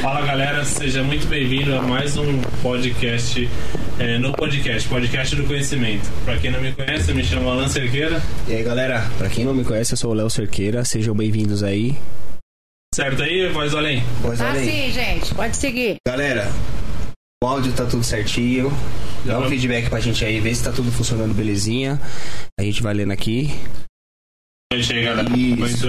Fala galera, seja muito bem-vindo a mais um podcast é, no podcast, podcast do conhecimento. Pra quem não me conhece, eu me chamo Alan Cerqueira. E aí galera, pra quem não me conhece, eu sou o Léo Cerqueira, sejam bem-vindos aí. Certo aí, voz do além? Voz Ah, além. sim, gente. Pode seguir. Galera, o áudio tá tudo certinho. Dá um feedback pra gente aí, vê se tá tudo funcionando belezinha. A gente vai lendo aqui. Gente aí, galera. Isso.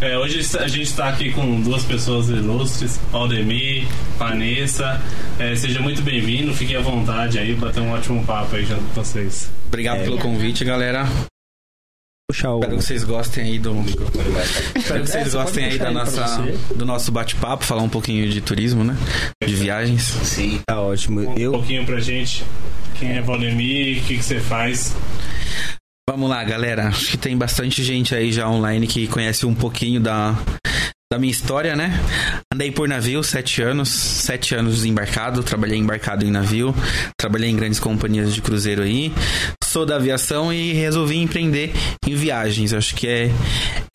É, hoje a gente está aqui com duas pessoas ilustres, Aldemir, Vanessa. É, seja muito bem-vindo, fiquem à vontade aí, bater um ótimo papo aí junto com vocês. Obrigado É. pelo convite, galera. Puxar o. Espero que vocês gostem aí do. Espero que vocês você gostem aí da nossa, do nosso bate-papo, falar um pouquinho de turismo, né? De viagens. Sim, tá ótimo. Um Eu. pouquinho pra gente. Quem é Valdemir, o que, que você faz? Vamos lá, galera. Acho que tem bastante gente aí já online que conhece um pouquinho da, da minha história, né? Andei por navio sete anos, sete anos embarcado, trabalhei embarcado em navio, trabalhei em grandes companhias de cruzeiro aí. Sou da aviação e resolvi empreender em viagens. Acho que é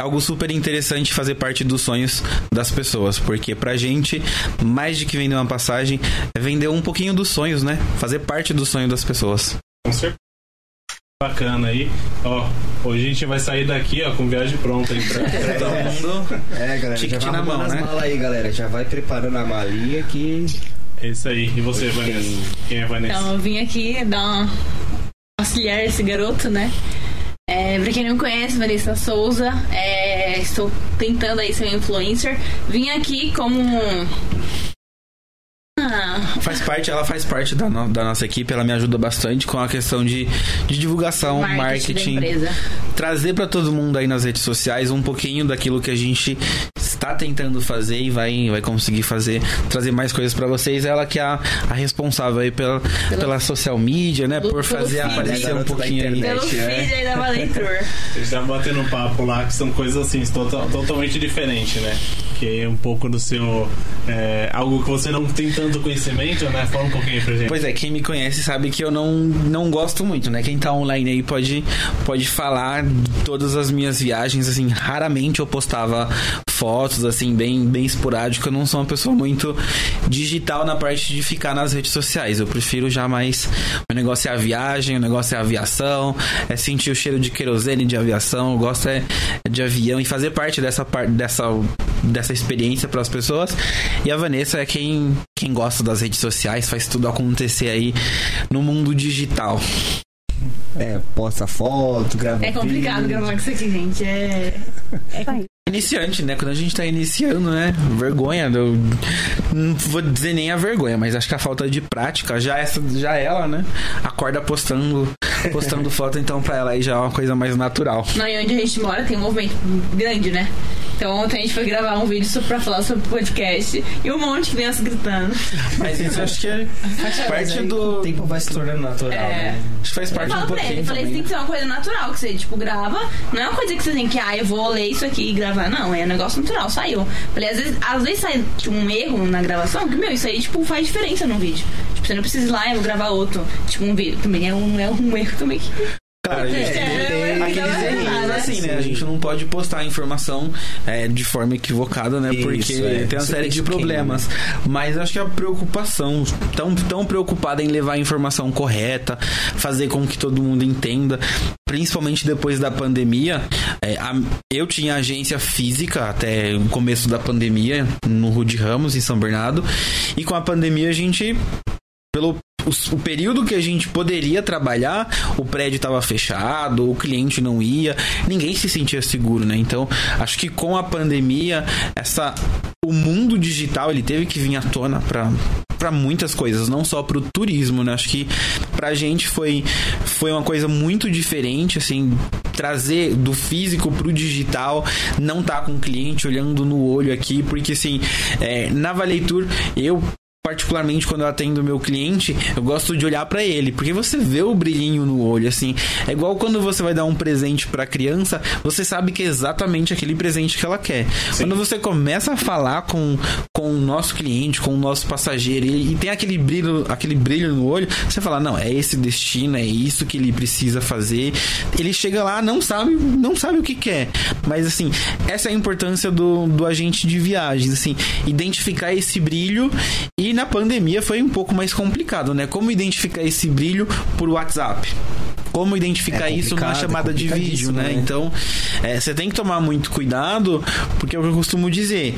algo super interessante fazer parte dos sonhos das pessoas, porque pra gente, mais de que vender uma passagem, é vender um pouquinho dos sonhos, né? Fazer parte do sonho das pessoas. Com certeza. Bacana aí. Ó, hoje a gente vai sair daqui, ó, com viagem pronta aí pra, pra todo mundo. É, galera, já vai na mão, as né? malas aí, galera. Já vai preparando a malinha que. É isso aí. E você, Hoje Vanessa? tem- Quem é Vanessa? Então, eu vim aqui dar uma auxiliar esse garoto, né? É, pra quem não conhece, Vanessa Souza, é, estou tentando aí ser um influencer. Vim aqui como. Ah, Faz parte, ela faz parte da, no- da nossa equipe, ela me ajuda bastante com a questão de, de divulgação, marketing, marketing, trazer pra todo mundo aí nas redes sociais um pouquinho daquilo que a gente está tentando fazer e vai, vai conseguir fazer, trazer mais coisas pra vocês. Ela que é a, a responsável aí pela, pela social media, né, Pelo- por fazer aparecer um pouquinho aí. Pelo né? feed aí da Valentour. Eles estavam batendo um papo lá que são coisas assim, tota- totalmente diferentes, né? Que é um pouco do seu. é, algo que você não tem tanto conhecimento, né? Fala um pouquinho pra gente. Pois é, quem me conhece sabe que eu não, não gosto muito, né? Quem tá online aí pode, pode falar de todas as minhas viagens, assim, raramente eu postava fotos, assim, bem, bem esporádico. Eu não sou uma pessoa muito digital na parte de ficar nas redes sociais. Eu prefiro já mais. O negócio é a viagem, o negócio é a aviação, é sentir o cheiro de querosene de aviação, eu gosto é de avião e fazer parte dessa parte dessa, dessa experiência para as pessoas. E a Vanessa é quem, quem gosta das redes sociais, faz tudo acontecer aí no mundo digital. É, posta foto, grava. É complicado vídeo. gravar com isso aqui, gente. É. Iniciante, né? Quando a gente tá iniciando, né? Vergonha. Eu não vou dizer nem a vergonha, mas acho que a falta de prática, já essa, já ela, né? Acorda postando, postando foto, então pra ela aí já é uma coisa mais natural. Não, e onde a gente mora tem um movimento grande, né? Então ontem a gente foi gravar um vídeo só pra falar sobre o podcast e um monte de crianças gritando. Mas isso acho que é- faz parte aí, do. O tempo vai se tornando natural, É. né? Acho que faz Eu parte falo um pra ele, pouquinho eu falei, tem que ser uma coisa natural, que você, tipo, grava. Não é uma coisa que você tem que, ah, eu vou ler isso aqui e gravar. Não, é um negócio natural, saiu. Falei, às vezes, às vezes sai tipo, um erro na gravação, que, meu, isso aí, tipo, faz diferença no vídeo. Tipo, você não precisa ir lá e gravar outro. Tipo, um vídeo. Também é um, é um erro também. Claro, a gente É, tem é, aqueles é, errinhos é, assim, né? A gente não pode postar a informação é, de forma equivocada, né? Isso, Porque é. tem uma Isso série de problemas. Mas acho que a preocupação, tão, tão preocupada em levar a informação correta, fazer com que todo mundo entenda, principalmente depois da pandemia. é, a- eu tinha agência física até o começo da pandemia, no Rude Ramos, em São Bernardo. E com a pandemia a gente pelo o, o período que a gente poderia trabalhar, o prédio estava fechado, o cliente não ia, ninguém se sentia seguro, né? Então, acho que com a pandemia, essa o mundo digital ele teve que vir à tona para para muitas coisas, não só para o turismo, né? Acho que pra gente foi foi uma coisa muito diferente, assim, trazer do físico pro digital, não tá com o cliente olhando no olho aqui, porque assim, é, na Valeitur eu particularmente quando eu atendo meu cliente, eu gosto de olhar para ele, porque você vê o brilhinho no olho, assim. É igual quando você vai dar um presente pra criança, você sabe que é exatamente aquele presente que ela quer. Sim. Quando você começa a falar com, com o nosso cliente, com o nosso passageiro, e, e tem aquele brilho, aquele brilho no olho, você fala, não, é esse destino, é isso que ele precisa fazer. Ele chega lá, não sabe, não sabe o que quer. Mas assim, essa é a importância do, do agente de viagens, assim, identificar esse brilho e na pandemia foi um pouco mais complicado, né? Como identificar esse brilho por WhatsApp? como identificar é isso numa chamada de vídeo, né? né? Então, é, você tem que tomar muito cuidado, porque é o que eu costumo dizer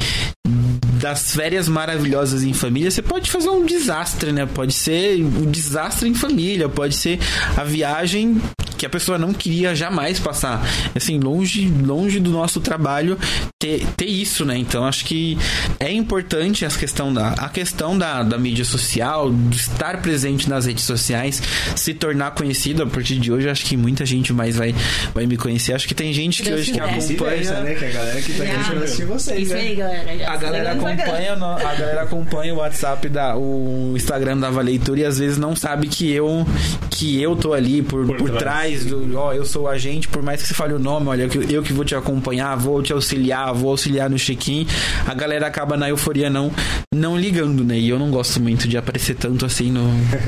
das férias maravilhosas em família, você pode fazer um desastre, né? Pode ser um desastre em família, pode ser a viagem que a pessoa não queria jamais passar. Assim, longe, longe do nosso trabalho ter, ter isso, né? Então acho que é importante a questão da, a questão da, da mídia social, de estar presente nas redes sociais, se tornar conhecido. A partir de hoje, acho que muita gente mais vai, vai me conhecer. Acho que tem gente que hoje que acompanha. né? Que a galera que tá querendo assistir vocês, Isso né? aí, galera. a galera acompanha, a galera acompanha o WhatsApp da o Instagram da Valeitura e às vezes não sabe que eu que eu tô ali por, por, por trás do, ó, eu sou o agente, por mais que você fale o nome, olha, eu, eu que vou te acompanhar, vou te auxiliar, vou auxiliar no check-in, a galera acaba na euforia não não ligando, né? E eu não gosto muito de aparecer tanto assim no,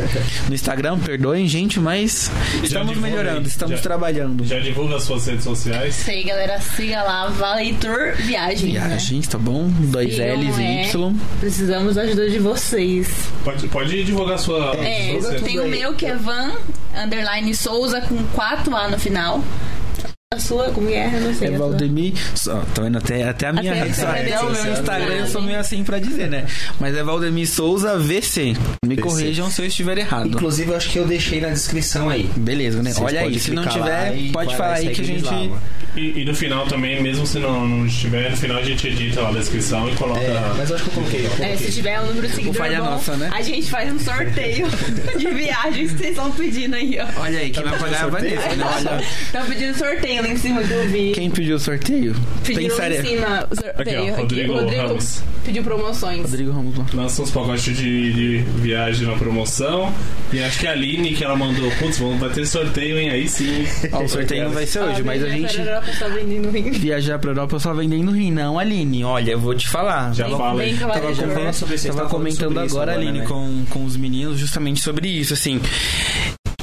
no Instagram, perdoem, gente, mas estamos melhorando, estamos já, trabalhando. Já divulga as suas redes sociais? Sei, galera, siga lá, Valeitor Viagens. Né? Viagens, né? tá bom? Dois L's e é, Y. Precisamos da ajuda de vocês. Pode, pode divulgar a sua. É, tem o meu que é Van underline Souza com 4A no final. A sua, como é? Eu não sei. É Valdemir. Só, tá vendo? Até, até a minha Até, até, até o meu Instagram eu sou meio assim pra dizer, né? Mas é Valdemir Souza VC. Me VC. corrijam se eu estiver errado. Inclusive, eu acho que eu deixei na descrição aí. Beleza, né? Vocês Olha aí, se não tiver, pode falar aí que a gente. Lá, e, e, no final também, mesmo se não, não estiver, no final a gente edita lá a descrição e coloca. É, mas eu acho que eu coloquei. Eu coloquei. É, se tiver o um número de seguidor falha bom, nossa, né? a gente faz um sorteio de viagens que vocês estão pedindo aí, ó. Olha aí, quem vai pagar é a Vanessa, né? Estão pedindo sorteio lá em cima que eu vi. Quem pediu o sorteio? Pediu lá em cima o sorteio. Aqui, ó, Rodrigo. Rodrigo Ramos. Pediu promoções. Rodrigo Ramos. Lança uns pacotes de, de viagem na promoção. E acho que a Aline, que ela mandou, putz, vai ter sorteio, hein? Aí sim. Ó, o sorteio não vai ser hoje, mas a gente. Viajar pra Europa só vendendo rim. Não, Aline, olha, eu vou te falar. Já fala aí. Tava, comentando, sobre isso, tava comentando agora, agora, Aline, né? com, com os meninos, justamente sobre isso. Assim,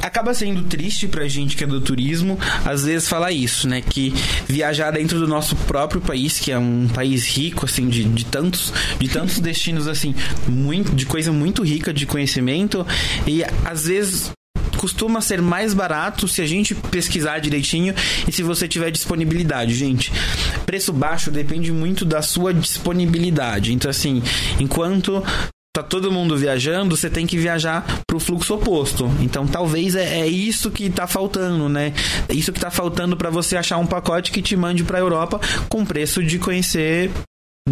acaba sendo triste pra gente que é do turismo, às vezes falar isso, né? Que viajar dentro do nosso próprio país, que é um país rico, assim, de, de tantos, de tantos destinos, assim, muito, de coisa muito rica de conhecimento, e às vezes costuma ser mais barato se a gente pesquisar direitinho e se você tiver disponibilidade, gente. Preço baixo depende muito da sua disponibilidade. Então, assim, enquanto tá todo mundo viajando, você tem que viajar pro fluxo oposto. Então talvez é, é isso que tá faltando, né? É isso que tá faltando para você achar um pacote que te mande pra Europa com preço de conhecer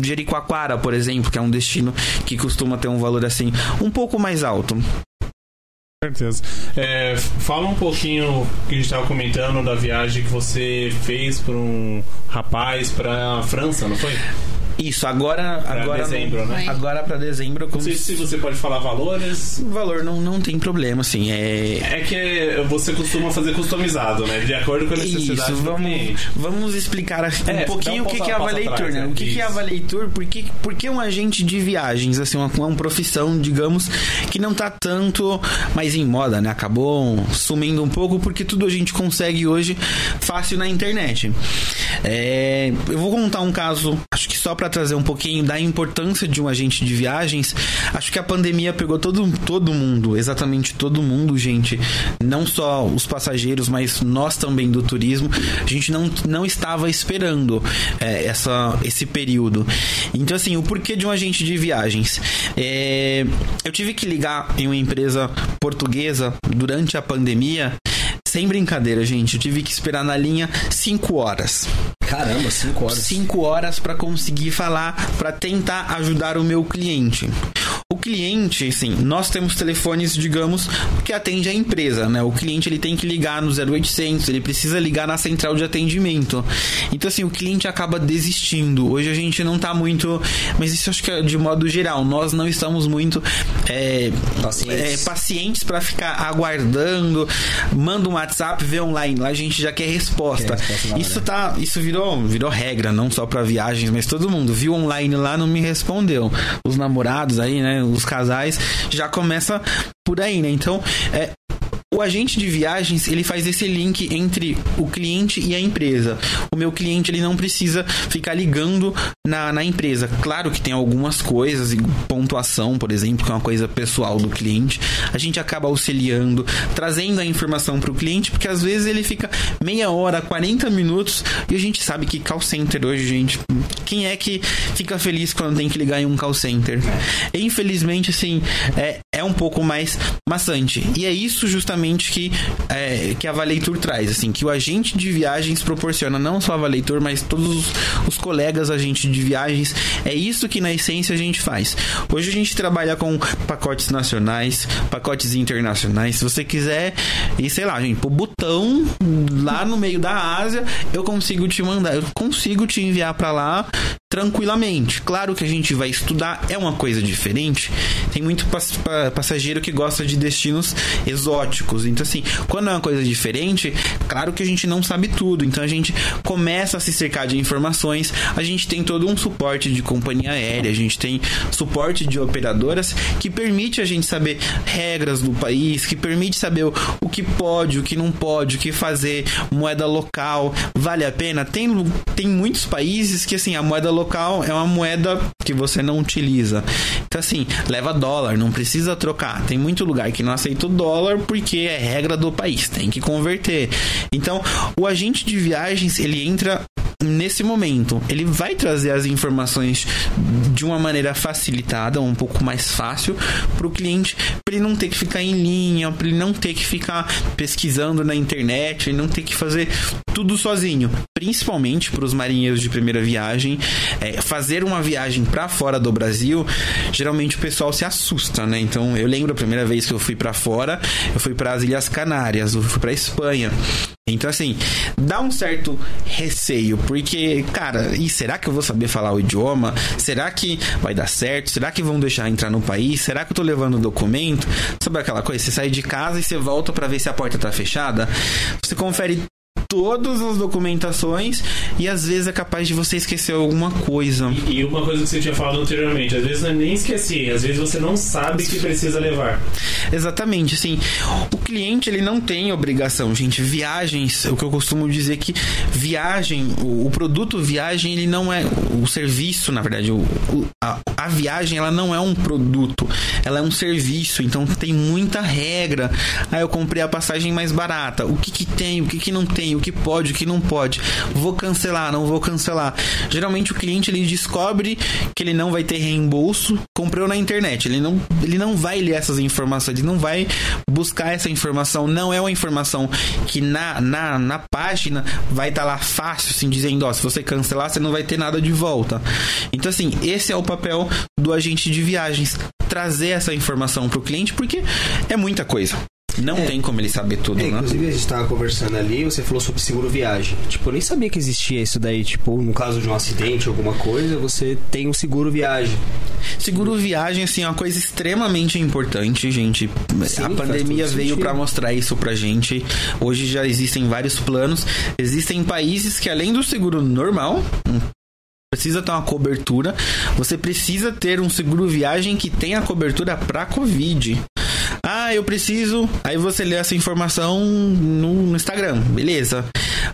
Jericoacoara, por exemplo, que é um destino que costuma ter um valor assim um pouco mais alto certeza. É, fala um pouquinho que a gente estava comentando da viagem que você fez para um rapaz para França, não foi? Isso, agora. Pra agora dezembro, não, né? Agora pra dezembro. Não sei se você pode falar valores. Valor não, não tem problema, assim. É... é que você costuma fazer customizado, né? De acordo com a necessidade Isso, vamos, do cliente. Vamos explicar um É, pouquinho um o que, que é a né? né? O que, que é a? Por que, por que um agente de viagens, assim, uma, uma profissão, digamos, que não tá tanto mais em moda, né? Acabou sumindo um pouco porque tudo a gente consegue hoje fácil na internet. É, eu vou contar um caso, acho que só para trazer um pouquinho da importância de um agente de viagens. Acho que a pandemia pegou todo, todo mundo, exatamente todo mundo, gente. Não só os passageiros, mas nós também do turismo. A gente não, não estava esperando é, essa, esse período. Então, assim, o porquê de um agente de viagens? É, eu tive que ligar em uma empresa portuguesa durante a pandemia. Sem brincadeira, gente. Eu tive que esperar na linha 5 horas. Caramba, 5 horas. 5 horas para conseguir falar, para tentar ajudar o meu cliente. o cliente, assim, nós temos telefones, digamos, que atende a empresa, né? O cliente ele tem que ligar no 0800, ele precisa ligar na central de atendimento. Então, assim, o cliente acaba desistindo. Hoje a gente não tá muito, mas isso acho que é de modo geral, nós não estamos muito é, Pacientes. é, para ficar aguardando. Manda um WhatsApp, vê online, lá a gente já quer resposta. Quer resposta isso tá, isso virou, virou regra, não só para viagens, mas todo mundo viu online lá, não me respondeu. Os namorados aí, né, os casais já começa por aí, né? Então, é, o agente de viagens, ele faz esse link entre o cliente e a empresa. O meu cliente, ele não precisa ficar ligando na, na empresa. Claro que tem algumas coisas, pontuação, por exemplo, que é uma coisa pessoal do cliente. A gente acaba auxiliando, trazendo a informação para o cliente, porque às vezes ele fica meia hora, 40 minutos, e a gente sabe que call center hoje, gente, quem é que fica feliz quando tem que ligar em um call center? Infelizmente, assim, é, é um pouco mais maçante. E é isso justamente que, é, que a Valeitur traz, assim, que o agente de viagens proporciona, não só a Valeitur, mas todos os, colegas agentes de viagens. É isso que na essência a gente faz. Hoje a gente trabalha com pacotes nacionais, pacotes internacionais. Se você quiser, e sei lá, gente, pro botão lá no meio da Ásia, eu consigo te mandar, eu consigo te enviar para lá tranquilamente. Claro que a gente vai estudar, é uma coisa diferente. Tem muito pas pa passageiro que gosta de destinos exóticos. Então, assim, quando é uma coisa diferente, claro que a gente não sabe tudo. Então, a gente começa a se cercar de informações. A gente tem todo um suporte de companhia aérea, a gente tem suporte de operadoras que permite a gente saber regras do país, que permite saber o, o que pode, o que não pode, o que fazer, moeda local, vale a pena. Tem, tem muitos países que, assim, a moeda local é uma moeda que você não utiliza. Então, assim, leva dólar, não precisa trocar. Tem muito lugar que não aceita o dólar porque é regra do país, tem que converter. Então, o agente de viagens, ele entra nesse momento, ele vai trazer as informações de uma maneira facilitada, um pouco mais fácil para o cliente, para ele não ter que ficar em linha, para ele não ter que ficar pesquisando na internet, ele não ter que fazer tudo sozinho. Principalmente para os marinheiros de primeira viagem, é, fazer uma viagem para fora do Brasil, geralmente o pessoal se assusta, né? Então, eu lembro a primeira vez que eu fui para fora, eu fui para as Ilhas Canárias, eu fui para Espanha. Então, assim, dá um certo receio, porque, cara, e será que eu vou saber falar o idioma? Será que vai dar certo? Será que vão deixar entrar no país? Será que eu tô levando documento? Sabe aquela coisa? Você sai de casa e você volta para ver se a porta tá fechada? Você confere todas as documentações e às vezes é capaz de você esquecer alguma coisa. E uma coisa que você tinha falado anteriormente, às vezes não é nem esqueci, às vezes você não sabe que precisa levar. Exatamente, assim, o cliente ele não tem obrigação, gente. Viagens, o que eu costumo dizer que viagem, o, o produto viagem, ele não é o serviço, na verdade, o, o- a, a viagem ela não é um produto, ela é um serviço, então tem muita regra. Ah, eu comprei a passagem mais barata, o que que tem, o que que não tem, o que pode, o que não pode. Vou cancelar, não vou cancelar. Geralmente o cliente ele descobre que ele não vai ter reembolso, comprou na internet, ele não, ele não vai ler essas informações, ele não vai buscar essa informação, não é uma informação que na, na, na página vai estar lá fácil, assim, dizendo, ó, se você cancelar, você não vai ter nada de volta. Então, assim, esse é o papel do agente de viagens, trazer essa informação para o cliente, porque é muita coisa. Não É. tem como ele saber tudo, É, né? inclusive a gente tava conversando ali, você falou sobre seguro viagem. Tipo, eu nem sabia que existia isso daí. Tipo, no caso de um acidente, alguma coisa, você tem um seguro viagem. Seguro viagem, assim, é uma coisa extremamente importante, gente. Sim, a pandemia veio para mostrar isso pra gente. Hoje já existem vários planos. Existem países que, além do seguro normal, um precisa ter uma cobertura, você precisa ter um seguro viagem que tenha cobertura para Covid. Ah, eu preciso. Aí você lê essa informação no, no Instagram, beleza.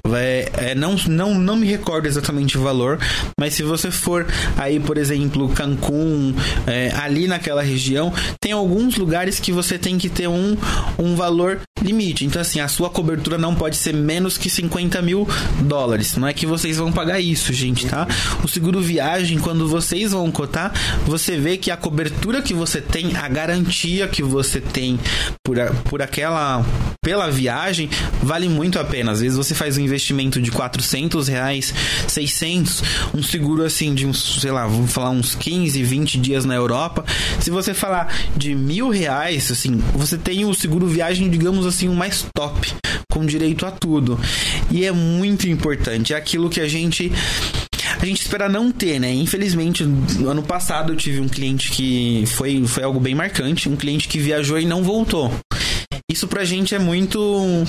Vai- é, não, não, não me recordo exatamente o valor, mas se você for aí, por exemplo, Cancún, é, ali naquela região, tem alguns lugares que você tem que ter um, um valor limite. Então, assim, a sua cobertura não pode ser menos que 50 mil dólares. Não é que vocês vão pagar isso, gente, tá? O seguro viagem, quando vocês vão cotar, você vê que a cobertura que você tem, a garantia que você tem por, a- por aquela. pela viagem, vale muito a pena. Às vezes você faz um investimento de 400 reais, 600, um seguro assim de uns, sei lá, vamos falar uns 15, 20 dias na Europa. Se você falar de mil reais, assim, você tem o seguro viagem, digamos assim, o mais top, com direito a tudo. E é muito importante, é aquilo que a gente a gente espera não ter, né? Infelizmente, no ano passado eu tive um cliente que foi, foi algo bem marcante, um cliente que viajou e não voltou. Isso pra gente é muito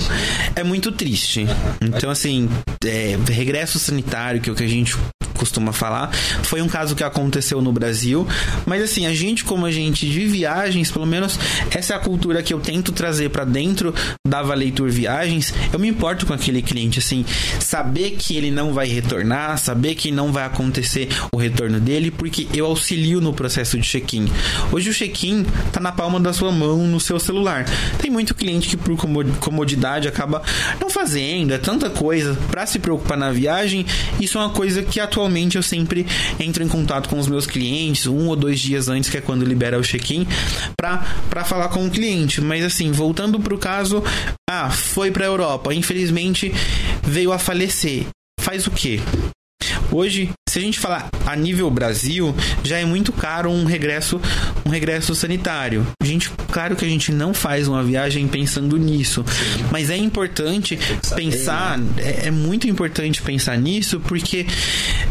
é muito triste. Então assim, é, regresso sanitário, que é o que a gente costuma falar. Foi um caso que aconteceu no Brasil, mas assim, a gente como a gente de viagens, pelo menos essa é a cultura que eu tento trazer para dentro da Valeitur Viagens. Eu me importo com aquele cliente assim, saber que ele não vai retornar, saber que não vai acontecer o retorno dele, porque eu auxilio no processo de check-in. Hoje o check-in tá na palma da sua mão no seu celular. Tem muito cliente que por comodidade acaba não fazendo, é tanta coisa para se preocupar na viagem. Isso é uma coisa que atualmente Geralmente eu sempre entro em contato com os meus clientes um ou dois dias antes, que é quando libera o check-in, para falar com o cliente. Mas assim, voltando para o caso, ah, foi para a Europa, infelizmente veio a falecer. Faz o quê? Hoje, se a gente falar a nível Brasil, já é muito caro um regresso, um regresso sanitário. A gente, claro que a gente não faz uma viagem pensando nisso, Sim. mas é importante pensar, é, é, muito importante pensar nisso porque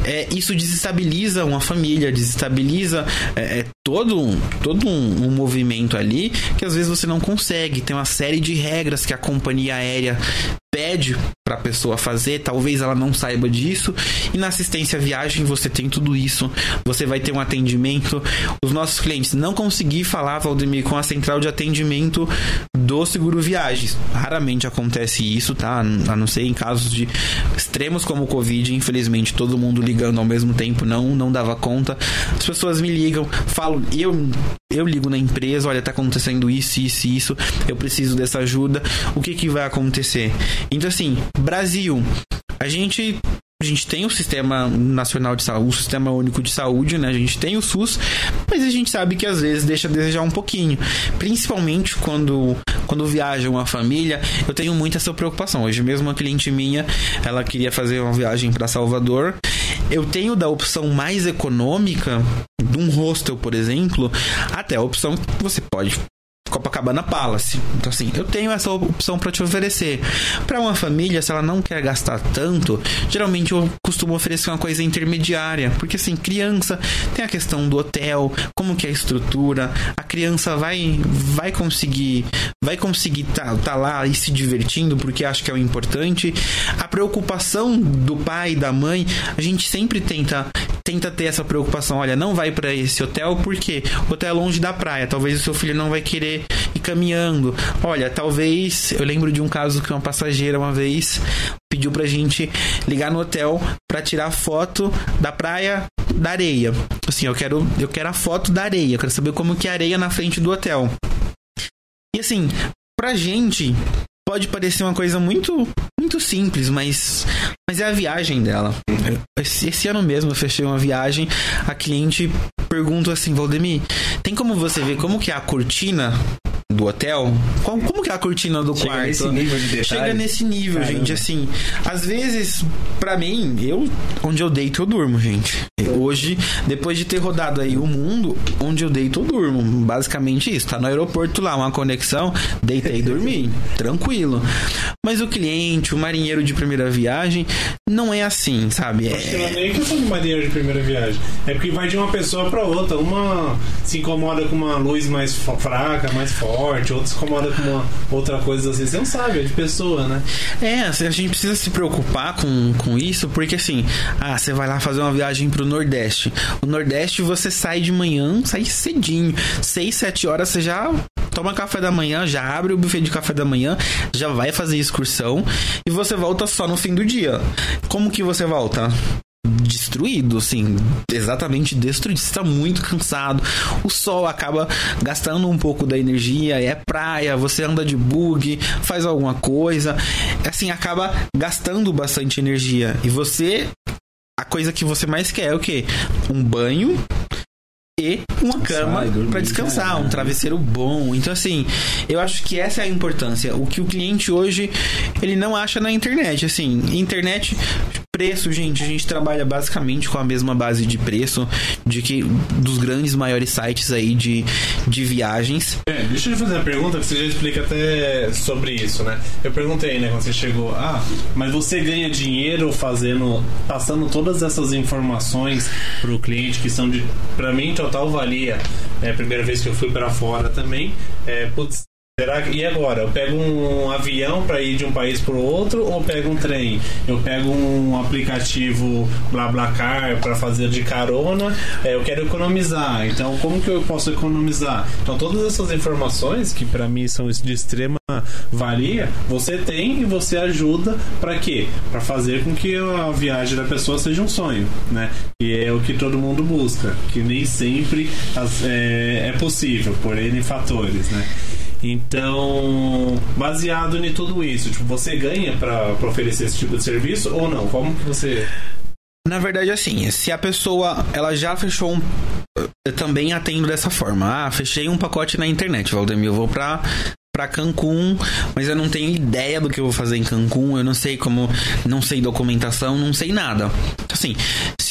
é, isso desestabiliza uma família, desestabiliza é, é todo, um, todo um, um movimento ali que às vezes você não consegue. Tem uma série de regras que a companhia aérea pede para a pessoa fazer, talvez ela não saiba disso. E na assistência à viagem você tem tudo isso. Você vai ter um atendimento. Os nossos clientes não conseguir falar, Valdemir, com a central de atendimento do seguro viagens. Raramente acontece isso, tá? A não ser em casos de extremos como o Covid, infelizmente todo mundo ligando ao mesmo tempo não não dava conta. As pessoas me ligam, falam, eu eu ligo na empresa, olha, tá acontecendo isso, isso, isso, eu preciso dessa ajuda. O que que vai acontecer? Então, assim, Brasil, a gente a gente tem o Sistema Nacional de Saúde, o Sistema Único de Saúde, né? A gente tem o SUS, mas a gente sabe que às vezes deixa a desejar um pouquinho. Principalmente quando, quando viaja uma família, eu tenho muita essa preocupação. Hoje mesmo uma cliente minha, ela queria fazer uma viagem para Salvador. Eu tenho da opção mais econômica, de um hostel, por exemplo, até a opção que você pode Copacabana Palace. Então, assim, eu tenho essa opção para te oferecer. Para uma família, se ela não quer gastar tanto, geralmente eu costumo oferecer uma coisa intermediária. Porque, assim, criança tem a questão do hotel, como que é a estrutura, a criança vai, vai conseguir vai conseguir tá, tá lá e se divertindo, porque acho que é o importante. A preocupação do pai e da mãe, a gente sempre tenta tenta ter essa preocupação. Olha, não vai para esse hotel porque o hotel é longe da praia. Talvez o seu filho não vai querer ir caminhando. Olha, talvez eu lembro de um caso que uma passageira uma vez pediu pra gente ligar no hotel para tirar foto da praia da areia. Assim, eu quero eu quero a foto da areia, eu quero saber como que é a areia na frente do hotel. E assim, pra gente pode parecer uma coisa muito muito simples, mas mas é a viagem dela. Esse, esse, ano mesmo eu fechei uma viagem, a cliente pergunta assim, Valdemir, tem como você ver como que é a cortina do hotel? Como, como que é a cortina do Chega quarto? Nesse nível de detalhe. Chega nesse nível, Caramba. gente. Assim, às vezes, para mim, eu onde eu deito eu durmo, gente. Hoje, depois de ter rodado aí o mundo, onde eu deito eu durmo. Basicamente isso. Tá no aeroporto lá, uma conexão, deitei e dormi. Tranquilo. Mas o cliente, o marinheiro de primeira viagem, não é assim, sabe? Acho que não é É... questão de marinheiro de primeira viagem. É porque vai de uma pessoa pra outra. Uma se incomoda com uma luz mais fraca, mais forte, outra se incomoda com uma outra coisa assim. Você não sabe, é de pessoa, né? É, assim, a gente precisa se preocupar com, com isso, porque assim, ah, você vai lá fazer uma viagem pro Nordeste. O Nordeste você sai de manhã, sai cedinho. 6, 7 horas você já toma café da manhã, já abre o buffet de café da manhã, já vai fazer excursão e você volta só no fim do dia. Como que você volta? Destruído, assim, exatamente destruído. Você está muito cansado. O sol acaba gastando um pouco da energia. É praia, você anda de bug, faz alguma coisa, assim acaba gastando bastante energia. E você, a coisa que você mais quer é o quê? Um banho e uma cama para descansar, um travesseiro bom. Então assim, eu acho que essa é a importância. O que o cliente hoje ele não acha na internet, assim, internet preço, gente, a gente trabalha basicamente com a mesma base de preço de que dos grandes maiores sites aí de, de viagens. É, deixa eu fazer uma pergunta que você já explica até sobre isso, né? Eu perguntei, né, quando você chegou, ah, mas você ganha dinheiro fazendo, passando todas essas informações pro cliente que são de, pra mim, total valia. É a primeira vez que eu fui pra fora também. É, putz, Será que, e agora? Eu pego um avião para ir de um país para o outro ou pego um trem? Eu pego um aplicativo BlaBlaCar para fazer de carona? É, eu quero economizar. Então, como que eu posso economizar? Então, todas essas informações que para mim são de extrema valia, você tem e você ajuda para quê? Para fazer com que a viagem da pessoa seja um sonho, né? E é o que todo mundo busca, que nem sempre as- é, é possível por N fatores, né? Então, baseado em tudo isso, tipo, você ganha pra oferecer esse tipo de serviço ou não? Como que você. Na verdade, assim, se a pessoa ela já fechou um. Eu também atendo dessa forma. Ah, fechei um pacote na internet, Valdemir. Eu vou pra, pra Cancún, mas eu não tenho ideia do que eu vou fazer em Cancún. Eu não sei como. Não sei documentação, não sei nada. Assim,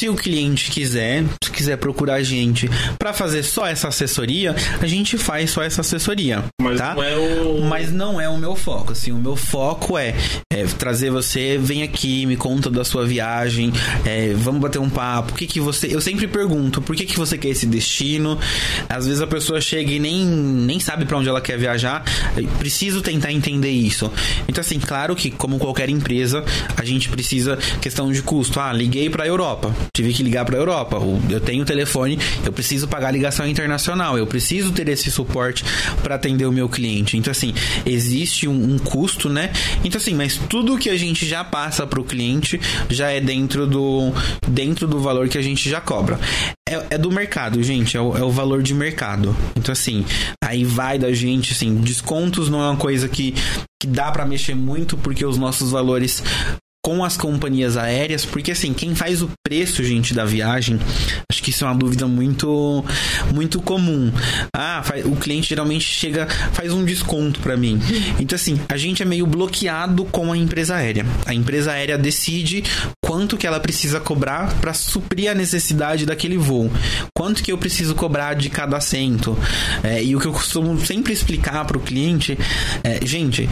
se o cliente quiser, se quiser procurar a gente pra fazer só essa assessoria, a gente faz só essa assessoria. Mas tá? não é o. Mas não é o meu foco, assim, o meu foco é, é trazer você, vem aqui, me conta da sua viagem, é, vamos bater um papo, o que que você... Eu sempre pergunto, por que que você quer esse destino? Às vezes a pessoa chega e nem, nem sabe pra onde ela quer viajar, eu preciso tentar entender isso. Então, assim, claro que, como qualquer empresa, a gente precisa, questão de custo, ah, liguei pra Europa, tive que ligar pra Europa, o- eu tenho telefone, eu preciso pagar a ligação internacional, eu preciso ter esse suporte para atender o meu cliente. Então, assim, existe um, um custo, né? Então, assim, mas tudo que a gente já passa para o cliente já é dentro do, dentro do valor que a gente já cobra. É, é do mercado, gente, é o, é o valor de mercado. Então, assim, aí vai da gente, assim, descontos não é uma coisa que, que dá para mexer muito, porque os nossos valores com as companhias aéreas, porque assim, quem faz o preço, gente, da viagem, acho que isso é uma dúvida muito muito comum. Ah, o cliente geralmente chega, faz um desconto pra mim. Então assim, a gente é meio bloqueado com a empresa aérea. A empresa aérea decide quanto que ela precisa cobrar para suprir a necessidade daquele voo. Quanto que eu preciso cobrar de cada assento. É, e o que eu costumo sempre explicar para o cliente é, gente,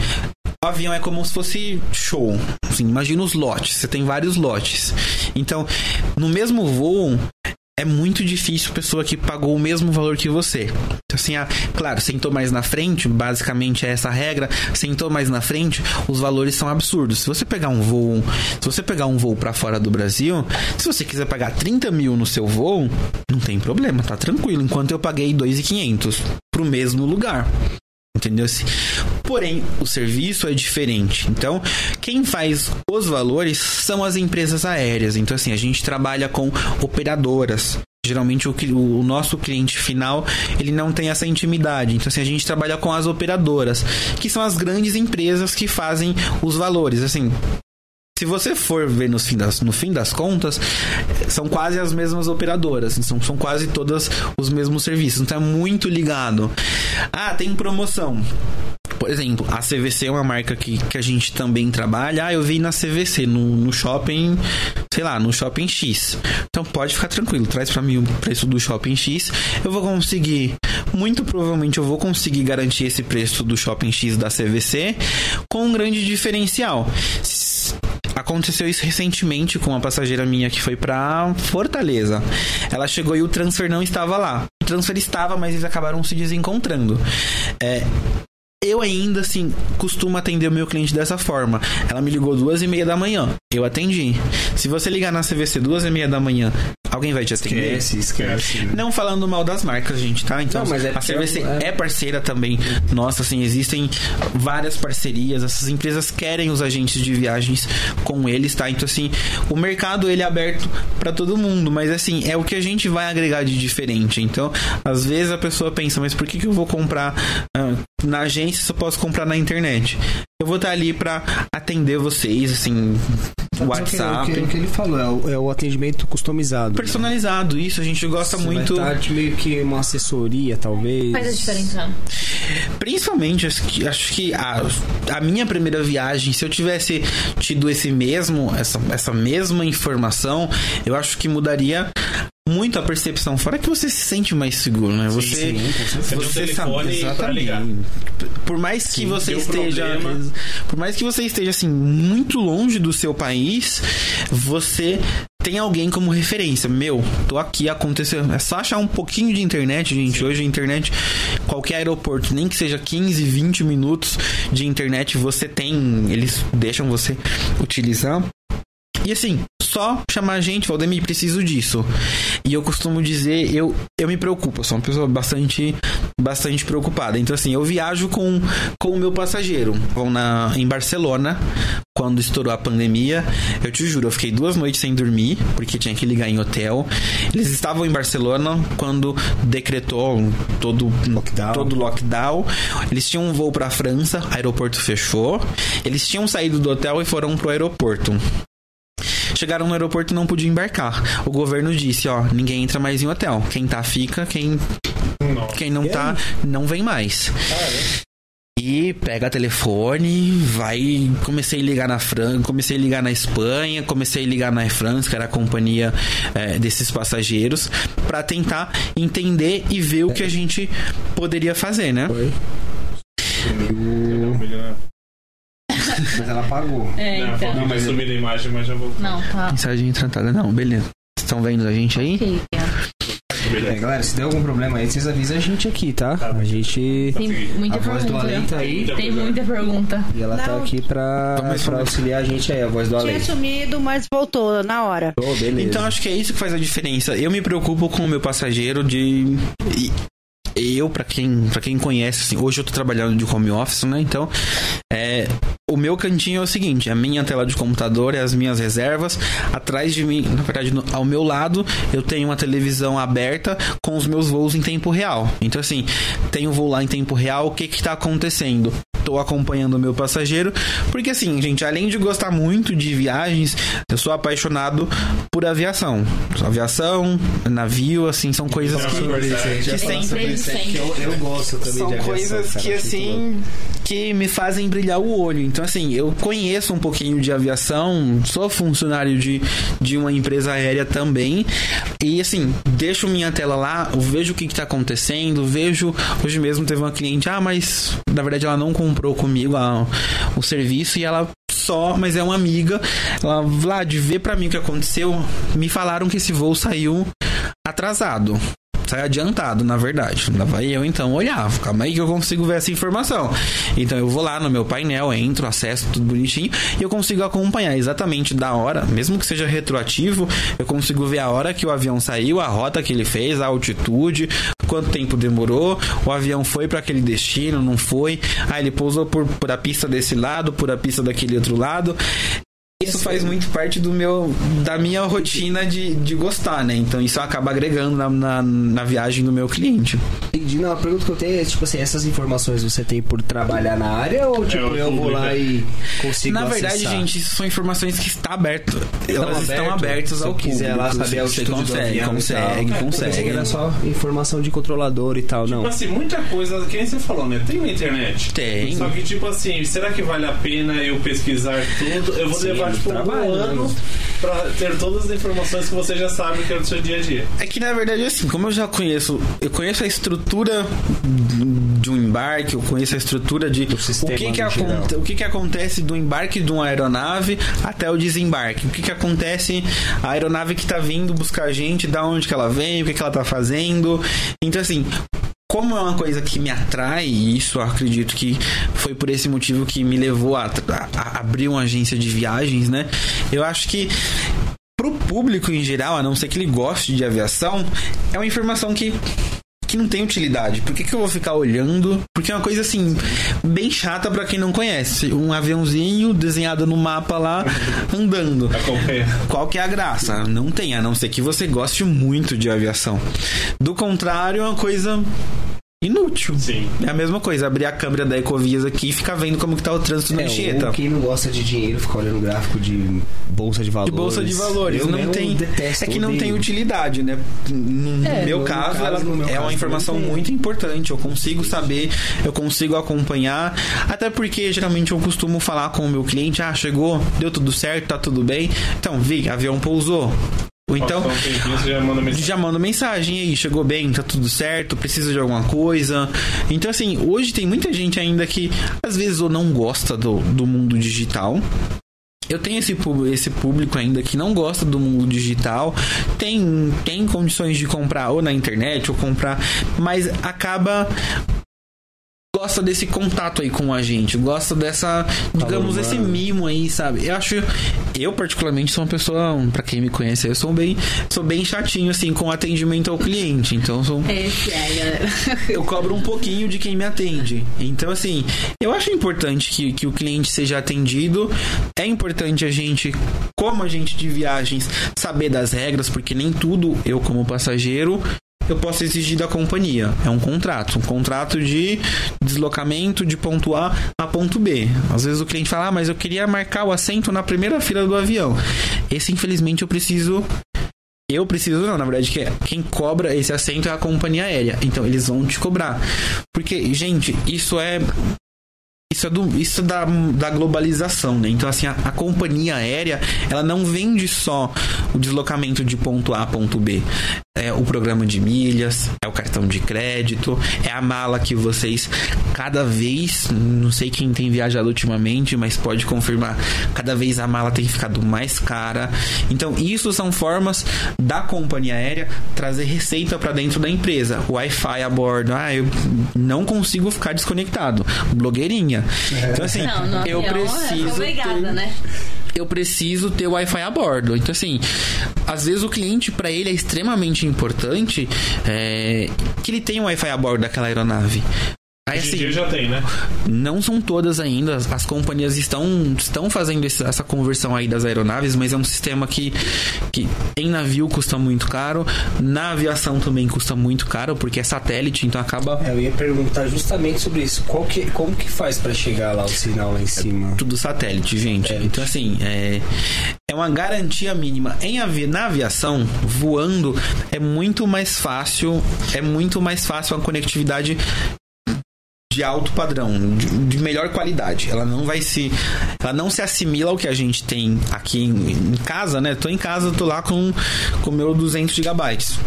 o avião é como se fosse show. Assim, imagina os lotes. Você tem vários lotes. Então, no mesmo voo, é muito difícil pessoa que pagou o mesmo valor que você. Então, assim, ah, claro, sentou mais na frente, basicamente é essa a regra. Sentou mais na frente, os valores são absurdos. Se você pegar um voo, se você pegar um voo para fora do Brasil, se você quiser pagar 30 mil no seu voo, não tem problema, tá tranquilo. Enquanto eu paguei 2.500 pro mesmo lugar. Entendeu? Porém, o serviço é diferente. Então, quem faz os valores são as empresas aéreas. Então, assim, a gente trabalha com operadoras. Geralmente o, o nosso cliente final ele não tem essa intimidade. Então, assim, a gente trabalha com as operadoras, que são as grandes empresas que fazem os valores. Assim, se você for ver no fim das, no fim das contas, são quase as mesmas operadoras, são, são quase todas os mesmos serviços, então é muito ligado. Ah, tem promoção. Por exemplo, a CVC é uma marca que, que a gente também trabalha. Ah, eu vi na CVC, no, no shopping, sei lá, no shopping X. Então pode ficar tranquilo, traz pra mim o preço do shopping X. Eu vou conseguir, muito provavelmente eu vou conseguir garantir esse preço do shopping X da CVC com um grande diferencial. Aconteceu isso recentemente com uma passageira minha que foi pra Fortaleza. Ela chegou e o transfer não estava lá. O transfer estava, mas eles acabaram se desencontrando. É, eu ainda, assim, costumo atender o meu cliente dessa forma. Ela me ligou duas e meia da manhã. Eu atendi. Se você ligar na CVC duas e meia da manhã, alguém vai te atender? Esquece, esquece. Não falando mal das marcas, gente, tá? Então, Não, mas é a CVC é- é parceira também. Nossa, assim, existem várias parcerias. Essas empresas querem os agentes de viagens com eles, tá? Então, assim, o mercado ele é aberto para todo mundo, mas assim, é o que a gente vai agregar de diferente. Então, às vezes a pessoa pensa, mas por que, que eu vou comprar ah, na agência se eu posso comprar na internet? Eu vou estar ali para atender vocês, assim, WhatsApp. É o que, o que ele falou, é o, é o atendimento customizado. Personalizado, isso, a gente gosta Você muito. Vai estar de meio que uma assessoria, talvez. Faz a diferença. Principalmente, acho que, acho que a, a minha primeira viagem, se eu tivesse tido esse mesmo, essa, essa mesma informação, eu acho que mudaria muito a percepção. Fora que você se sente mais seguro, né? Você, sim. Você você sabe pra ligar. Por mais que você deu esteja, problema. por mais que você esteja assim muito longe do seu país, você tem alguém como referência. Meu, tô aqui, aconteceu. É só achar um pouquinho de internet, gente. Hoje a internet, qualquer aeroporto, nem que seja 15, 20 minutos de internet, você tem. Eles deixam você utilizar. E assim, só chamar a gente, Valdemir, preciso disso. E eu costumo dizer, eu, eu me preocupo, eu sou uma pessoa bastante, bastante preocupada. Então, assim, eu viajo com, com o meu passageiro. Vão na, em Barcelona, quando estourou a pandemia. Eu te juro, eu fiquei duas noites sem dormir, porque tinha que ligar em hotel. Eles estavam em Barcelona quando decretou todo Lockdown. todo lockdown. Eles tinham um voo pra França, aeroporto fechou. Eles tinham saído do hotel e foram pro aeroporto. Chegaram no aeroporto e não podiam embarcar. O governo disse, ó, ninguém entra mais em hotel. Quem tá fica, quem Nossa. quem não tá não vem mais. E pega telefone, vai. Comecei a ligar na França, comecei a ligar na Espanha, comecei a ligar na Air France, que era a companhia eh, desses passageiros, pra tentar entender e ver o que a gente poderia fazer, né? Foi. Mas ela pagou. É, Não, então. não, mas subir a imagem, mas já vou. Não, tá. Mensagem tratada, não, beleza. Estão vendo a gente aí? Ok. É, galera, se der algum problema aí, vocês avisam a gente aqui, tá? A gente. Tem muita A voz do pergunta. além tá aí. Tem muita pergunta. E ela tá Não. aqui pra, Vamos pra auxiliar a gente aí, a voz do além. Tinha sumido, mas voltou na hora. Oh, beleza. Então acho que é isso que faz a diferença. Eu me preocupo com o meu passageiro de. e- Eu, pra quem, pra quem conhece, assim, hoje eu tô trabalhando de home office, né? Então, é, o meu cantinho é o seguinte: a minha tela de computador é as minhas reservas. Atrás de mim, na verdade, no- ao meu lado, eu tenho uma televisão aberta com os meus voos em tempo real. Então, assim, tenho voo lá em tempo real, o que que tá acontecendo? Tô acompanhando o meu passageiro, porque assim, gente, além de gostar muito de viagens, eu sou apaixonado por aviação. Aviação, navio, assim, são coisas Então, que fala sempre- aí, que eu, eu gosto também são de aviação, coisas cara, que louco. assim que me fazem brilhar o olho. Então assim, eu conheço um pouquinho de aviação, sou funcionário de, de uma empresa aérea também. E assim, deixo minha tela lá, vejo o que, que tá acontecendo, vejo. Hoje mesmo teve uma cliente, ah, mas na verdade ela não comprou comigo a- o serviço e ela só, mas é uma amiga. Ela, Vlad, vê pra mim o que aconteceu. Me falaram que esse voo saiu atrasado. Sai adiantado, na verdade. Lá vai eu então olhar. Calma aí que eu consigo ver essa informação. Então eu vou lá no meu painel, entro, acesso tudo bonitinho e eu consigo acompanhar exatamente da hora, mesmo que seja retroativo, eu consigo ver a hora que o avião saiu, a rota que ele fez, a altitude, quanto tempo demorou, o avião foi para aquele destino, não foi. Ah, ele pousou por, por a pista desse lado, por a pista daquele outro lado. Isso faz muito parte do meu da minha rotina de, de gostar, né? Então isso acaba agregando na, na, na viagem do meu cliente. Entendi. Não, a pergunta que eu tenho é, tipo assim, essas informações você tem por trabalhar na área ou, tipo, o eu vou público, lá é. e consigo Na verdade, acessar? gente, isso são informações que está aberto. Estão Elas estão aberto? abertas Se ao eu quiser lá público. saber Você consegue, consegue. Eu consegue. era só informação de controlador e tal, não. Tipo assim, muita coisa, que você falou, né? Tem na internet. Tem. Só que, tipo assim, será que vale a pena eu pesquisar tudo? Eu vou Sim, levar, tipo, um trabalho, ano né? pra ter todas as informações que você já sabe que é do seu dia a dia. É que na verdade, assim, como eu já conheço, eu conheço a estrutura de um embarque, eu conheço a estrutura de o sistema que que, aconte, o que que acontece do embarque de uma aeronave até o desembarque, o que que acontece a aeronave que tá vindo buscar a gente, da onde que ela vem, o que que ela tá fazendo. Então, assim, como é uma coisa que me atrai, e isso eu acredito que foi por esse motivo que me levou a, a- abrir uma agência de viagens, né? Eu acho que pro público em geral, a não ser que ele goste de aviação, é uma informação que que não tem utilidade. Por que, que eu vou ficar olhando? Porque é uma coisa assim, bem chata pra quem não conhece. Um aviãozinho desenhado no mapa lá, andando. Acompanha. Qual que é a graça? Não tem, a não ser que você goste muito de aviação. Do contrário, é uma coisa inútil. Sim. É a mesma coisa, abrir a câmera da Ecovias aqui e ficar vendo como que tá o trânsito na É, Anchieta. ou quem não gosta de dinheiro fica olhando gráfico de bolsa de De valores. bolsa de valores. Eu não tem. detesto, é que não odeio. tem utilidade, né? No É, meu no caso, caso, ela no meu é caso uma informação muito importante. Eu consigo saber, eu consigo acompanhar. Até porque geralmente eu costumo falar com o meu cliente: ah, chegou, deu tudo certo, tá tudo bem. Então, vi, avião pousou. Ou então. Já manda mensagem. Já manda mensagem aí, chegou bem, tá tudo certo, precisa de alguma coisa. Então, assim, hoje tem muita gente ainda que às vezes ou não gosta do, do mundo digital. Eu tenho esse, esse público ainda que não gosta do mundo digital, tem, tem condições de comprar ou na internet ou comprar, mas acaba gosta desse contato aí com a gente, gosta dessa, digamos, humano. esse mimo aí, sabe? Eu acho, eu particularmente sou uma pessoa, pra quem me conhece, eu sou bem, sou bem chatinho assim com atendimento ao cliente, então eu sou Esse é, galera. eu cobro um pouquinho de quem me atende. Então, assim, eu acho importante que, que o cliente seja atendido. É importante a gente, como agente de viagens, saber das regras, porque nem tudo eu, como passageiro, eu posso exigir da companhia. É um contrato. Um contrato de deslocamento de ponto A a ponto B. Às vezes o cliente fala, ah, mas eu queria marcar o assento na primeira fila do avião. Esse, infelizmente, eu preciso eu preciso não, na verdade, que quem cobra esse assento é a companhia aérea. Então eles vão te cobrar. Porque, gente, isso é. Isso é, do, isso é da, da globalização, né? Então, assim, a, a companhia aérea, ela não vende só o deslocamento de ponto A a ponto B. É o programa de milhas, é o cartão de crédito, é a mala que vocês, cada vez, não sei quem tem viajado ultimamente, mas pode confirmar, cada vez a mala tem ficado mais cara. Então, isso são formas da companhia aérea trazer receita para dentro da empresa. Wi-Fi a bordo, ah, eu não consigo ficar desconectado. Blogueirinha. Então, assim, Não, no eu avião preciso. é obrigada, ter- né? eu preciso ter Wi-Fi a bordo. Então, assim, às vezes o cliente, para ele, é extremamente importante é, que ele tenha Wi-Fi a bordo daquela aeronave. Aí, Hoje assim, dia já tem, né? não são todas ainda. As, as companhias estão, estão fazendo essa conversão aí das aeronaves, mas é um sistema que, que em navio custa muito caro, na aviação também custa muito caro, porque é satélite, então acaba É, Eu ia perguntar justamente sobre isso. Qual que, como que faz pra chegar lá o sinal lá em cima? tudo satélite, gente. Satélite. Então, assim, é, é uma garantia mínima. Em avi na aviação, voando, é muito mais fácil, é muito mais fácil a conectividade de alto padrão, de, de melhor qualidade. Ela não vai se. Ela não se assimila ao que a gente tem aqui em, em casa, né? Tô em casa, tô lá com o meu 200 gigabytes.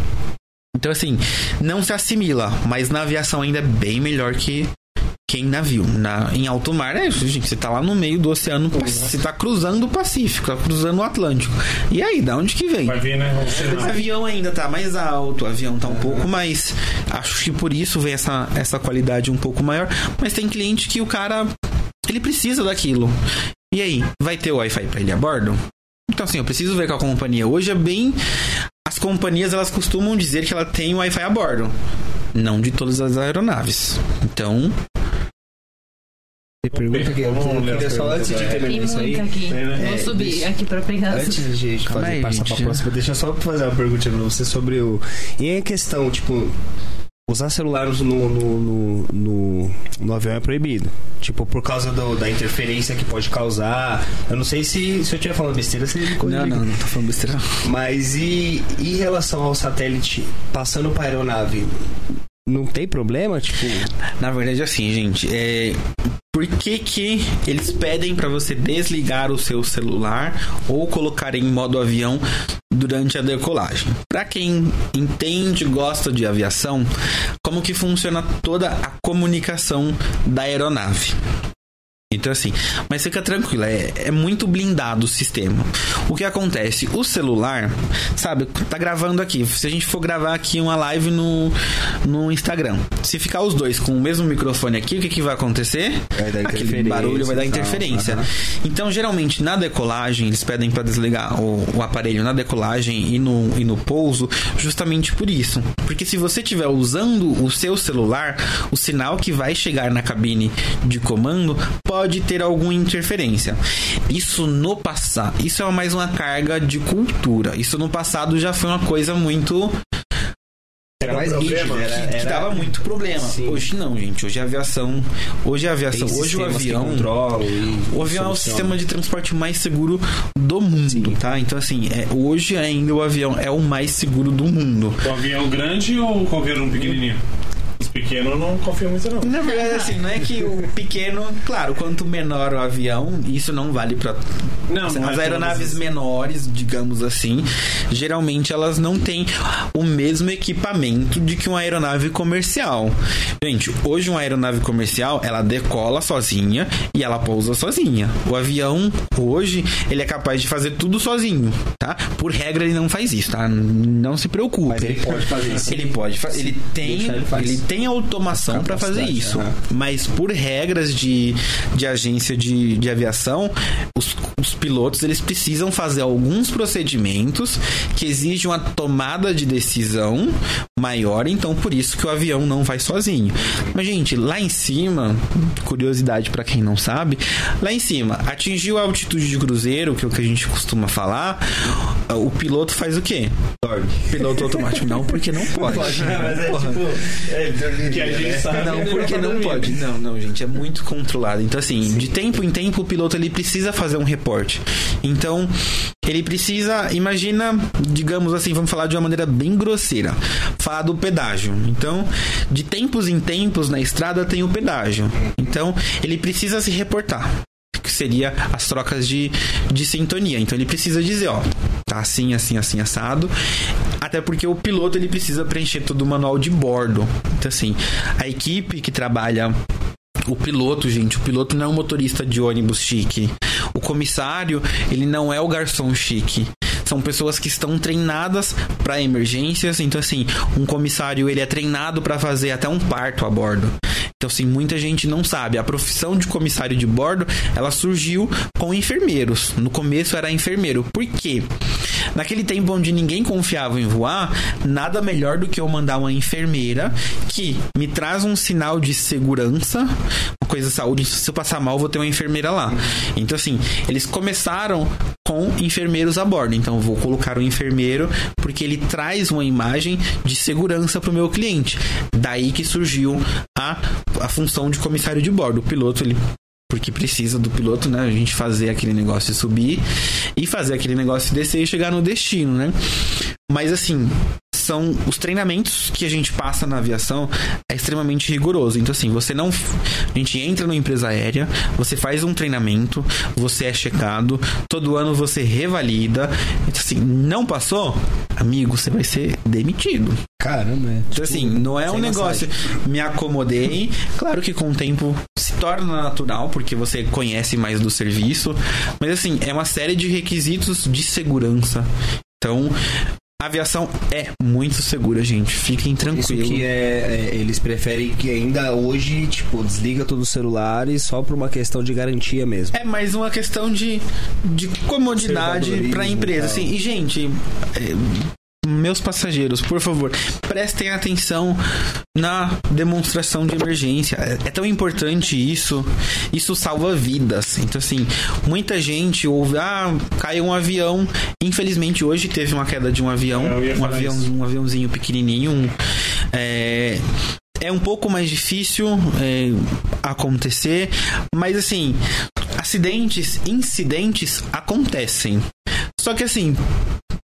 Então, assim, não se assimila, mas na aviação ainda é bem melhor que em navio. Na, em alto mar, é isso, gente. Você tá lá no meio do oceano, você tá cruzando o Pacífico, tá cruzando o Atlântico. E aí, da onde que vem? Vai vir, né? O avião ainda tá mais alto, o avião tá um pouco mais. Acho que por isso vem essa, essa qualidade um pouco maior. Mas tem cliente que o cara. Ele precisa daquilo. E aí, vai ter o Wi-Fi pra ele a bordo? Então, assim, eu preciso ver com a companhia. Hoje é bem. As companhias elas costumam dizer que ela tem o Wi-Fi a bordo. Não de todas as aeronaves. Então, pergunta que eu, Vamos ler só antes de terminar isso aí. aqui. Né? Vou É, subir deixa- aqui pra pegar. Antes de Calma fazer, aí, passar pra gente. próxima, deixa eu só fazer uma pergunta pra você sobre o. E a questão, tipo, usar celular no, no, no, no, no avião é proibido. Tipo, por causa do- da interferência que pode causar. Eu não sei se, se eu estiver falando besteira, você me não, corrige. não, não tô falando besteira. Mas e em relação ao satélite passando pra aeronave? Não tem problema? Tipo. Na verdade, assim, gente, é. Por que, que eles pedem para você desligar o seu celular ou colocar em modo avião durante a decolagem? Para quem entende, gosta de aviação, como que funciona toda a comunicação da aeronave? Então, assim, mas fica tranquilo, é, é muito blindado o sistema. O que acontece? O celular, sabe, tá gravando aqui. Se a gente for gravar aqui uma live no, no Instagram, se ficar os dois com o mesmo microfone aqui, o que, que vai acontecer? Vai dar Aquele barulho vai dar tal, interferência. aham. Então, geralmente, na decolagem, eles pedem para desligar o, o aparelho na decolagem e no, e no pouso, justamente por isso. Porque se você estiver usando o seu celular, o sinal que vai chegar na cabine de comando pode ter alguma interferência. Isso no passado, isso é mais uma carga de cultura. Isso no passado já foi uma coisa muito Era mais problema, rígido, era, que, que era- dava muito problema. Sim. Hoje não, gente. Hoje a aviação. Hoje a aviação. tem Hoje o que avião. controlam e O avião é o sistema de transporte mais seguro do mundo, tá? Então, assim, é, hoje ainda o avião é o mais seguro do mundo. O avião grande ou qualquer um pequenininho? Eu não confio muito, não. Na verdade, assim, não é que o pequeno, claro, quanto menor o avião, isso não vale para Não, As não é aeronaves menores, digamos assim, geralmente elas não têm o mesmo equipamento de que uma aeronave comercial. Gente, hoje uma aeronave comercial, ela decola sozinha e ela pousa sozinha. O avião, hoje, ele é capaz de fazer tudo sozinho, tá? Por regra, ele não faz isso, tá? Não se preocupe. Mas ele pode fazer isso. Ele pode, ele tem, ele faz. ele tem automação para fazer isso. Mas por regras de, de agência de, de aviação, os, os pilotos eles precisam fazer alguns procedimentos que exigem uma tomada de decisão maior, então por isso que o avião não vai sozinho. Mas gente, lá em cima, curiosidade para quem não sabe, lá em cima, atingiu a altitude de cruzeiro, que é o que a gente costuma falar, o piloto faz o quê? Piloto automático não, porque não pode. Mas é Porra. tipo. É, dormir, Que a gente né? sabe. Não, porque não dormindo. pode. Não, não, gente, é muito controlado. Então, assim, de tempo em tempo o piloto ele precisa fazer um reporte. Então, ele precisa, imagina, digamos assim, vamos falar de uma maneira bem grosseira, falar do pedágio. Então, de tempos em tempos na estrada tem o pedágio. Então, ele precisa se reportar. Que seria as trocas de, de sintonia. Então ele precisa dizer, ó, tá assim, assim, assim, assado. Até porque o piloto ele precisa preencher todo o manual de bordo. Então, assim, a equipe que trabalha o piloto, gente, o piloto não é um motorista de ônibus chique. O comissário, ele não é o garçom chique. São pessoas que estão treinadas para emergências. Então, assim, um comissário ele é treinado para fazer até um parto a bordo. Então, assim, muita gente não sabe. A profissão de comissário de bordo, ela surgiu com enfermeiros. No começo era enfermeiro. Por quê? Naquele tempo onde ninguém confiava em voar, nada melhor do que eu mandar uma enfermeira que me traz um sinal de segurança, uma coisa de saúde. Se eu passar mal, vou ter uma enfermeira lá. Então, assim, eles começaram com enfermeiros a bordo. Então, vou colocar um enfermeiro porque ele traz uma imagem de segurança para o meu cliente. Daí que surgiu a, a função de comissário de bordo. O piloto, ele porque precisa do piloto, né? A gente fazer aquele negócio subir e fazer aquele negócio descer e chegar no destino, né? Mas assim, são os treinamentos que a gente passa na aviação é extremamente rigoroso. Então assim, você não a gente entra numa empresa aérea, você faz um treinamento, você é checado, todo ano você revalida. Então assim, não passou, amigo, você vai ser demitido. Caramba, é. Então, assim, não é um negócio. Me acomodei. Claro que com o tempo se torna natural, porque você conhece mais do serviço. Mas, assim, é uma série de requisitos de segurança. Então, a aviação é muito segura, gente. Fiquem Isso tranquilos. que é, é, eles preferem que ainda hoje, tipo, desliga todos os celulares só por uma questão de garantia mesmo. É mais uma questão de, de comodidade Conservadorismo pra empresa. e. Assim. E, gente, é, meus passageiros, por favor, prestem atenção na demonstração de emergência. É, é tão importante isso. Isso salva vidas. Então, assim, muita gente ouve, ah, caiu um avião. Infelizmente, hoje teve uma queda de um avião. É, um, avião isso. um aviãozinho pequenininho. Um, é, é um pouco mais difícil é, acontecer, mas assim, acidentes, incidentes acontecem. Só que assim,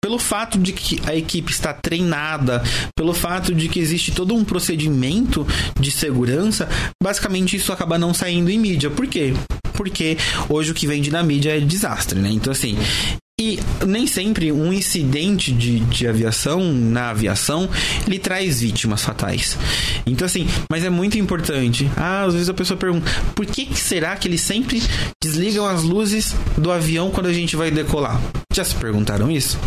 pelo fato de que a equipe está treinada, pelo fato de que existe todo um procedimento de segurança, basicamente isso acaba não saindo em mídia. Por quê? Porque hoje o que vende na mídia é desastre, né? Então assim, e nem sempre um incidente de, de aviação, na aviação, ele traz vítimas fatais. Então, assim, mas é muito importante. Ah, às vezes a pessoa pergunta: por que, que será que eles sempre desligam as luzes do avião quando a gente vai decolar? Já se perguntaram isso?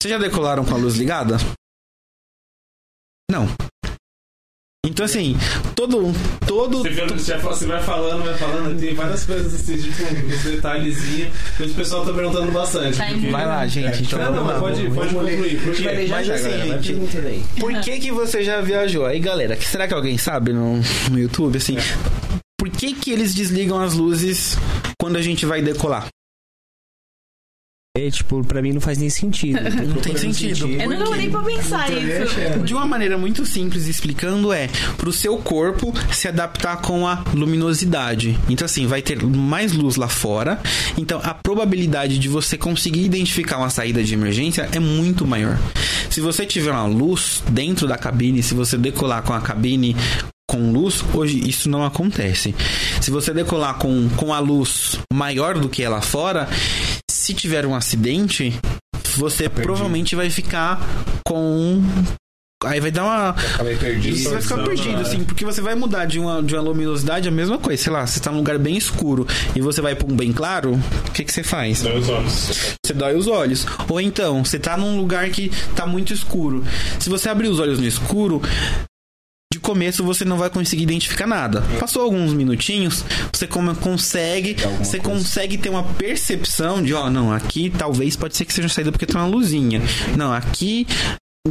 Vocês já decolaram com a luz ligada? Não. Então, assim, todo. todo Você, vê- você vai- você vai falando, vai falando, tem várias coisas assim, de uns detalhezinhos. que O pessoal tá perguntando bastante. Tá porque- Vai lá, gente. Então, Não, não, mas pode, pode concluir. Por quê? Mas assim, Por que que você já viajou? Aí, galera, que será que alguém sabe no, no YouTube, assim? Por que que eles desligam as luzes quando a gente vai decolar? Tipo, pra mim não faz nem sentido. Não tem sentido. Eu não parei pra pensar isso. De uma maneira muito simples explicando é pro seu corpo se adaptar com a luminosidade. Então assim, vai ter mais luz lá fora. Então a probabilidade de você conseguir identificar uma saída de emergência é muito maior. Se você tiver uma luz dentro da cabine, se você decolar com a cabine com luz, hoje isso não acontece. Se você decolar com, com a luz maior do que ela fora, se tiver um acidente, você provavelmente vai ficar com. Aí vai dar uma. Acabei perdido. Você vai ficar perdido, assim, porque você vai mudar de uma, de uma luminosidade a mesma coisa. Sei lá, você tá num lugar bem escuro e você vai pra um bem claro, o que, que você faz? Dói os olhos. Você dói os olhos. Ou então, você tá num lugar que tá muito escuro. Se você abrir os olhos no escuro, começo você não vai conseguir identificar nada. Passou alguns minutinhos, você como consegue, você coisa. consegue ter uma percepção de, ó, não, aqui talvez pode ser que seja saída porque tem uma luzinha. Não, aqui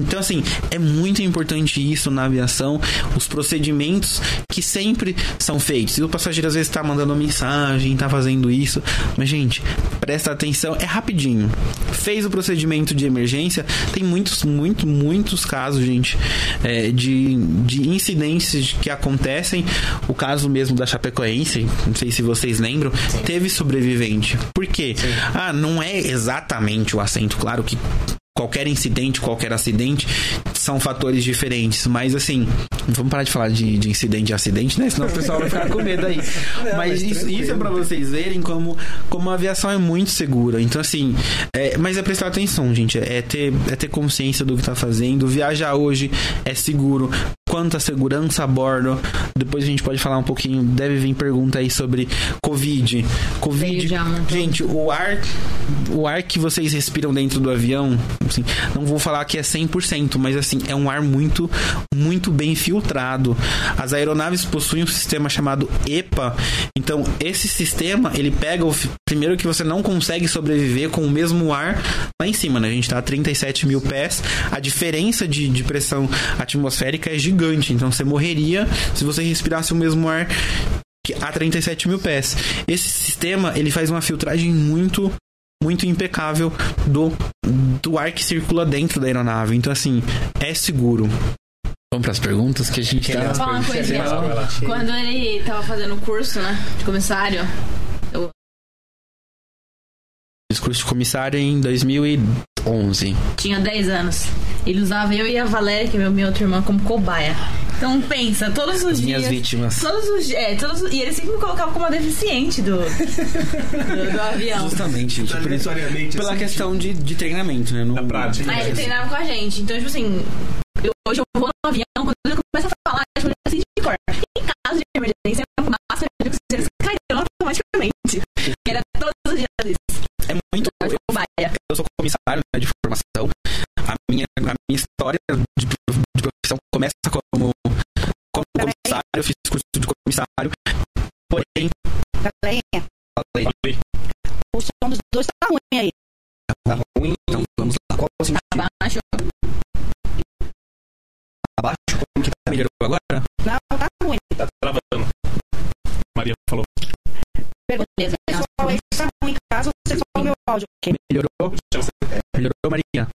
então, assim, é muito importante isso na aviação, os procedimentos que sempre são feitos. E o passageiro às vezes tá mandando mensagem, tá fazendo isso. Mas, gente, presta atenção, é rapidinho. Fez o procedimento de emergência, tem muitos, muito, muitos casos, gente, é, de, de incidentes que acontecem. O caso mesmo da Chapecoense, não sei se vocês lembram, teve sobrevivente. Por quê? Ah, não é exatamente o assento, claro que qualquer incidente, qualquer acidente são fatores diferentes. Mas assim, vamos parar de falar de, de incidente e acidente, né? Senão o pessoal vai ficar com medo aí. mas isso, isso é pra vocês verem como, como a aviação é muito segura. Então, assim, é, mas é prestar atenção, gente. É ter, é ter consciência do que tá fazendo. Viajar hoje é seguro. Quanto à segurança a bordo. Depois a gente pode falar um pouquinho. Deve vir pergunta aí sobre Covid. Covid. Gente, o ar, o ar que vocês respiram dentro do avião, assim, não vou falar que é 100%, mas assim, é um ar muito, muito bem filtrado. As aeronaves possuem um sistema chamado EPA. Então, esse sistema, ele pega o primeiro que você não consegue sobreviver com o mesmo ar lá em cima, né? A gente tá a 37 mil pés. A diferença de, de pressão atmosférica é gigante. Então, você morreria se você respirasse o mesmo ar a 37 mil pés. Esse sistema ele faz uma filtragem muito muito impecável do, do ar que circula dentro da aeronave. Então, assim, é seguro. Vamos para as perguntas que a gente tá. Uma. Quando ele tava fazendo o curso, né, de comissário, Discurso de comissário em 2011. tinha 10 anos. Ele usava eu e a Valéria, que é meu- minha outra irmã, como cobaia. Então pensa, todos os As dias. minhas vítimas. Todos os dias. É, todos, os- e ele sempre me colocava como uma deficiente do, do, do avião. Justamente, gente. Por isso, Aleatoriamente, pela assim, questão de, de treinamento, né? No, Da prática. Aí ele treinava com a gente. Então, tipo assim, eu- hoje eu vou no avião, quando ele começa a falar, tipo, assim de cor. Em caso de emergência, máscara de oxigênio caiu automaticamente. Era todos os dias isso. É muito. Eu, eu sou comissário né, de formação. A minha, a minha história de, profissão começa como, como comissário. Eu fiz curso de comissário. Porém, Galerinha, falei, o som dos dois tá ruim aí. Tá ruim. então vamos lá. Qual o sentido? Abaixo. Abaixo? Como que tá? Melhorou agora? Não, tá ruim. Tá travando. Maria falou. Beleza. Pessoal, aí tá ruim. Caso você só o meu áudio. Melhorou? Melhorou, Maria?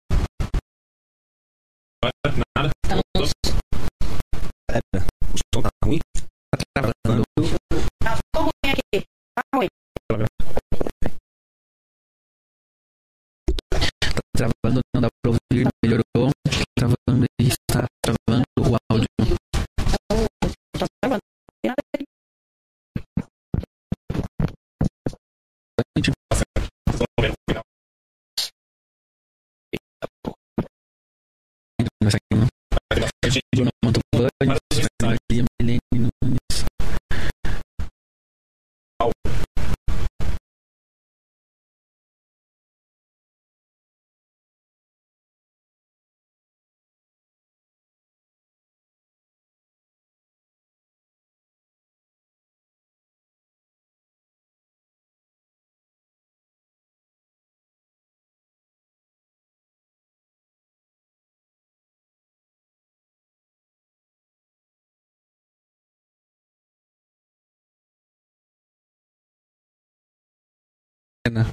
Nada. Travando, não dá pra ouvir. Melhorou. Travando e está travando o áudio. Não.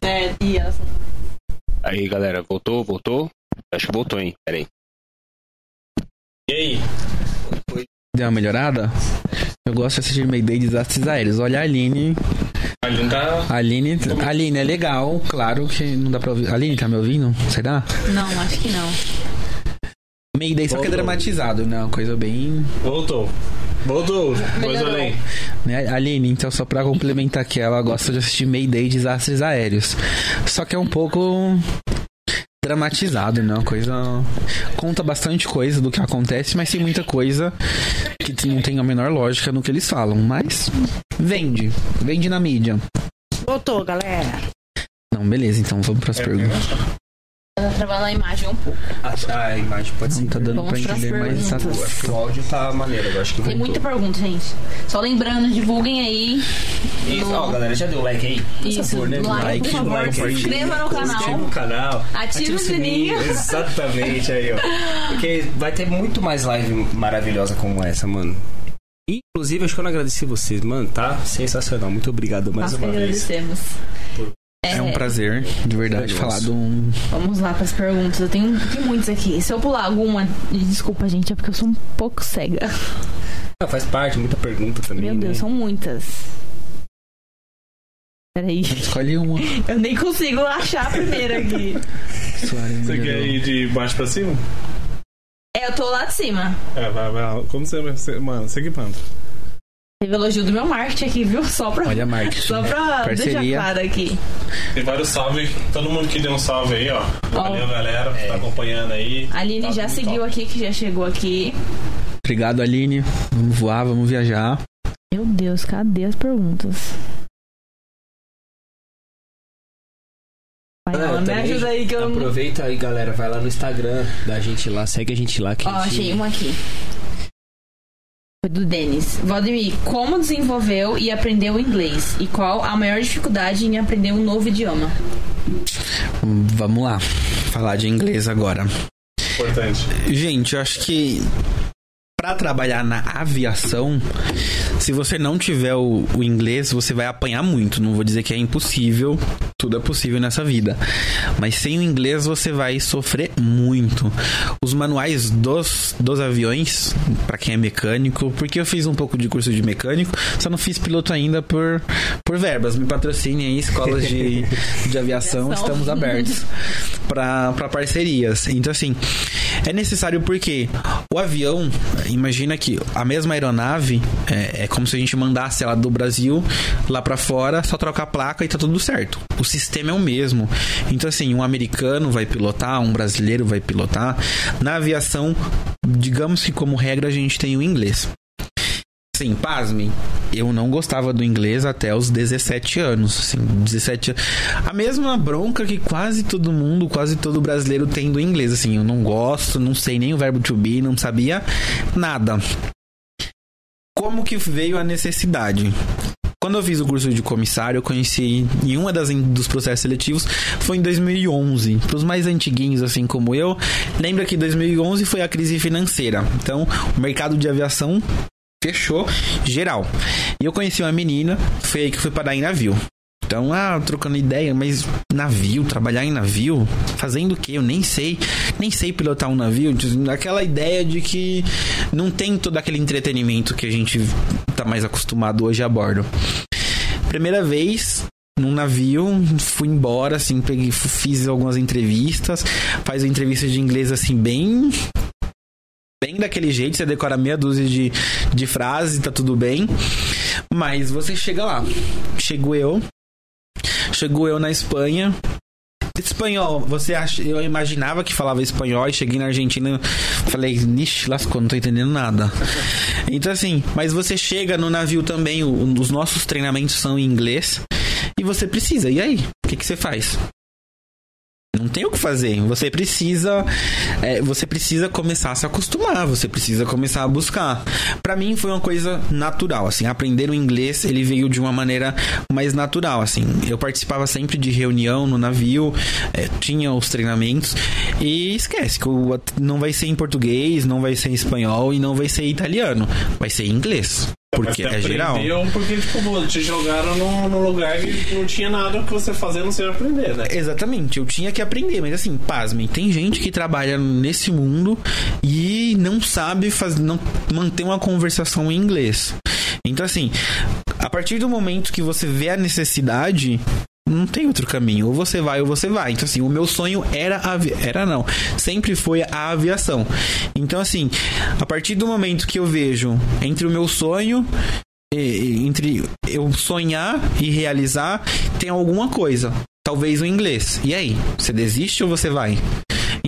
É, e ela só- Aí, galera, voltou, voltou? Acho que voltou, hein? Pera aí. E aí? Deu uma melhorada? Eu gosto de assistir Mayday de desastres aéreos. Olha a Aline. A gente tá. Aline, Aline é legal, claro que não dá pra ouvir. Aline tá me ouvindo? Será? Não, acho que não. Mayday só que é Voltou. dramatizado, né? Uma coisa bem. Voltou. Voltou. Melhorou. além. Né? Aline, então só pra complementar aqui, ela gosta de assistir Mayday de desastres aéreos. Só que é um pouco dramatizado, né? Uma coisa. Conta bastante coisa do que acontece, mas tem muita coisa que não tem a menor lógica no que eles falam. Mas vende. Vende na mídia. Voltou, galera. Não, beleza, então vamos pras perguntas. Ela trabalha a imagem um pouco. A, a imagem pode Não ser. tá dando Vamos pra entender acho que o áudio tá maneiro, eu acho que Tem voltou. muita pergunta, gente. Só lembrando, divulguem aí. Isso, no- ó, galera, já deu like aí? Isso, Por favor, né? like, por favor, like se aí. inscreva no Se inscreva canal. no canal. Ative o sininho. Exatamente, aí, ó. Porque vai ter muito mais live maravilhosa como essa, mano. Inclusive, acho que eu não agradeci vocês, mano. Tá sensacional. Muito obrigado mais Nós uma vez. agradecemos. É um prazer, de verdade, falar de um. Vamos lá pras perguntas. Eu tenho, tenho muitos aqui. Se eu pular alguma, desculpa, gente, é porque eu sou um pouco cega. Ah, faz parte, muita pergunta também. Meu Deus, né? são muitas. Peraí. Escolhe uma. Eu nem consigo achar a primeira aqui. Você quer ir de baixo pra cima? É, eu tô lá de cima. É, vai, vai. Como você. você mano, você que planta. Teve elogio do meu marketing aqui, viu? Só pra, Olha a marketing. só pra deixar Parceria. claro aqui. Tem vários salve. Todo mundo que deu um salve aí, ó. Valeu, galera. É. Tá acompanhando aí. A Aline Tá já seguiu top. aqui, que já chegou aqui. Obrigado, Aline. Vamos voar, vamos viajar. Meu Deus, cadê as perguntas? Galera, ela me ajuda aí que eu. Aproveita aí, galera. Vai lá no Instagram da gente lá. Segue a gente lá. Que Ó, a gente... achei uma aqui. Foi do Denis. Valdemir, como desenvolveu e aprendeu inglês? E qual a maior dificuldade em aprender um novo idioma? Vamos lá. Falar de inglês agora. Importante. Gente, eu acho que pra trabalhar na aviação, se você não tiver o, o inglês, você vai apanhar muito. Não vou dizer que é impossível, tudo é possível nessa vida. Mas sem o inglês você vai sofrer muito. Os manuais dos, dos aviões, pra quem é mecânico, porque eu fiz um pouco de curso de mecânico, só não fiz piloto ainda por, por verbas. Me patrocinem aí, escolas de, de aviação, Aviação. estamos abertos para parcerias. Então, assim, é necessário porque o avião, imagina que a mesma aeronave é, é como se a gente mandasse ela do Brasil lá para fora, só trocar a placa e tá tudo certo. O sistema é o mesmo. Então, assim, um americano vai pilotar, um brasileiro vai pilotar. Na aviação, digamos que como regra a gente tem o inglês. Sim, pasme. Eu não gostava do inglês até os 17 anos. Assim, 17 anos. A mesma bronca que quase todo mundo, quase todo brasileiro tem do inglês. Assim, eu não gosto, não sei nem o verbo to be, não sabia nada. Como que veio a necessidade? Quando eu fiz o curso de comissário, eu conheci em uma das dos processos seletivos foi em 2011. Para os mais antiguinhos assim como eu, lembra que 2011 foi a crise financeira. Então, o mercado de aviação fechou geral. E eu conheci uma menina, foi aí que eu fui parar em navio. Então, ah, trocando ideia, mas navio, trabalhar em navio, fazendo o quê? Eu nem sei, nem sei pilotar um navio. Aquela ideia de que não tem todo aquele entretenimento que a gente tá mais acostumado hoje a bordo. Primeira vez num navio, fui embora, assim, peguei, fiz algumas entrevistas, faz uma entrevista de inglês assim bem bem daquele jeito, você decora meia dúzia de, de frases, tá tudo bem. Mas você chega lá. Chego eu. Chego eu na Espanha. Espanhol, você acha. Eu imaginava que falava espanhol e cheguei na Argentina falei, nixe, lascou, não tô entendendo nada. Então, assim, mas você chega no navio também, os nossos treinamentos são em inglês e você precisa. E aí? O que, que você faz? Não tem o que fazer. Você precisa, é, você precisa começar a se acostumar. Você precisa começar a buscar. Pra mim foi uma coisa natural. Assim, aprender o inglês ele veio de uma maneira mais natural. Assim, eu participava sempre de reunião no navio, é, tinha os treinamentos e esquece que não vai ser em português, não vai ser em espanhol e não vai ser italiano. Vai ser em inglês. Porque é geral. porque, tipo, te jogaram num, num lugar que não tinha nada que você fazer, não sei aprender, né? Exatamente, eu tinha que aprender, mas assim, pasmem, tem gente que trabalha nesse mundo e não sabe fazer, não manter uma conversação em inglês. Então assim, a partir do momento que você vê a necessidade, não tem outro caminho, ou você vai ou você vai. Então assim, o meu sonho era a avi... era não, sempre foi a aviação. Então assim, a partir do momento que eu vejo entre o meu sonho entre eu sonhar e realizar, tem alguma coisa. Talvez o inglês. E aí? Você desiste ou você vai?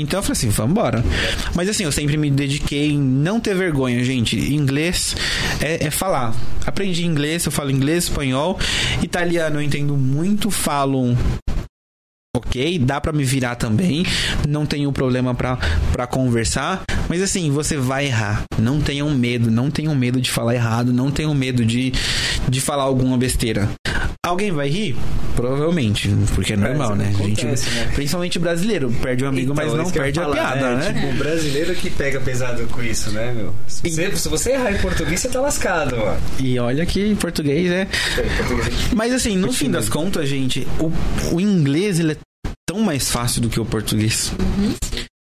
Então eu falei assim, vambora. Mas assim, eu sempre me dediquei em não ter vergonha, gente. Inglês é, é falar. Aprendi inglês, eu falo inglês, espanhol. Italiano eu entendo muito, falo ok, dá pra me virar também, não tenho problema pra conversar, mas assim, você vai errar, não tenham medo, não tenham medo de falar errado, não tenham medo de, de falar alguma besteira. Alguém vai rir? Provavelmente, porque é normal, né? A gente, acontece, né? Principalmente brasileiro, perde o amigo, mas Então, não eu ia perde a falar, piada, né? Tipo, o brasileiro que pega pesado com isso, né, meu? Se você, se você errar em português, você tá lascado, mano. E olha que em português é Mas assim, no fim das contas, gente, o, o inglês ele é tão mais fácil do que o português.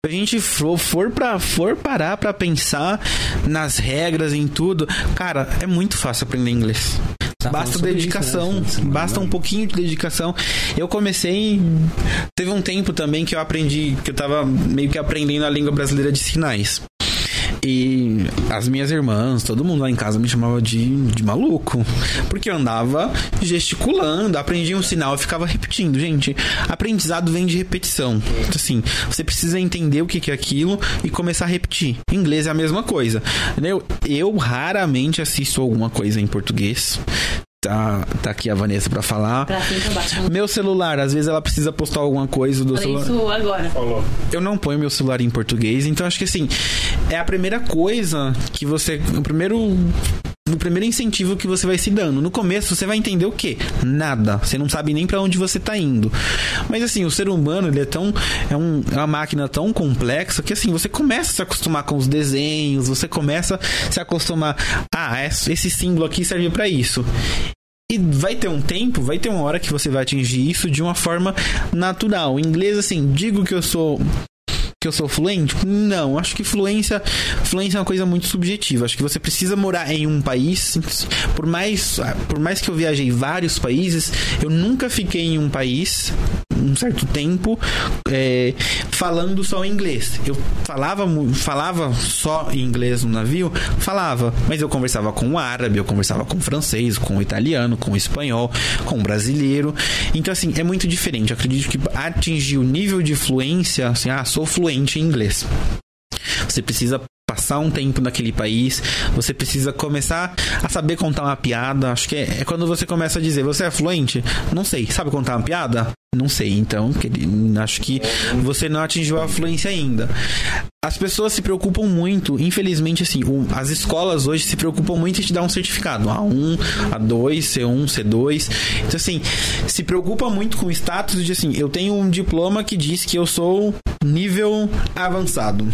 Se a gente for, for, pra, for parar pra pensar nas regras, em tudo, cara, é muito fácil aprender inglês. Tá Basta dedicação, isso, né, basta um pouquinho de dedicação. Eu comecei. Teve um tempo também que eu aprendi, que eu tava meio que aprendendo a língua brasileira de sinais. E as minhas irmãs, todo mundo lá em casa me chamava de, de maluco. Porque eu andava gesticulando, aprendia um sinal e ficava repetindo. Gente, aprendizado vem de repetição. Então, Assim, você precisa entender o que é aquilo e começar a repetir. Em inglês é a mesma coisa. Eu, eu raramente assisto alguma coisa em português. Tá, tá aqui a Vanessa pra falar. Pra baixo. Meu celular, às vezes ela precisa postar alguma coisa do Falei celular isso agora. Falou. eu não ponho meu celular em português, então acho que assim, é a primeira coisa que você. O primeiro. O primeiro incentivo que você vai se dando. No começo você vai entender o quê? Nada. Você não sabe nem pra onde você tá indo. Mas assim, o ser humano, ele é tão. É, um- é uma máquina tão complexa que assim, você começa a se acostumar com os desenhos, você começa a se acostumar. Ah, esse símbolo aqui serve pra isso. E vai ter um tempo, vai ter uma hora que você vai atingir isso de uma forma natural. Em inglês, assim, digo que eu sou que eu sou fluente? Não, acho que fluência, fluência é uma coisa muito subjetiva. Acho que você precisa morar em um país, por mais, por mais que eu viajei vários países, eu nunca fiquei em um país um certo tempo é, falando só inglês. Eu falava, falava só inglês no navio, falava, mas eu conversava com o árabe, eu conversava com o francês, com o italiano, com o espanhol, com o brasileiro. Então, assim, é muito diferente. Eu acredito que atingir o nível de fluência, assim, ah, sou fluente em inglês. Você precisa passar um tempo naquele país, você precisa começar a saber contar uma piada. Acho que é, é quando você começa a dizer, você é fluente? Não sei. Sabe contar uma piada? Não sei. Então, acho que você não atingiu a fluência ainda. As pessoas se preocupam muito, infelizmente, assim, as escolas hoje se preocupam muito em te dar um certificado. A1, A2, C1, C2. Então, assim, se preocupa muito com o status de assim, eu tenho um diploma que diz que eu sou nível avançado.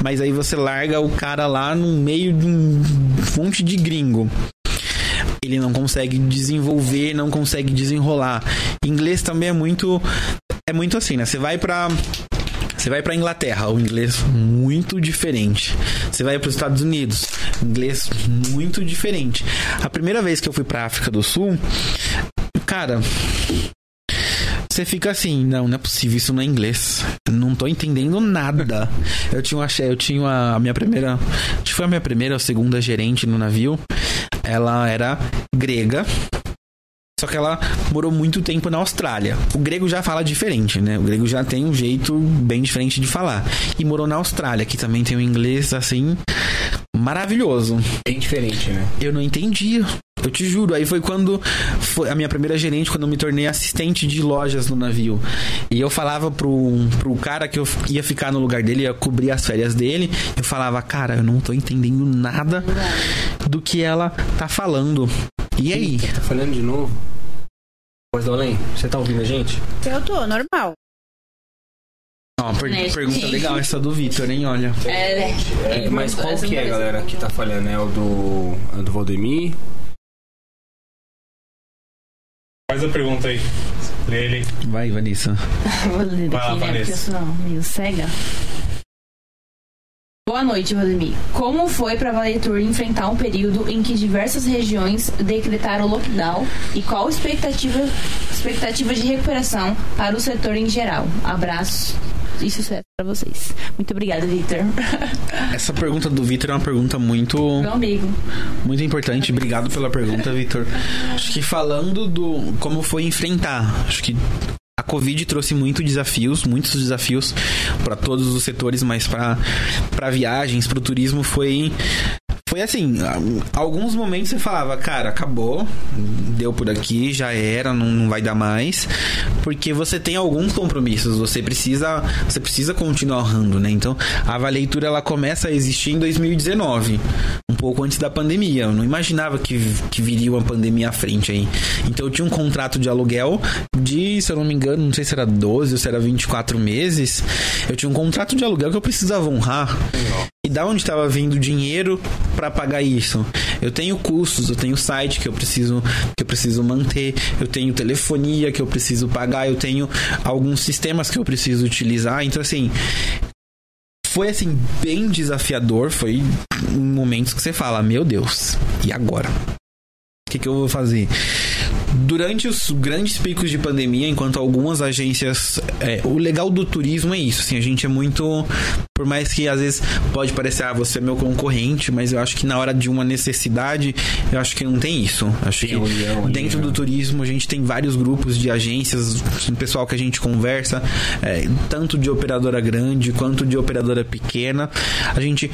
Mas aí você larga o cara lá no meio de um monte de gringo ele não consegue desenvolver, não consegue desenrolar. Inglês também é muito é muito assim, né? Você vai pra você vai pra Inglaterra, o inglês muito diferente. Você vai para os Estados Unidos, inglês muito diferente. A primeira vez que eu fui pra África do Sul, cara, você fica assim, não, não é possível, isso não é inglês. Não tô entendendo nada. Eu tinha eu tinha a minha primeira, acho que foi a minha primeira ou segunda gerente no navio. Ela era grega. Só que ela morou muito tempo na Austrália. O grego já fala diferente, né? O grego já tem um jeito bem diferente de falar. E morou na Austrália, que também tem um inglês assim maravilhoso. Bem diferente, né? Eu não entendia. Eu te juro. Aí foi quando foi a minha primeira gerente, quando eu me tornei assistente de lojas no navio. E eu falava pro, pro cara que eu ia ficar no lugar dele, ia cobrir as férias dele. Eu falava, cara, eu não tô entendendo nada do que ela tá falando. E aí? Tá falando de novo? Voz do além, você tá ouvindo a gente? Eu tô, normal. Ó, per- Né, pergunta gente? legal essa do Vitor, hein? Olha. É, É, mas qual que é, galera, que tá falhando? É o do, é do Valdemir? Faz a pergunta aí. Pra ele. Vai, Vanessa. Vou ler Vai lá, né? Porque Vanessa. eu sou meio cega. Boa noite, Valdemir. Como foi para Valetur enfrentar um período em que diversas regiões decretaram lockdown e qual a expectativa, expectativa de recuperação para o setor em geral? Abraços e sucesso para vocês. Muito obrigada, Victor. Essa pergunta do Vitor é uma pergunta muito, Meu amigo. muito importante. Obrigado pela pergunta, Vitor. Acho que falando do como foi enfrentar, acho que Covid trouxe muitos desafios, muitos desafios para todos os setores, mas para viagens, para o turismo foi foi assim, alguns momentos você falava, cara, acabou, deu por aqui, já era, não, não vai dar mais, porque você tem alguns compromissos, você precisa, você precisa continuar honrando, né? Então, a Valeitura ela começa a existir em 2019, um pouco antes da pandemia. Eu não imaginava que, que viria uma pandemia à frente aí. Então, eu tinha um contrato de aluguel de, se eu não me engano, não sei se era 12 ou se era 24 meses. Eu tinha um contrato de aluguel que eu precisava honrar. E da onde estava vindo dinheiro para pagar isso? Eu tenho custos, eu tenho site que eu preciso que eu preciso manter, eu tenho telefonia que eu preciso pagar, eu tenho alguns sistemas que eu preciso utilizar. Então assim, foi assim bem desafiador, foi em momentos que você fala, meu Deus, e agora? O que, que eu vou fazer? Durante os grandes picos de pandemia, enquanto algumas agências. é, o legal do turismo é isso, assim, a gente é muito. Por mais que às vezes pode parecer, ah, você é meu concorrente, mas eu acho que na hora de uma necessidade, eu acho que não tem isso. Acho que dentro né? do turismo a gente tem vários grupos de agências, pessoal que a gente conversa, é, tanto de operadora grande quanto de operadora pequena. A gente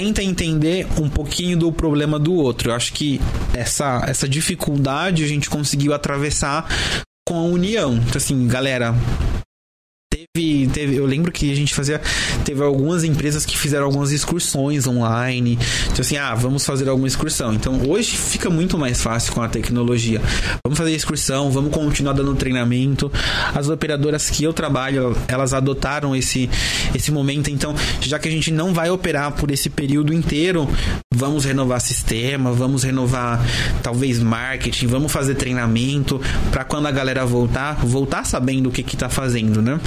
tenta entender um pouquinho do problema do outro. Eu acho que essa, essa dificuldade a gente conseguiu atravessar com a união. Então, assim, galera. Teve, eu lembro que a gente fazia. Teve algumas empresas que fizeram algumas excursões online. Então, assim, ah, vamos fazer alguma excursão. Então, hoje fica muito mais fácil com a tecnologia. Vamos fazer excursão, vamos continuar dando treinamento. As operadoras que eu trabalho, elas adotaram esse, esse momento. Então, já que a gente não vai operar por esse período inteiro, vamos renovar sistema, vamos renovar talvez marketing, vamos fazer treinamento para quando a galera voltar, voltar sabendo o que que tá fazendo, né?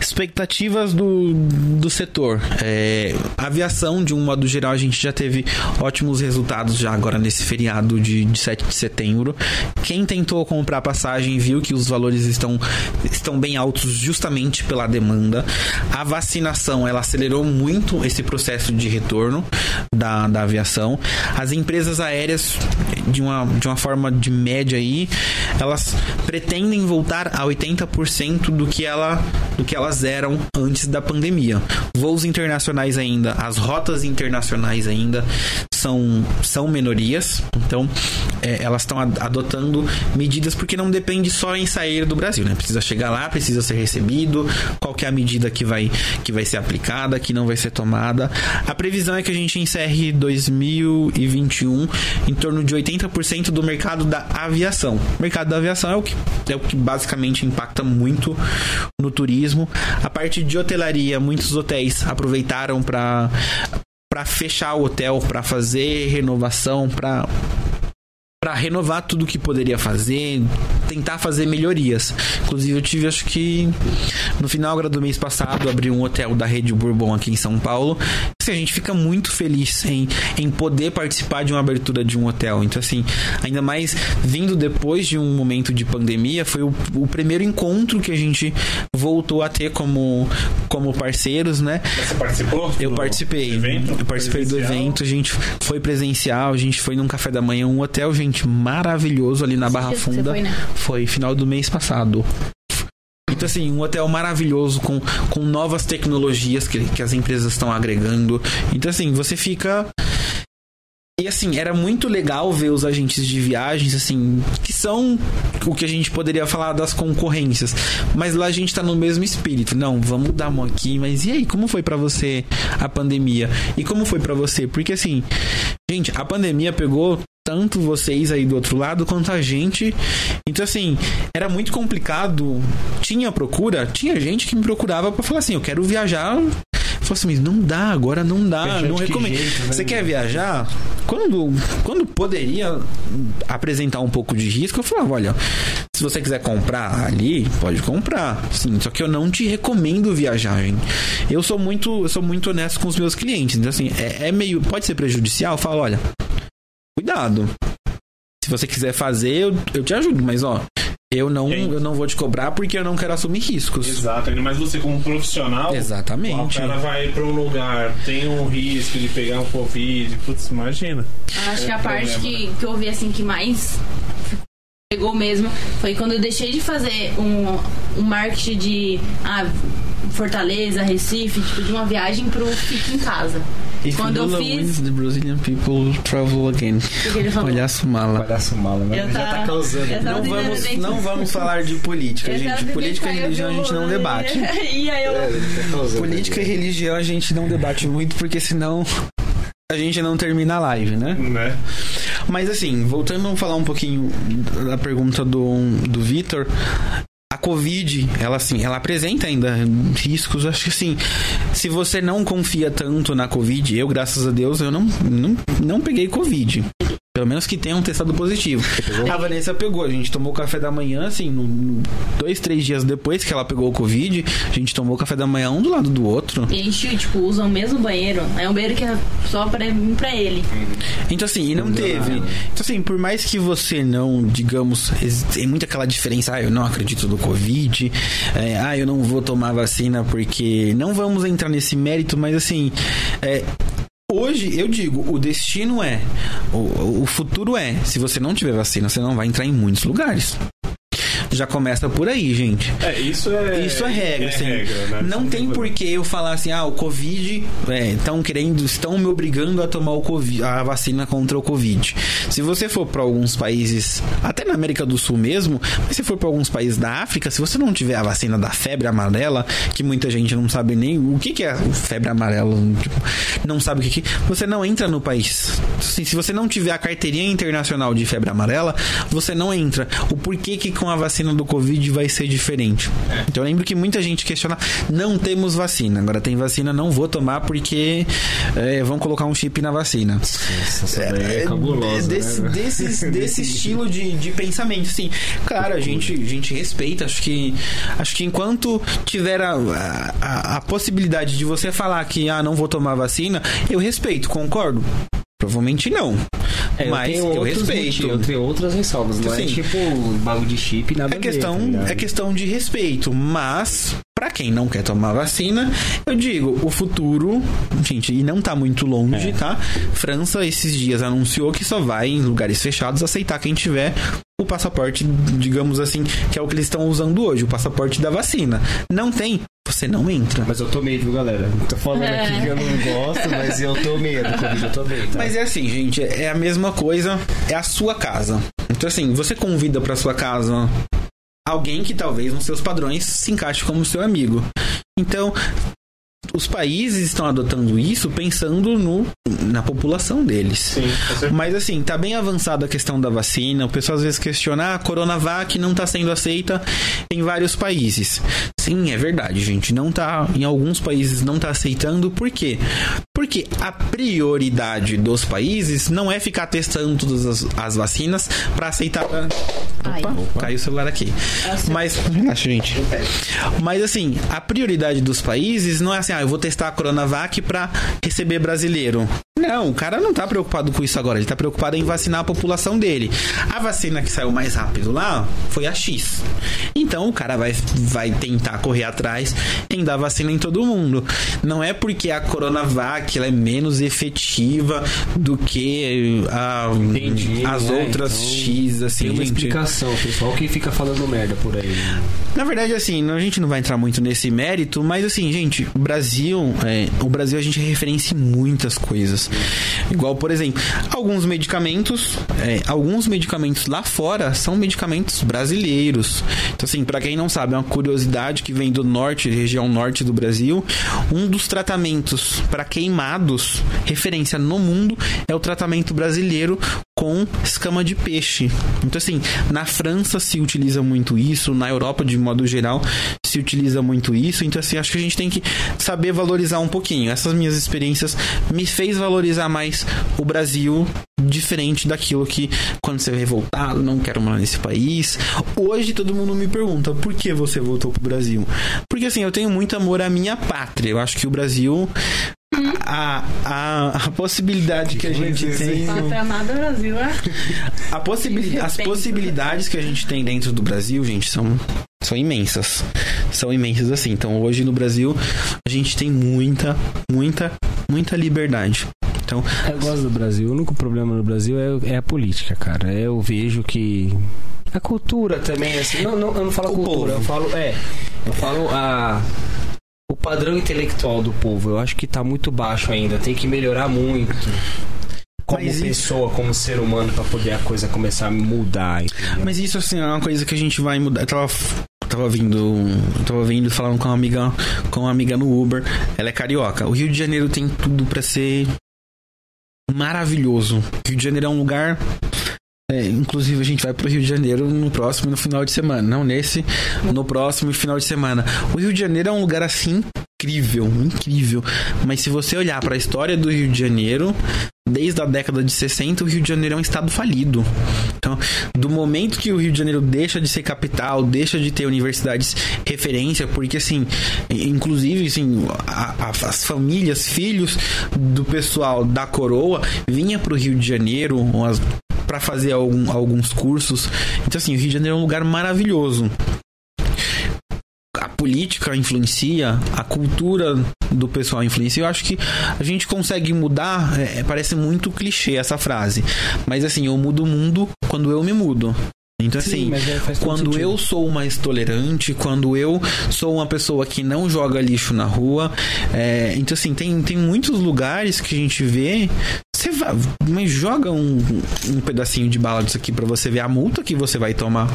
Expectativas do, do setor. É, aviação, de um modo geral, a gente já teve ótimos resultados já agora nesse feriado de, de 7 de setembro. Quem tentou comprar passagem viu que os valores estão, estão bem altos justamente pela demanda. A vacinação, ela acelerou muito esse processo de retorno da, da aviação. As empresas aéreas, de uma, de uma forma de média aí, elas pretendem voltar a 80% do que, ela, do que elas eram antes da pandemia. Voos internacionais ainda, as rotas internacionais ainda são, são minorias, então é, elas estão ad- adotando medidas porque não depende só em sair do Brasil, né? Precisa chegar lá, precisa ser recebido, qual que é a medida que vai, que vai ser aplicada, que não vai ser tomada. A previsão é que a gente encerre 2021 em torno de 80% do mercado da aviação. O mercado da aviação é o que, é o que basicamente impacta muito no turismo. A parte de hotelaria, muitos hotéis aproveitaram para para fechar o hotel, para fazer renovação, para para renovar tudo que poderia fazer, tentar fazer melhorias. Inclusive eu tive acho que no final do mês passado abri um hotel da Rede Bourbon aqui em São Paulo. Assim, a gente fica muito feliz em, em poder participar de uma abertura de um hotel. Então assim, ainda mais vindo depois de um momento de pandemia, foi o, o primeiro encontro que a gente voltou a ter como como parceiros, né? Você participou? Eu do participei. evento? Eu participei do Presencial? evento, a gente foi presencial, a gente foi num café da manhã, um hotel, gente, maravilhoso ali na Barra Funda. foi, né? Foi final do mês passado. Então, assim, um hotel maravilhoso com, com novas tecnologias que, que as empresas estão agregando. Então, assim, você fica. E assim, era muito legal ver os agentes de viagens, assim, que são o que a gente poderia falar das concorrências. Mas lá a gente tá no mesmo espírito. Não, vamos dar uma aqui, mas e aí, como foi pra você a pandemia? E como foi pra você? Porque assim, gente, a pandemia pegou tanto vocês aí do outro lado quanto a gente. Então, assim, era muito complicado. Tinha procura, tinha gente que me procurava pra falar assim: eu quero viajar. Eu assim, mas não dá, agora não dá, Viajar não recomendo. jeito, né, Você quer viajar? Quando, quando poderia apresentar um pouco de risco, eu falava, olha, se você quiser comprar ali, pode comprar. Sim, só que eu não te recomendo viagem. Eu sou muito, eu sou muito honesto com os meus clientes. Então, assim, é, é meio. Pode ser prejudicial, eu falo, olha, cuidado. Se você quiser fazer, eu, eu te ajudo, mas ó, eu não, Sim. eu não vou te cobrar porque eu não quero assumir riscos. Exato, ainda mais você como profissional. Exatamente. O cara vai pra um lugar, tem um risco de pegar um Covid. Putz, imagina. Acho que a É parte problema, que, que eu vi assim que mais pegou mesmo foi quando eu deixei de fazer um, um marketing de ah, Fortaleza, Recife, tipo, de uma viagem pro Fique em Casa. If Quando eu Lula fiz- wins, the Brazilian people travel again. Palhaço mala. Palhaço mala, né? Eu Já tá causando. eu Não vamos, bem- não vamos falar de política, Eu gente. Política e eu religião a gente não debate. e aí eu. É, tá. Política e religião a gente não debate muito, porque senão a gente não termina a live, né? Né? Mas assim, voltando a falar um pouquinho da pergunta do, do Vitor. Covid, ela assim, ela apresenta ainda riscos. Acho que assim, se você não confia tanto na Covid, eu, graças a Deus, eu não, não, não peguei Covid. Pelo menos que tenha um testado positivo. A Vanessa pegou, a gente tomou café da manhã, assim, no- no- dois, três dias depois que ela pegou o Covid, a gente tomou café da manhã um do lado do outro. E a gente, tipo, usa o mesmo banheiro. É um banheiro que é só pra pra ele. Então, assim, e não teve. Então, assim, por mais que você não, digamos, tem muita aquela diferença, ah, eu não acredito no Covid, é, ah, eu não vou tomar vacina porque. Não vamos entrar nesse mérito, mas assim. é, Hoje, eu digo, o destino é, o, o futuro é, se você não tiver vacina, você não vai entrar em muitos lugares. Já começa por aí, gente. É, isso é. Isso é regra, assim. regra, né? Não tem por que eu falar assim, ah, o Covid, estão querendo, estão me obrigando a tomar o COVID, a vacina contra o Covid. Se você for para alguns países, até na América do Sul mesmo, mas se for para alguns países da África, se você não tiver a vacina da febre amarela, que muita gente não sabe nem o que, que é febre amarela, tipo, não sabe o que, que você não entra no país. Se, se você não tiver a carteirinha internacional de febre amarela, você não entra. O porquê que com a vacina do Covid vai ser diferente. Então eu lembro que muita gente questiona, não temos vacina. Agora tem vacina, não vou tomar porque é, vão colocar um chip na vacina. Essa daí é cabulosa, desse, né? desse, desse estilo de, de pensamento, assim. Claro, a gente, a gente respeita. Acho que, acho que enquanto tiver a, a, a possibilidade de você falar que ah, não vou tomar vacina, eu respeito, concordo? Provavelmente não. É, mas eu outros respeito. Eu tenho outras ressalvas, não é tipo bagulho de chip, nada É questão, tá é questão de respeito, mas pra quem não quer tomar vacina, eu digo, o futuro, gente, e não tá muito longe, É. tá? França esses dias anunciou que só vai em lugares fechados aceitar quem tiver o passaporte, digamos assim, que é o que eles estão usando hoje, o passaporte da vacina. Não tem, você não entra. Mas eu tomei, viu, galera? Tô falando aqui que eu não gosto, mas eu tomei do Covid, eu tomei, tá? Mas é assim, gente, é a mesma coisa, é a sua casa. Então assim, você convida pra sua casa alguém que talvez nos seus padrões se encaixe como seu amigo. Então, os países estão adotando isso pensando no, na população deles. Sim. Mas assim, tá bem avançada a questão da vacina. O pessoal às vezes questiona, ah, a Coronavac não tá sendo aceita em vários países. Sim, é verdade, gente. Não tá. Em alguns países não tá aceitando. Por quê? Porque a prioridade dos países não é ficar testando todas as, as vacinas para aceitar. Ai. Opa, caiu o celular aqui. Mas, relaxa, gente. Mas assim, a prioridade dos países não é assim, ah, eu vou testar a Coronavac pra receber brasileiro. Não, o cara não tá preocupado com isso agora, ele tá preocupado em vacinar a população dele. A vacina que saiu mais rápido lá foi a X. Então o cara vai, vai tentar correr atrás em dar vacina em todo mundo. Não é porque a Coronavac ela é menos efetiva do que a- Entendi, as né? outras Então, X, assim, Tem uma gente. explicação, pessoal que fica falando merda por aí. Na verdade, assim, a gente não vai entrar muito nesse mérito, mas assim, gente, o Brasil, é, o Brasil a gente referencia em muitas coisas. Igual, por exemplo, alguns medicamentos, é, alguns medicamentos lá fora são medicamentos brasileiros. Então, assim, pra quem não sabe, é uma curiosidade que vem do norte, região norte do Brasil, um dos tratamentos para queimados, referência no mundo, é o tratamento brasileiro com escama de peixe. Então, assim, na França se utiliza muito isso, na Europa, de modo geral, se utiliza muito isso. Então, assim, acho que a gente tem que saber valorizar um pouquinho. Essas minhas experiências me fez valorizar mais o Brasil, diferente daquilo que quando você é revoltado, não quero morar nesse país. Hoje todo mundo me pergunta por que você voltou pro Brasil? Porque, assim, eu tenho muito amor à minha pátria. Eu acho que o Brasil a, a, a possibilidade que a gente tem. Brasil, é? A possibil, as possibilidades que a gente tem dentro do Brasil, gente, são, são imensas. São imensas assim. Então, hoje no Brasil, a gente tem muita, muita, muita liberdade. Então, Eu gosto do Brasil. O único problema no Brasil é, é a política, cara. Eu vejo que. A cultura também, assim. Não, não, eu não falo O cultura, povo. eu falo. É. Eu falo a. O padrão intelectual do povo, eu acho que tá muito baixo ainda. Tem que melhorar muito. Como Mas isso- pessoa, como ser humano, pra poder a coisa começar a mudar. entendeu? Mas isso, assim, é uma coisa que a gente vai mudar. Eu tava, tava vindo. eu Tava vindo falando com uma amiga. Com uma amiga no Uber. Ela é carioca. O Rio de Janeiro tem tudo pra ser maravilhoso. O Rio de Janeiro é um lugar. É, inclusive a gente vai pro Rio de Janeiro no próximo no final de semana. Não nesse, no próximo final de semana. O Rio de Janeiro é um lugar assim incrível, incrível. Mas se você olhar pra história do Rio de Janeiro, desde a década de 60, o Rio de Janeiro é um estado falido. Então, do momento que o Rio de Janeiro deixa de ser capital, deixa de ter universidades referência, porque assim, inclusive assim, a- a- as famílias, filhos do pessoal da coroa vinha pro Rio de Janeiro para fazer algum- alguns cursos. Então assim, o Rio de Janeiro é um lugar maravilhoso. A política influencia, a cultura do pessoal influencia. Eu acho que a gente consegue mudar. é, parece muito clichê essa frase, mas assim, eu mudo o mundo quando eu me mudo. Então, assim, mas é, quando sentido. eu sou mais tolerante, quando eu sou uma pessoa que não joga lixo na rua. é, então, assim, tem, tem muitos lugares que a gente vê. Você vai, mas joga um, um pedacinho de bala disso aqui pra você ver a multa que você vai tomar.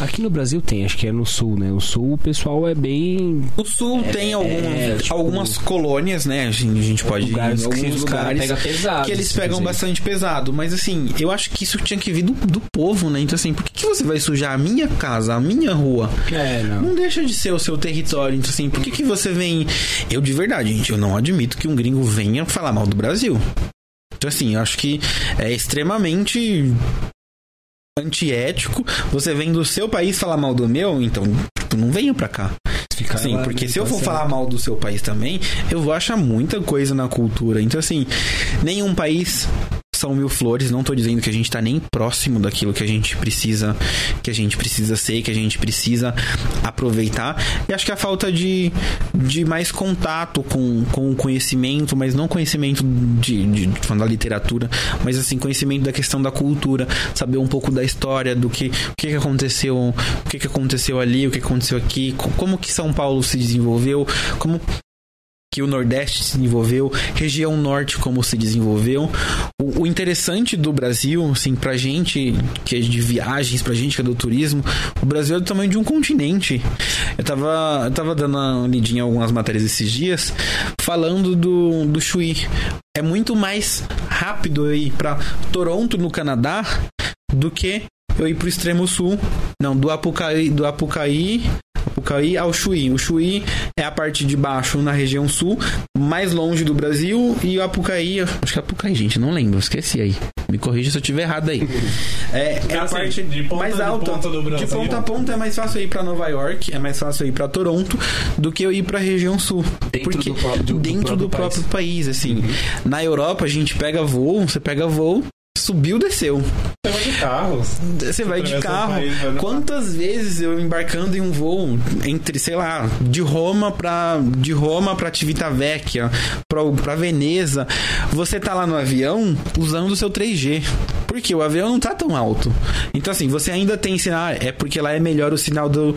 Aqui no Brasil tem, acho que é no sul, né? O sul o pessoal é bem. O sul tem algumas, é, tipo, algumas colônias, né? A gente, a gente pode ir em lugares que alguns lugares pegam pesado. que eles assim, pegam exemplo. bastante pesado. Mas assim, eu acho que isso tinha que vir do, do povo, né? Então assim, por que, que você vai sujar a minha casa, a minha rua? É, não. Não deixa de ser o seu território. Então assim, por que, que você vem... Eu de verdade, gente, eu não admito que um gringo venha falar mal do Brasil. Então assim, eu acho que é extremamente antiético. Você vem do seu país falar mal do meu, então tu não venha pra cá. Ficar lá, porque né, se eu tá for falar mal do seu país também, eu vou achar muita coisa na cultura. Então, assim, nenhum país são mil flores. Não tô dizendo que a gente tá nem próximo daquilo que a gente precisa, que a gente precisa ser, que a gente precisa aproveitar. E acho que a falta de, de mais contato com, com o conhecimento, mas não conhecimento de, de, de da literatura, mas assim, conhecimento da questão da cultura, saber um pouco da história, do que, o que, que aconteceu, o que, que aconteceu ali, o que aconteceu aqui, co- como que São Paulo se desenvolveu, como que o Nordeste se desenvolveu, região Norte como se desenvolveu. O, o interessante do Brasil, assim, pra gente que é de viagens, pra gente que é do turismo, o Brasil é do tamanho de um continente. Eu tava, eu tava dando uma lidinha em algumas matérias esses dias, falando do, do Chuí. É muito mais rápido eu ir pra Toronto, no Canadá, do que eu ir pro extremo sul. Não, do Apucaí, do Apucaí Apucaí ao Chuí. O Chuí é a parte de baixo na região sul, mais longe do Brasil, e o Apucaí, acho que é Apucaí, gente, não lembro, esqueci aí. Me corrija se eu tiver errado aí. É, é a Assim, parte de ponta mais de alta ponta do Brasil. De ponta a ponta é mais fácil eu ir pra Nova York, é mais fácil ir pra Toronto do que eu ir pra região sul. Dentro porque do do- do dentro do próprio próprio país, assim. Na Europa a gente pega voo, você pega voo, subiu, desceu. Você vai de carro. Você vai de carro. país, vai Quantas vezes eu embarcando em um voo entre, sei lá, de Roma pra de Roma para Civitavecchia, pra para Veneza, você tá lá no avião usando o seu 3G. Porque o avião não tá tão alto. Então assim, você ainda tem sinal, é porque lá é melhor o sinal do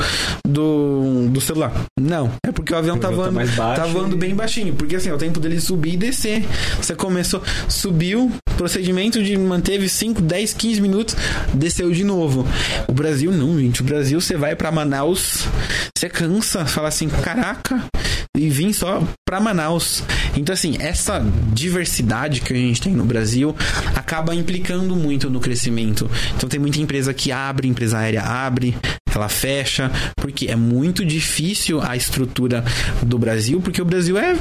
do, do celular. Não, é porque o avião tá tá voando, tá voando e- bem baixinho, porque assim, é o tempo dele subir e descer. Você começou, subiu, procedimento de manteve 5, 10, 15 minutos, desceu de novo. O Brasil não, gente. O Brasil você vai pra Manaus, você cansa, fala assim, caraca, e vim só pra Manaus. Então, assim, essa diversidade que a gente tem no Brasil acaba implicando muito no crescimento. Então, tem muita empresa que abre, empresa aérea abre, ela fecha, porque é muito difícil a estrutura do Brasil, porque o Brasil é.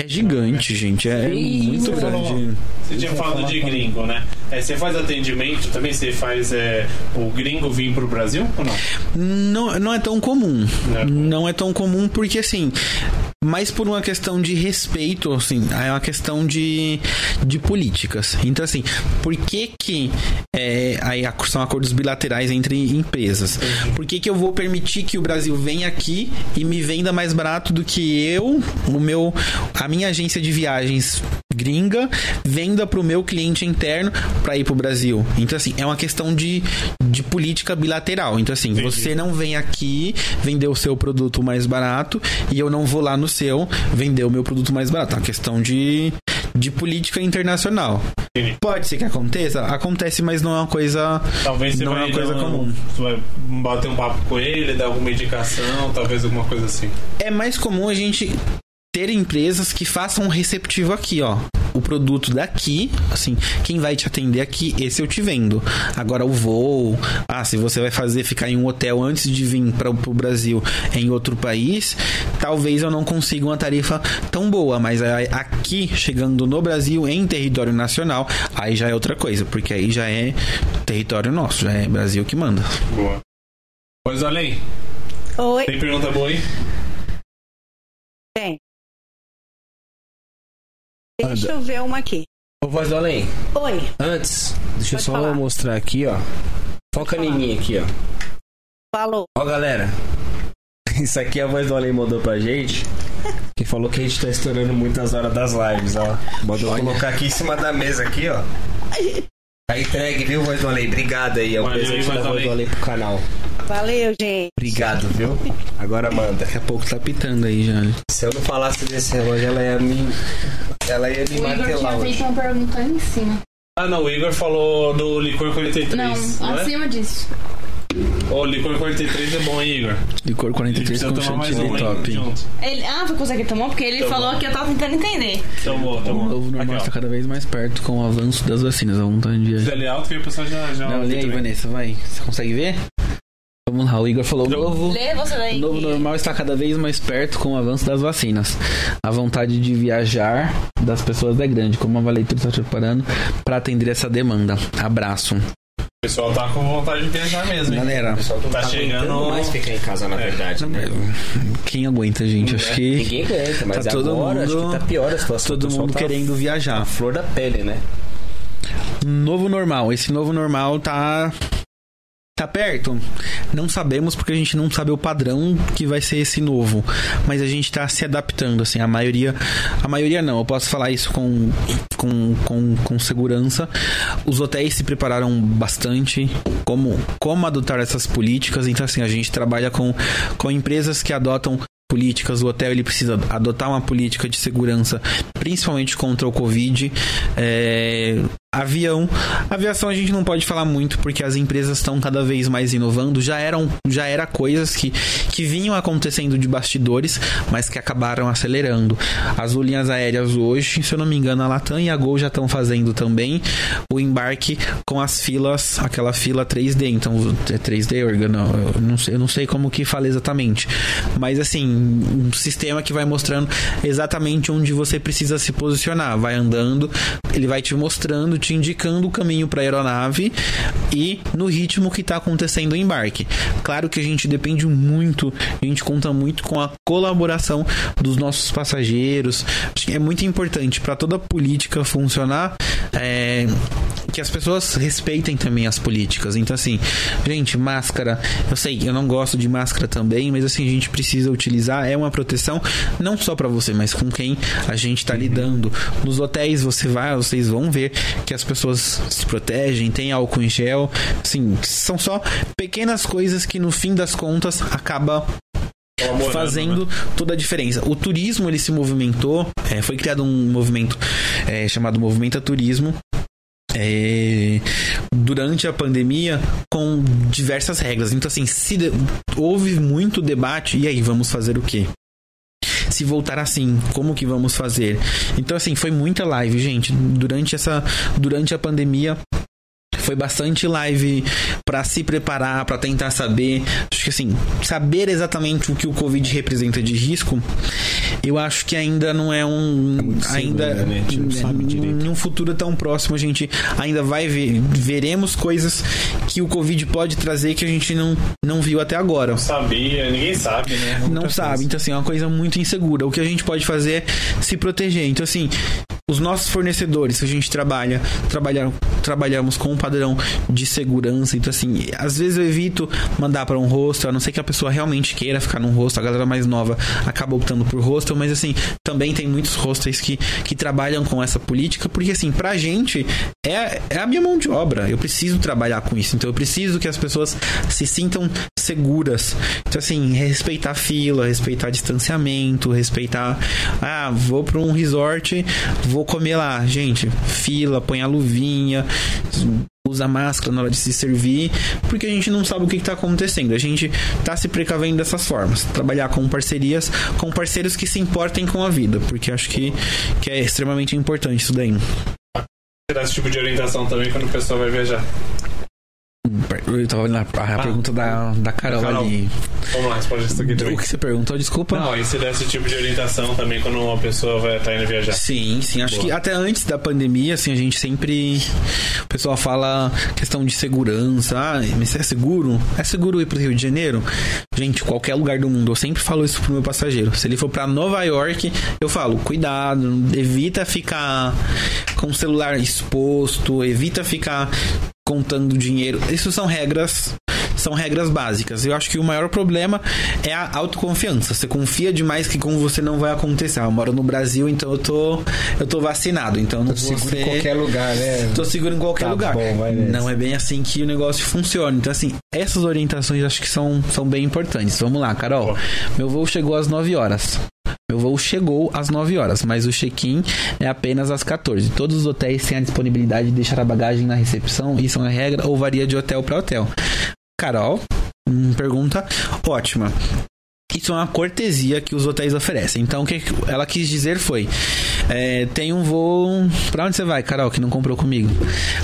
É gigante, gente. É muito Você falou- grande. Você tinha falado de gringo, né? É, você faz atendimento também? Você faz é, o gringo vir pro Brasil ou não? Não, não é tão comum. Não é. Não é tão comum porque, assim, mais por uma questão de respeito, assim, é uma questão de, de políticas. Então, assim, por que que é, aí são acordos bilaterais entre empresas? Por que que eu vou permitir que o Brasil venha aqui e me venda mais barato do que eu, o meu, a minha agência de viagens gringa venda para o meu cliente interno para ir para o Brasil. Então, assim, é uma questão de, de política bilateral. Então, assim, você não vem aqui vender o seu produto mais barato e eu não vou lá no seu vender o meu produto mais barato. É uma questão de, de política internacional. Entendi. Pode ser que aconteça? Acontece, mas não é uma coisa. Talvez você não vai é uma coisa um- comum. Você vai bater um papo com ele, dar alguma indicação, talvez alguma coisa assim. É mais comum a gente ter empresas que façam um receptivo aqui, ó. O produto daqui, assim, quem vai te atender aqui, esse eu te vendo. Agora o voo, ah, se você vai fazer ficar em um hotel antes de vir para o Brasil em outro país, talvez eu não consiga uma tarifa tão boa, mas aqui chegando no Brasil em território nacional, aí já é outra coisa, porque aí já é território nosso, já é Brasil que manda. Boa. Pois aí, Oi. tem pergunta boa aí? Deixa eu ver uma aqui. Ô, voz do além. Oi. Antes, deixa eu Pode só falar. mostrar aqui, ó. Foca em falar. mim aqui, ó. Falou. Ó, galera. Isso aqui a voz do além mandou pra gente. Que falou que a gente tá estourando muitas horas das lives, ó. Mandou colocar aqui em cima da mesa aqui, ó. Tá entregue, viu, voz do além? Obrigado aí. É o Valeu, presente Voz da do voz do Além. além pro canal. Valeu, gente. Obrigado, viu? Agora manda. Daqui a pouco tá pitando aí já. Se eu não falasse desse relógio, ela ia me. Ela ia me martelar hoje. uma pergunta em cima. Ah, não, o Igor falou do licor 43, não, é? acima disso. Ô, licor 43 é bom, hein, Igor? Licor Ele 43 precisa com tomar mais chantilly um, hein, top. junto. Ele, ah, que ele tomou? Porque ele Tomou. falou que eu tava tentando entender. Tomou, O tomou. novo normal está cada vez mais perto com o avanço das vacinas. A vontade de. Se ele é alto, que o já... já Não, lê aí, também. Vanessa, vai. Você consegue ver? Vamos lá, o Igor falou: o novo, Lê você o novo normal está cada vez mais perto com o avanço das vacinas. A vontade de viajar das pessoas é grande. Como a Valeitura está te preparando para atender essa demanda? Abraço. O pessoal tá com vontade de viajar mesmo, hein? Galera, Tá chegando... aguentando mais ficar em casa, na É. verdade, né? quem aguenta, gente? Acho que Ninguém aguenta, mas Tá todo agora acho mundo- que tá pior a situação. todo O pessoal mundo tá querendo viajar. A flor da pele, né? Novo normal. Esse novo normal tá. Tá perto? Não sabemos porque a gente não sabe o padrão que vai ser esse novo. Mas a gente tá se adaptando, assim. A maioria. A maioria não, eu posso falar isso com, com, com, com segurança. Os hotéis se prepararam bastante. Como, como adotar essas políticas. Então, assim, a gente trabalha com, com empresas que adotam políticas, o hotel ele precisa adotar uma política de segurança, principalmente contra o Covid. É, avião, aviação a gente não pode falar muito porque as empresas estão cada vez mais inovando. Já eram, já era coisas que, que vinham acontecendo de bastidores, mas que acabaram acelerando. As linhas aéreas hoje, se eu não me engano, a Latam e a Gol já estão fazendo também o embarque com as filas, aquela fila 3D. Então, é 3D, Orga? Não, eu não sei, eu não sei como que fala exatamente. Mas assim, um sistema que vai mostrando exatamente onde você precisa se posicionar. Vai andando, ele vai te mostrando, te indicando o caminho para a aeronave e no ritmo que está acontecendo o embarque. Claro que a gente depende muito, a gente conta muito com a colaboração dos nossos passageiros. É muito importante para toda política funcionar. é, que as pessoas respeitem também as políticas. Então, assim, gente, máscara. Eu sei, eu não gosto de máscara também, mas assim, a gente precisa utilizar. É uma proteção não só para você, mas com quem a gente tá lidando. Nos hotéis você vai, vocês vão ver que as pessoas se protegem, tem álcool em gel. Assim, são só pequenas coisas que no fim das contas acaba fazendo né? toda a diferença. O turismo ele se movimentou, é, foi criado um movimento é, chamado Movimento a Turismo. É, durante a pandemia com diversas regras. Então, assim, se de- houve muito debate, e aí, vamos fazer o quê? se voltar assim, como que vamos fazer? Então assim, foi muita live, gente, durante essa durante a pandemia foi bastante live para se preparar, para tentar saber. Acho que assim, saber exatamente o que o Covid representa de risco, eu acho que ainda não é um. muito ainda. seguro, né? Não sabe direito. Em um futuro tão próximo, a gente ainda vai ver. Veremos coisas que o Covid pode trazer que a gente não, não viu até agora. Sabia, ninguém sabe, né? Não sabe, então assim, é uma coisa muito insegura. O que a gente pode fazer é se proteger. Então assim, os nossos fornecedores que a gente trabalha, trabalhar, trabalhamos com um padrão de segurança. Então assim, às vezes eu evito mandar para um hostel, a não ser que a pessoa realmente queira ficar num hostel. A galera mais nova acaba optando por hostel, mas assim, também tem muitos hostels que, que trabalham com essa política, porque assim, pra gente é, é a minha mão de obra. Eu preciso trabalhar com isso. Então eu preciso que as pessoas se sintam seguras. Então assim, respeitar a fila, respeitar distanciamento, respeitar, ah, vou para um resort, vou comer lá, gente, fila, põe a luvinha, usa máscara na hora de se servir, porque a gente não sabe o que está acontecendo. A gente está se precavendo dessas formas. Trabalhar com parcerias, com parceiros que se importem com a vida, porque acho que, que é extremamente importante isso daí. Dá esse tipo de orientação também quando o pessoal vai viajar. Eu tava olhando a, a pergunta da, da Carol, Carol. ali. Vamos lá, responde isso aqui também. O que você perguntou, desculpa? Não, e você dá esse tipo de orientação também quando uma pessoa vai estar indo viajar. Sim, sim. Acho Boa. que até antes da pandemia, assim, a gente sempre. O pessoal fala questão de segurança. Ah, mas é seguro? É seguro ir pro Rio de Janeiro? Gente, qualquer lugar do mundo, eu sempre falo isso pro meu passageiro. Se ele for pra Nova York, eu falo, cuidado, evita ficar com o celular exposto, evita ficar contando dinheiro. Isso são regras são regras básicas. Eu acho que o maior problema é a autoconfiança. Você confia demais que com você não vai acontecer. Ah, eu moro no Brasil, então eu tô eu tô vacinado, então eu não vou Seguro ser em qualquer lugar, né? Tô seguro em qualquer Tá lugar. bom, não é bem assim que o negócio funciona. Então, assim, essas orientações acho que são, são bem importantes. Vamos lá, Carol. Meu voo chegou às 9 horas. Meu voo chegou às 9 horas, mas o check-in é apenas às 14. Todos os hotéis têm a disponibilidade de deixar a bagagem na recepção, isso é regra ou varia de hotel para hotel. Carol, hum, pergunta ótima. Isso é uma cortesia que os hotéis oferecem. Então, o que ela quis dizer foi: é, tem um voo. Pra onde você vai, Carol, que não comprou comigo?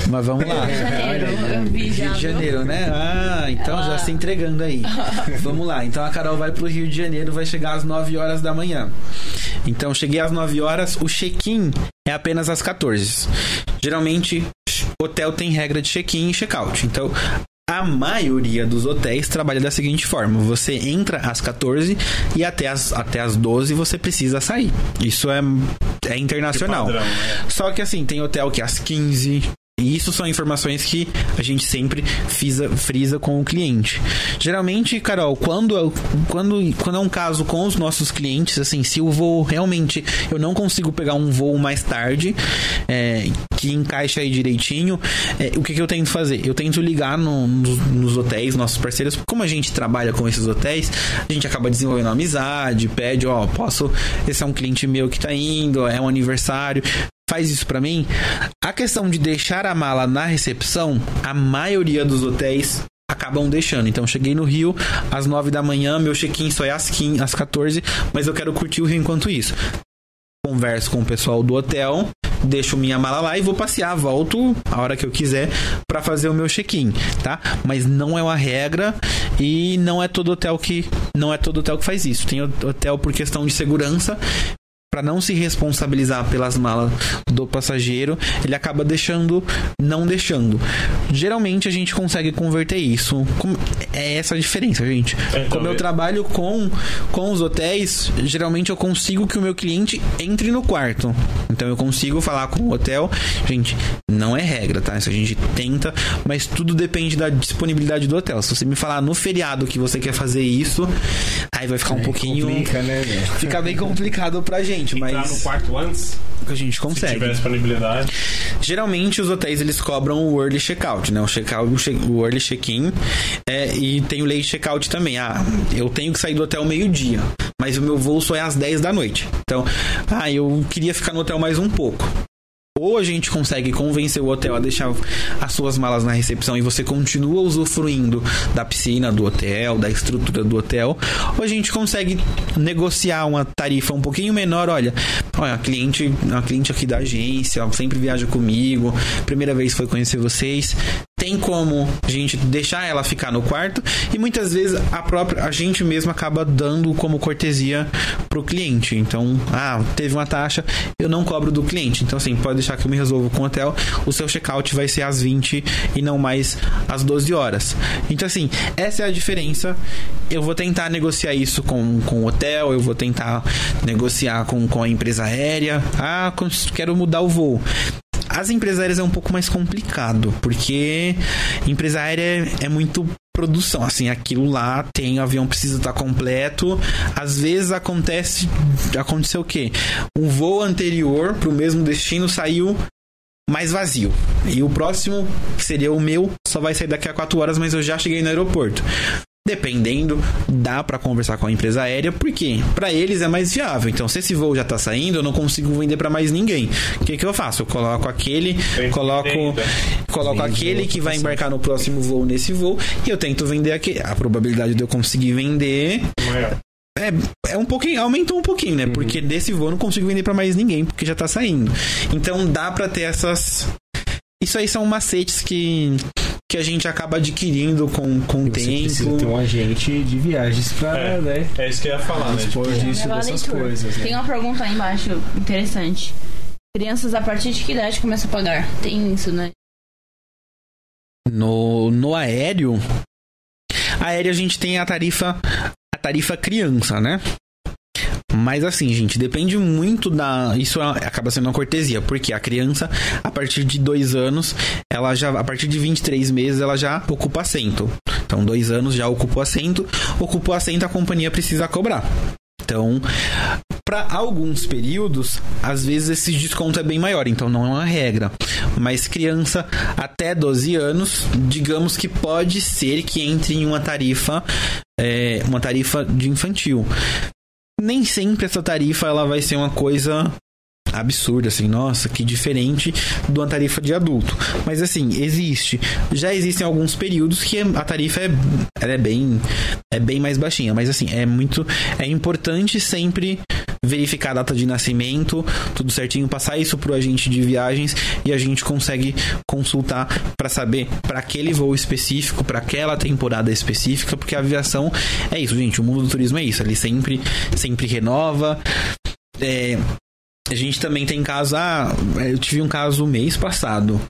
Mas vamos lá. Rio de Janeiro, eu vi já. Rio de Janeiro, né? Ah, então já se entregando aí. Vamos lá. Então a Carol vai pro Rio de Janeiro, vai chegar às 9 horas da manhã. Então cheguei às 9 horas, o check-in é apenas às 14. Geralmente, hotel tem regra de check-in e check-out. Então, a maioria dos hotéis trabalha da seguinte forma: você entra às 14 e até às, até às 12 você precisa sair. Isso é, é internacional. padrão, né? Só que assim, tem hotel que é às 15. E isso são informações que a gente sempre frisa, frisa com o cliente. Geralmente, Carol, quando, quando, quando é um caso com os nossos clientes, assim, se o voo realmente eu não consigo pegar um voo mais tarde, é, que encaixa aí direitinho, é, o que, que eu tento fazer? Eu tento ligar no- nos, nos hotéis, nossos parceiros, como a gente trabalha com esses hotéis, a gente acaba desenvolvendo amizade, pede, ó, posso, esse é um cliente meu que tá indo, é um aniversário, faz isso pra mim. A questão de deixar a mala na recepção, a maioria dos hotéis acabam deixando. Então, cheguei no Rio às 9 da manhã, meu check-in só é às, 15, às 14, mas eu quero curtir o Rio enquanto isso. Converso com o pessoal do hotel, deixo minha mala lá e vou passear, volto a hora que eu quiser pra fazer o meu check-in, tá? Mas não é uma regra e não é todo hotel que não é todo hotel que faz isso. Tem hotel por questão de segurança Pra não se responsabilizar pelas malas do passageiro, ele acaba deixando, não deixando. Geralmente a gente consegue converter isso. É essa a diferença, gente. Então, Como eu eu- trabalho com, com os hotéis, geralmente eu consigo que o meu cliente entre no quarto. Então eu consigo falar com o hotel. Gente, não é regra, tá? Isso a gente tenta, mas tudo depende da disponibilidade do hotel. Se você me falar no feriado que você quer fazer isso, aí vai ficar um pouquinho. Complica, né? Fica bem complicado pra gente, Entrar no mas quarto antes, a gente se consegue. tiver disponibilidade. Geralmente os hotéis eles cobram o early checkout, né? O, check-out, o, che- o early check-in é, e tem o late checkout também. Ah, eu tenho que sair do hotel meio-dia, mas o meu voo só é às 10 da noite. Então, ah, eu queria ficar no hotel mais um pouco. ou a gente consegue convencer o hotel a deixar as suas malas na recepção e você continua usufruindo da piscina do hotel, da estrutura do hotel, ou a gente consegue negociar uma tarifa um pouquinho menor. Olha, olha, a cliente, a cliente aqui da agência, sempre viaja comigo, primeira vez foi conhecer vocês. Tem como a gente deixar ela ficar no quarto e muitas vezes a própria a gente mesmo acaba dando como cortesia pro cliente. Então, ah, teve uma taxa, eu não cobro do cliente. Então, assim, pode deixar que eu me resolvo com o hotel. O seu check-out vai ser às 20 e não mais às 12 horas. Então, assim, essa é a diferença. Eu vou tentar negociar isso com, com o hotel, eu vou tentar negociar com, com a empresa aérea. Ah, quero mudar o voo. As empresas aéreas é um pouco mais complicado, porque empresa aérea é muito produção, assim, aquilo lá tem, o avião precisa estar completo. Às vezes acontece, aconteceu o quê? Um voo anterior para o mesmo destino saiu mais vazio. E o próximo, que seria o meu, só vai sair daqui a 4 horas, mas eu já cheguei no aeroporto. Dependendo, dá para conversar com a empresa aérea, porque para eles é mais viável. Então, se esse voo já tá saindo, eu não consigo vender para mais ninguém. O que, que eu faço? Eu coloco aquele, coloco, coloco aquele que vai embarcar no próximo voo nesse voo e eu tento vender aquele. A probabilidade de eu conseguir vender é, é um pouquinho, aumentou um pouquinho, né? Uhum. Porque desse voo eu não consigo vender para mais ninguém, porque já tá saindo. Então dá para ter essas. Isso aí são macetes que que a gente acaba adquirindo com, com o tempo. Precisa ter um agente de viagens pra, É, né? é isso que eu ia falar, né? Tipo, disso, dessas coisas, né? Tem uma pergunta aí embaixo interessante. Crianças a partir de que idade começam a pagar? Tem isso, né? No, no aéreo, aéreo a gente tem a tarifa a tarifa criança, né? Mas assim, gente, depende muito da. Isso é- acaba sendo uma cortesia, porque a criança, a partir de dois anos, ela já. A partir de 23 meses, ela já ocupa assento. Então, dois anos já ocupa o assento. Ocupou assento, a companhia precisa cobrar. Então, para alguns períodos, às vezes esse desconto é bem maior, então não é uma regra. Mas criança até 12 anos, digamos que pode ser que entre em uma tarifa, é, uma tarifa de infantil. Nem sempre essa tarifa ela vai ser uma coisa absurda, assim, nossa, que diferente de uma tarifa de adulto. Mas assim, existe. Já existem alguns períodos que a tarifa é, ela é bem é bem mais baixinha, mas assim, é muito é importante sempre verificar a data de nascimento, tudo certinho, passar isso pro agente de viagens e a gente consegue consultar para saber para aquele voo específico, para aquela temporada específica, porque a aviação é isso, gente, o mundo do turismo é isso, ele sempre sempre renova. É, a gente também tem caso. Ah, eu tive um caso mês passado.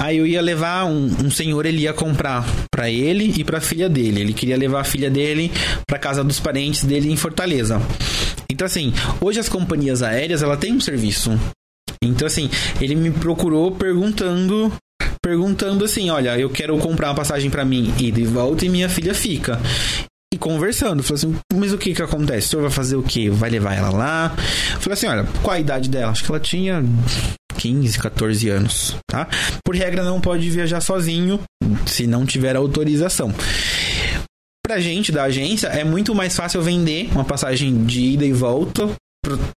Aí eu ia levar um, um senhor, ele ia comprar pra ele e pra filha dele. Ele queria levar a filha dele pra casa dos parentes dele em Fortaleza. Então assim, hoje as companhias aéreas, ela tem um serviço. Então assim, ele me procurou perguntando perguntando assim, olha, eu quero comprar uma passagem pra mim e volta e minha filha fica. E conversando, falou assim, mas o que que acontece? O senhor vai fazer o quê? Vai levar ela lá? Falei assim, olha, qual a idade dela? Acho que ela tinha 15, 14 anos, tá? Por regra não pode viajar sozinho se não tiver autorização. Pra gente da agência é muito mais fácil vender uma passagem de ida e volta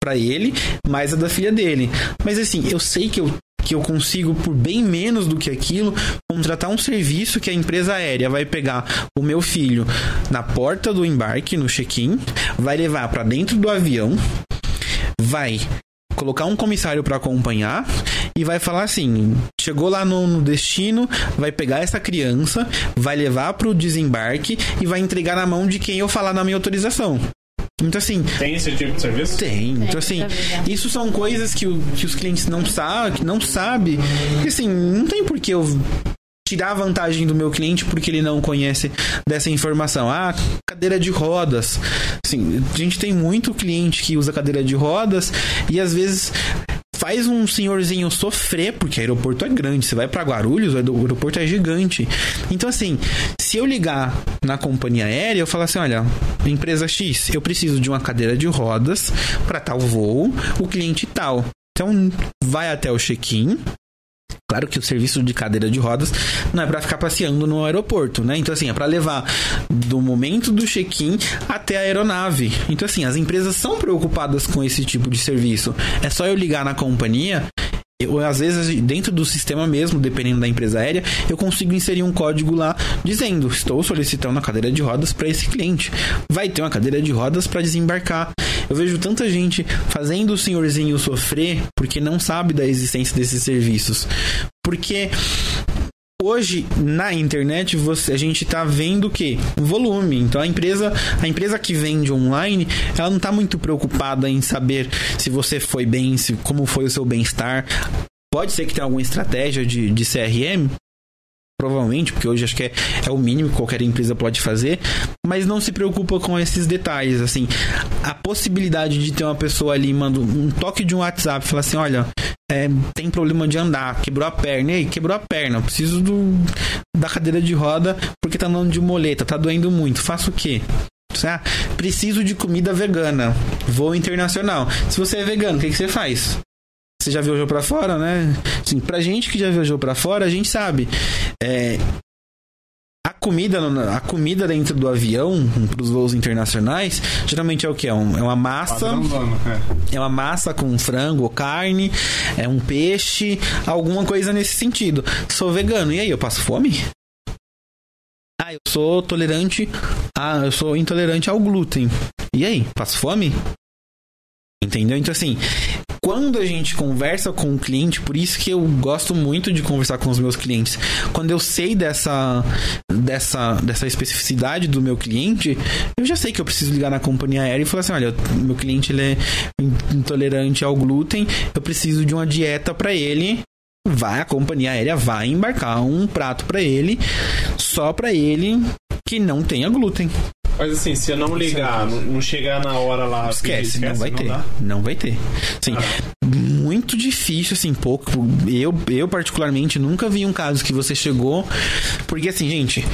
pra ele, mais a da filha dele. Mas assim, eu sei que eu que eu consigo por bem menos do que aquilo contratar um serviço que a empresa aérea vai pegar o meu filho na porta do embarque, no check-in, vai levar pra dentro do avião, vai colocar um comissário para acompanhar e vai falar assim: chegou lá no, no destino, vai pegar essa criança, vai levar pro desembarque e vai entregar na mão de quem eu falar na minha autorização. Então, assim, Tem esse tipo de serviço? tem. Então, assim, isso são coisas que, o- que os clientes não sabem, não sabe. E, assim, não tem por que eu tirar vantagem do meu cliente porque ele não conhece dessa informação. Ah, cadeira de rodas. Assim, a gente tem muito cliente que usa cadeira de rodas e às vezes faz um senhorzinho sofrer, porque o aeroporto é grande. Você vai para Guarulhos, o aeroporto é gigante. Então, assim, se eu ligar na companhia aérea, eu falar assim: olha, empresa X, eu preciso de uma cadeira de rodas para tal voo, o cliente tal. Então, vai até o check-in. Claro que o serviço de cadeira de rodas não é para ficar passeando no aeroporto, né? Então, assim, é para levar do momento do check-in até a aeronave. Então, assim, as empresas são preocupadas com esse tipo de serviço. É só eu ligar na companhia Eu, às vezes, dentro do sistema mesmo, dependendo da empresa aérea, eu consigo inserir um código lá dizendo: estou solicitando a cadeira de rodas para esse cliente. Vai ter uma cadeira de rodas para desembarcar. Eu vejo tanta gente fazendo o senhorzinho sofrer porque não sabe da existência desses serviços. Porque hoje na internet você a gente tá vendo o que volume. Então a empresa a empresa que vende online ela não tá muito preocupada em saber se você foi bem se como foi o seu bem-estar. Pode ser que tenha alguma estratégia de, de CRM provavelmente, porque hoje acho que é, é o mínimo que qualquer empresa pode fazer, mas não se preocupa com esses detalhes, assim, a possibilidade de ter uma pessoa ali, manda um toque de um WhatsApp, falar assim, olha, é, tem problema de andar, quebrou a perna, e aí, quebrou a perna, preciso do, da cadeira de roda porque tá andando de moleta, tá doendo muito, faço o quê? Ah, preciso de comida vegana, voo internacional. Se você é vegano, o que, que você faz? Você já viajou para fora, né? Sim, pra gente que já viajou para fora, a gente sabe. É, a comida, a comida dentro do avião, para os voos internacionais, geralmente é o que? É, um, é uma massa. É. é uma massa com frango ou carne, é um peixe, alguma coisa nesse sentido. Sou vegano, e aí, eu passo fome? Ah, eu sou tolerante. Ah, eu sou intolerante ao glúten. E aí, passo fome? Entendeu? Então, assim, quando a gente conversa com o cliente, por isso que eu gosto muito de conversar com os meus clientes. Quando eu sei dessa, dessa, dessa especificidade do meu cliente, eu já sei que eu preciso ligar na companhia aérea e falar assim: olha, meu cliente ele é intolerante ao glúten, eu preciso de uma dieta para ele vai a companhia aérea vai embarcar um prato para ele só para ele que não tenha glúten. Mas assim, se eu não ligar, não, não chegar na hora lá. Esquece, esquece não vai não ter. Dá. Não vai ter. Sim, muito difícil, assim, pouco. Eu, eu, particularmente, nunca vi um caso que você chegou. Porque, assim, gente,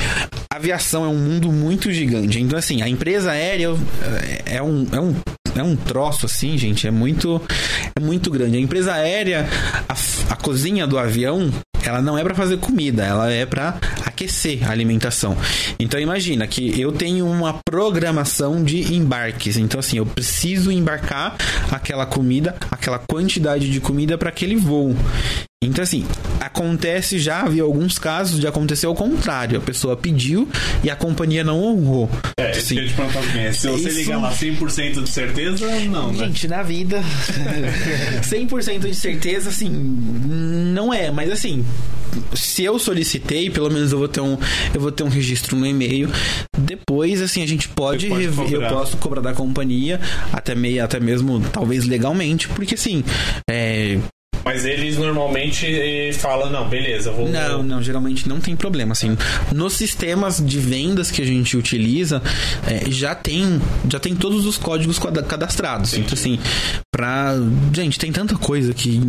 aviação é um mundo muito gigante. Então, assim, a empresa aérea é, é um, é um é um troço assim, gente, é muito é muito grande. A empresa aérea, a, a cozinha do avião, ela não é para fazer comida, ela é para aquecer a alimentação. Então imagina que eu tenho uma programação de embarques. Então assim, eu preciso embarcar aquela comida, aquela quantidade de comida para aquele voo. Então, assim, acontece já, havia alguns casos de acontecer ao contrário. A pessoa pediu e a companhia não honrou. É, assim, eu te perguntar também. Se você isso... ligar lá 100% de certeza, não, né? Gente, na vida, 100% de certeza, assim, não é. Mas, assim, se eu solicitei, pelo menos eu vou ter um, eu vou ter um registro no e-mail. Depois, assim, a gente pode, pode eu posso cobrar da companhia, até, meio, até mesmo, talvez legalmente, porque, assim, é, mas eles normalmente falam, não, beleza, vou. Não, não, geralmente não tem problema. Assim, nos sistemas de vendas que a gente utiliza, é, já tem já tem todos os códigos cadastrados. Então, assim, pra. Gente, tem tanta coisa que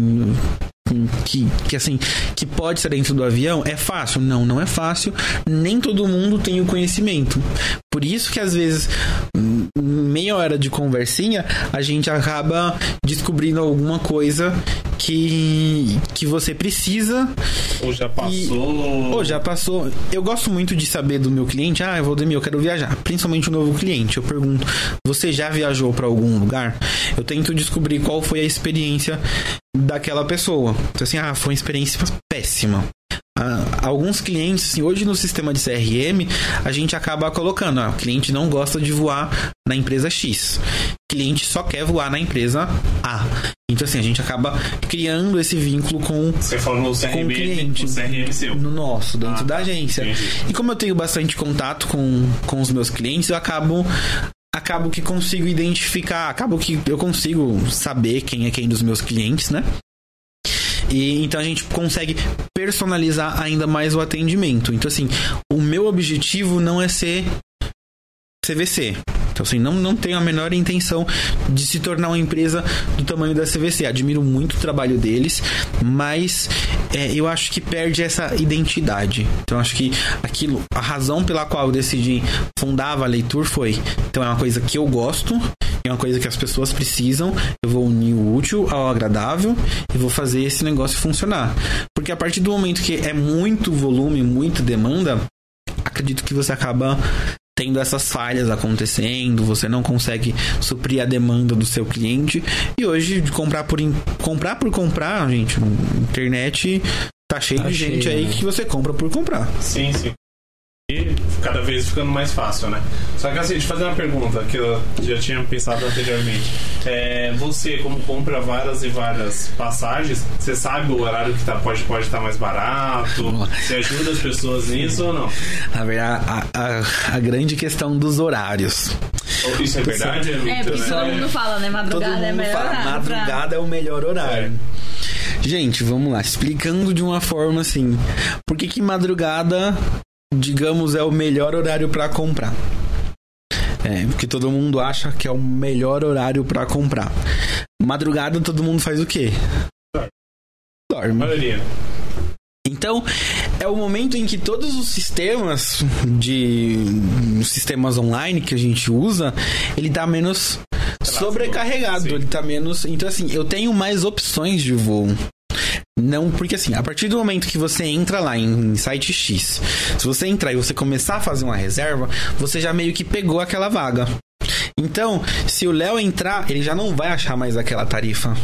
que, que assim que pode ser dentro do avião é fácil? Não não é fácil. Nem todo mundo tem o conhecimento. Por isso que às vezes meia hora de conversinha a gente acaba descobrindo alguma coisa que que você precisa. Ou já passou. E, ou já passou. Eu gosto muito de saber do meu cliente ah eu vou dormir eu quero viajar. Principalmente o um novo cliente. Eu pergunto você já viajou para algum lugar? Eu tento descobrir qual foi a experiência daquela pessoa. Então, assim, ah, foi uma experiência péssima. Ah, alguns clientes, assim, hoje no sistema de CRM, a gente acaba colocando, ah, o cliente não gosta de voar na empresa X. O cliente só quer voar na empresa A. Então, assim, a gente acaba criando esse vínculo com, Você falou no CRM, com o cliente. No CRM seu. No nosso, dentro ah, da agência. Entendi. E como eu tenho bastante contato com, com os meus clientes, eu acabo acabo que consigo identificar, acabo que eu consigo saber quem é quem dos meus clientes, né? E então a gente consegue personalizar ainda mais o atendimento. Então assim, o meu objetivo não é ser CVC. Então, assim, não, não tenho a menor intenção de se tornar uma empresa do tamanho da CVC. Admiro muito o trabalho deles, mas é, eu acho que perde essa identidade. Então, acho que aquilo, a razão pela qual eu decidi fundar a Valeitur foi: então, é uma coisa que eu gosto, é uma coisa que as pessoas precisam, eu vou unir o útil ao agradável e vou fazer esse negócio funcionar. Porque a partir do momento que é muito volume, muita demanda, acredito que você acaba tendo essas falhas acontecendo, você não consegue suprir a demanda do seu cliente. E hoje, de comprar por in- comprar por comprar, gente, internet tá cheio Tá de gente cheio, aí né? que você compra por comprar. Sim, sim. Cada vez ficando mais fácil, né? Só que assim, deixa eu fazer uma pergunta que eu já tinha pensado anteriormente. É, você, como compra várias e várias passagens, você sabe o horário que tá, pode estar pode tá mais barato? Você ajuda as pessoas nisso ou não? Na verdade, a, a, a grande questão dos horários. Ou Isso é verdade? É, É, mito, porque né? todo mundo fala, né? Todo Madrugada é mundo melhor fala, horário pra- madrugada é o melhor horário. Gente, vamos lá, explicando de uma forma assim, por que que madrugada, digamos, é o melhor horário pra comprar? É, porque todo mundo acha que é o melhor horário pra comprar. Madrugada todo mundo faz o quê? Dorme. maioria. Então, é o momento em que todos os sistemas de sistemas online que a gente usa, ele tá menos sobrecarregado, sim. ele tá menos, então assim, eu tenho mais opções de voo. Não, porque assim, a partir do momento que você entra lá em, em site X, se você entrar e você começar a fazer uma reserva, você já meio que pegou aquela vaga. Então, se o Léo entrar, ele já não vai achar mais aquela tarifa.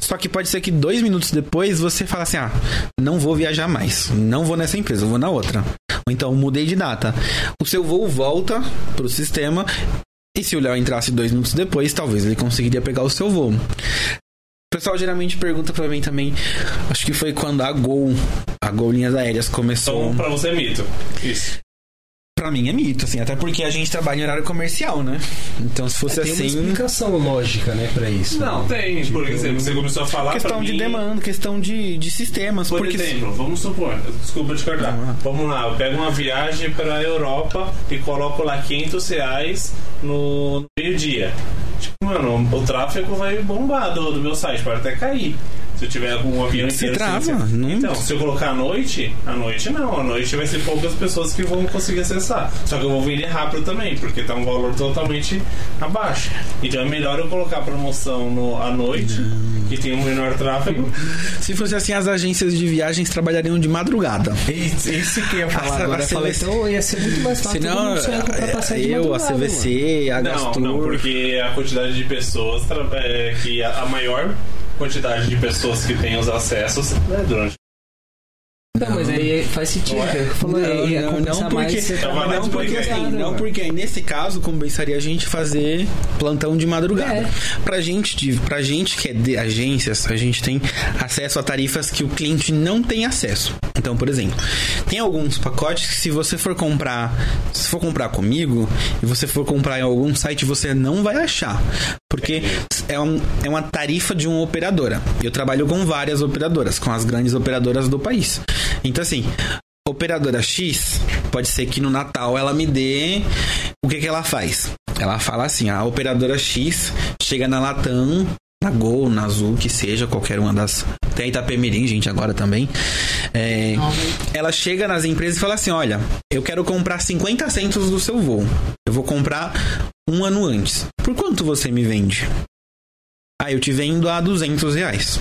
Só que pode ser que dois minutos depois você fala assim: ah, não vou viajar mais, não vou nessa empresa, vou na outra. Ou então mudei de data. O seu voo volta pro sistema. E se o Léo entrasse dois minutos depois, talvez ele conseguiria pegar o seu voo. O pessoal geralmente pergunta pra mim também. Acho que foi quando a Gol, a Gol Linhas Aéreas começou. Então, pra você é mito. Isso. Pra mim é mito, assim, até porque a gente trabalha em horário comercial, né? Então se fosse Tem uma assim. explicação lógica, né, pra isso. Não, né? tem. Tipo, Por exemplo, você começou a falar Questão pra de mim- demanda, questão de, de sistemas. Por porque exemplo, vamos supor, desculpa te cortar. Vamos lá. Vamos lá, eu pego uma viagem pra Europa e coloco lá 500 reais no no meio-dia. Mano, o tráfego vai bombar do, do meu site, pode até cair. Se eu tiver algum avião Se inteiro. trava, sem- não- Então, se eu colocar à noite, à noite não. À noite vai ser poucas pessoas que vão conseguir acessar. Só que eu vou vender rápido também, porque tá um valor totalmente abaixo. Então é melhor eu colocar a promoção no, à noite, que tem um menor tráfego. se fosse assim, as agências de viagens trabalhariam de madrugada. Esse, esse que eu ia falar Ah, agora. a falei, CVC. então ia ser muito mais fácil. Senão, é, eu, a CVC, a Não, Gastur. não, porque a quantidade de pessoas, é, que a, a maior quantidade de pessoas que tem os acessos é durante. Não, mas aí faz sentido. Não é? eu falei, Não, ia não, não, mais porque- Não, trabalhar mas Não porque, assim, não porque aí nesse caso compensaria a gente fazer plantão de madrugada. É. Pra gente, pra gente que é de agências, a gente tem acesso a tarifas que o cliente não tem acesso. Então, por exemplo, tem alguns pacotes que se você for comprar, se for comprar comigo e você for comprar em algum site, você não vai achar. Porque é, um- é uma tarifa de uma operadora. Eu trabalho com várias operadoras, com as grandes operadoras do país. Então, assim, operadora X, pode ser que no Natal ela me dê. O que, que ela faz? Ela fala assim: a operadora X chega na Latam, na Gol, na Azul, que seja, qualquer uma das. Tem Itapemirim, gente, agora também. É, ela chega nas empresas e fala assim: olha, eu quero comprar 50 centos do seu voo. Eu vou comprar um ano antes. Por quanto você me vende? Ah, eu te vendo a 200 reais.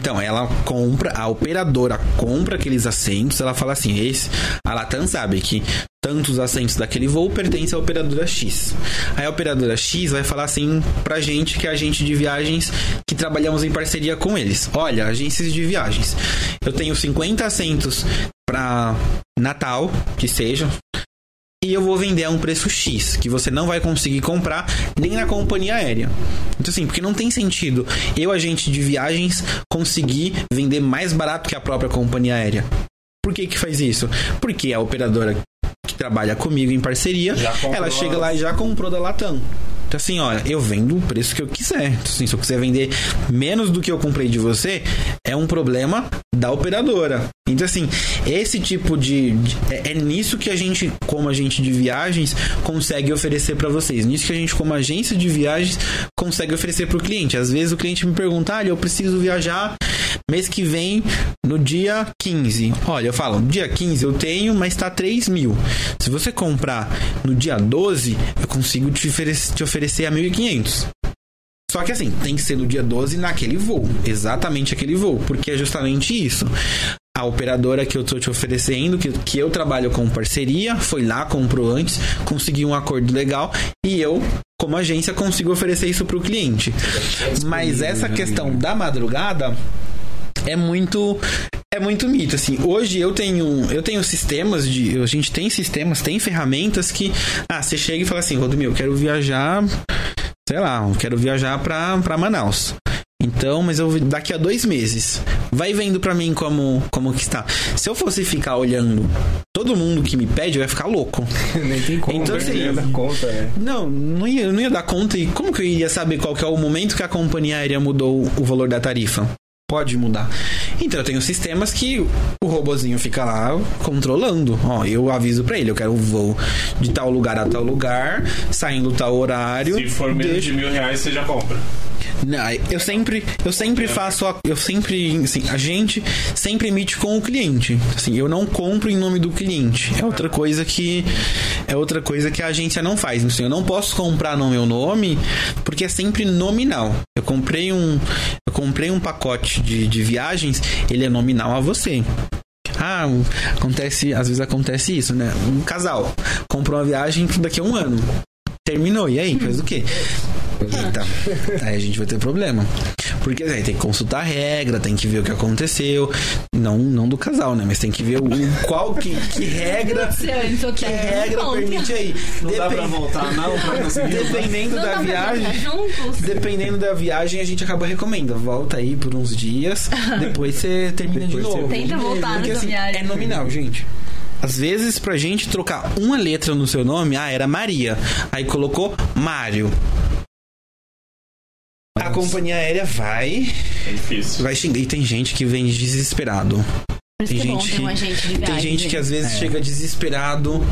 Então, ela compra, a operadora compra aqueles assentos, ela fala assim, esse, a Latam sabe que tantos assentos daquele voo pertencem à operadora X. Aí a operadora X vai falar assim pra gente, que é agente de viagens, que trabalhamos em parceria com eles. Olha, agências de viagens, eu tenho 50 assentos pra Natal, que seja, e eu vou vender a um preço X, que você não vai conseguir comprar nem na companhia aérea. Então, assim, porque não tem sentido eu, agente de viagens, conseguir vender mais barato que a própria companhia aérea. Por que que faz isso? Porque a operadora que trabalha comigo em parceria, ela chega lá e já comprou da Latam. Então, assim, olha, eu vendo o preço que eu quiser. Então, assim, se eu quiser vender menos do que eu comprei de você, é um problema da operadora. Então, assim, esse tipo de. de- é, é nisso que a gente, como agente de viagens, consegue oferecer para vocês. Nisso que a gente, como agência de viagens, consegue oferecer para o cliente. Às vezes o cliente me pergunta, olha, eu preciso viajar mês que vem, no dia 15. Olha, eu falo, no dia 15 eu tenho, mas tá 3 mil. Se você comprar no dia 12, eu consigo te oferecer, te oferecer a 1.500. Só que assim, tem que ser no dia 12 naquele voo. Exatamente aquele voo. Porque é justamente isso. a operadora que eu tô te oferecendo, que, que eu trabalho com parceria, foi lá, comprou antes, conseguiu um acordo legal e eu como agência consigo oferecer isso para o cliente. Mas essa questão da madrugada é muito é muito mito assim. Hoje eu tenho eu tenho sistemas de a gente tem sistemas, tem ferramentas que ah, você chega e fala assim, Rodomil, eu quero viajar, sei lá, eu quero viajar para para Manaus. Então, mas eu daqui a dois meses. Vai vendo pra mim como, como que está. Se eu fosse ficar olhando todo mundo que me pede, eu ia ficar louco. Nem tem como, Então, né? assim, Ia dar conta, né? Não, não ia, não ia dar conta. E como que eu iria saber qual que é o momento que a companhia aérea mudou o valor da tarifa? Pode mudar. Então eu tenho sistemas que o robozinho fica lá controlando. Ó, eu aviso pra ele, eu quero o voo de tal lugar a tal lugar, saindo tal horário. Se for menos deixa- de mil reais, você já compra. Não, eu sempre, eu sempre faço, a- eu sempre, assim, a gente sempre emite com o cliente. Assim, eu não compro em nome do cliente. É outra coisa que é outra coisa que a agência não faz. Assim, eu não posso comprar no meu nome porque é sempre nominal. Eu comprei um, eu comprei um pacote de, de viagens, ele é nominal a você. Ah, acontece, às vezes acontece isso, né? Um casal comprou uma viagem daqui a um ano. Terminou, e aí? Faz o quê? Eita, aí a gente vai ter problema. Porque aí tem que consultar a regra, tem que ver o que aconteceu. Não, não do casal, né? Mas tem que ver o, qual que, que regra. Que regra permite aí. Não dá pra voltar, não, pra conseguir. Dependendo Não da viagem. Dependendo da viagem, a gente acaba recomendando. Volta aí por uns dias, depois você termina de Depois você novo. Tenta voltar Porque assim, viagem. é nominal, gente. Às vezes, pra gente trocar uma letra no seu nome, ah, era Maria. Aí colocou Mário. A companhia aérea vai, É difícil. vai xingar. E tem gente que vem desesperado. Tem é gente que- agente de Tem gente que às vezes chega desesperado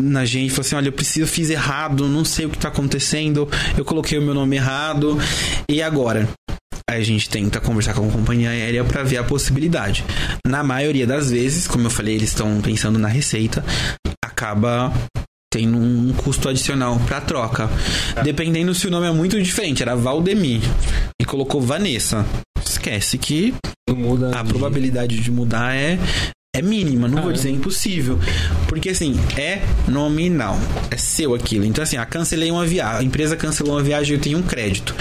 na gente, fala assim, olha, eu preciso, fiz errado, não sei o que tá acontecendo, eu coloquei o meu nome errado, e agora? Aí a gente tenta conversar com a companhia aérea para ver a possibilidade. Na maioria das vezes, como eu falei, eles estão pensando na receita, acaba tendo um custo adicional para troca. Dependendo se o nome é muito diferente, era Valdemir e colocou Vanessa. Esquece que a de- probabilidade de mudar é é mínima, não vou dizer impossível, porque assim, é nominal, é seu aquilo. Então assim, ah, cancelei uma viagem, a empresa cancelou uma viagem, eu tenho um crédito.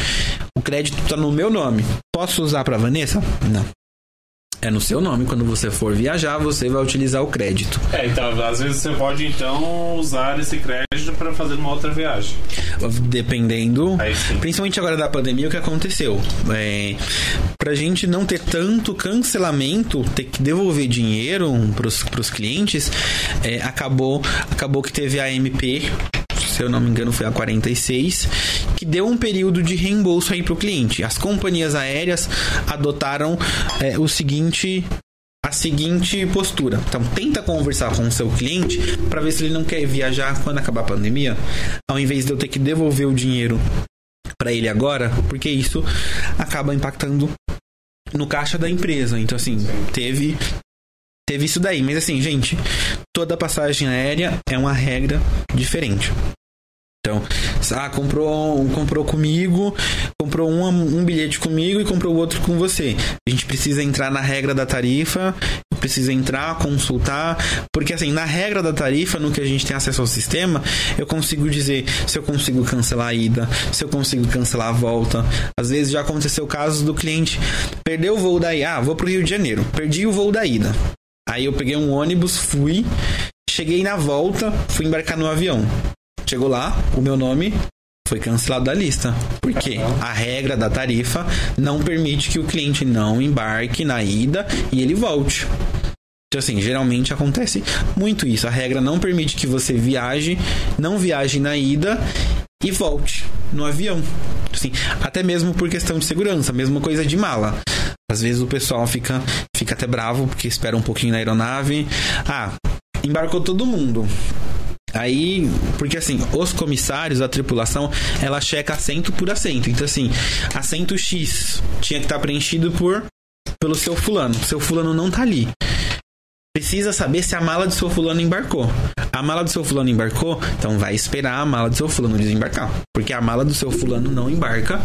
O crédito tá no meu nome. Posso usar para Vanessa? Não. É no seu nome. Quando você for viajar, você vai utilizar o crédito. É, então, às vezes você pode então usar esse crédito pra fazer uma outra viagem. Dependendo. Principalmente agora da pandemia, o que aconteceu? É, pra gente não ter tanto cancelamento, ter que devolver dinheiro pros, pros clientes, é, acabou, acabou que teve a MP, se eu não me engano foi a 46, que deu um período de reembolso aí pro cliente. As companhias aéreas adotaram é, o seguinte a seguinte postura. Então, tenta conversar com o seu cliente para ver se ele não quer viajar quando acabar a pandemia, ao invés de eu ter que devolver o dinheiro para ele agora, porque isso acaba impactando no caixa da empresa. Então, assim, teve teve isso daí, mas assim, gente, toda passagem aérea é uma regra diferente. Então, ah, comprou, comprou comigo, comprou um, um bilhete comigo e comprou outro com você. A gente precisa entrar na regra da tarifa, precisa entrar, consultar, porque assim, na regra da tarifa, no que a gente tem acesso ao sistema, eu consigo dizer se eu consigo cancelar a ida, se eu consigo cancelar a volta. Às vezes já aconteceu casos do cliente perdeu o voo da ida, ah, vou pro Rio de Janeiro, perdi o voo da ida. Aí eu peguei um ônibus, fui, cheguei na volta, fui embarcar no avião. Chegou lá, o meu nome foi cancelado da lista. Porque a regra da tarifa não permite que o cliente não embarque na ida e ele volte. Então, assim, geralmente acontece muito isso. A regra não permite que você viaje, não viaje na ida e volte no avião. Assim, até mesmo por questão de segurança, mesma coisa de mala. Às vezes o pessoal fica, fica até bravo porque espera um pouquinho na aeronave. Ah, embarcou todo mundo. Aí, porque assim, os comissários, a tripulação, ela checa assento por assento. Então, assim, assento X tinha que estar preenchido por pelo seu fulano. Seu fulano não tá ali. Precisa saber se a mala do seu fulano embarcou. A mala do seu fulano embarcou, então vai esperar a mala do seu fulano desembarcar. Porque a mala do seu fulano não embarca.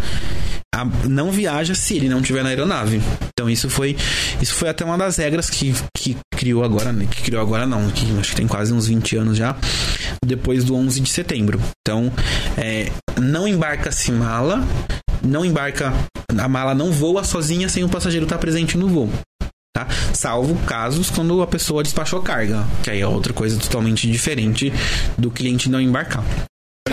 A- não viaja se ele não tiver na aeronave. Então isso foi isso foi até uma das regras que, que criou agora, né? que criou agora não, que acho que tem quase uns 20 anos já, depois do 11 de setembro. Então, é, não embarca-se mala, não embarca a mala não voa sozinha sem o passageiro estar presente no voo. Tá? Salvo casos quando a pessoa despachou carga, que aí é outra coisa totalmente diferente do cliente não embarcar.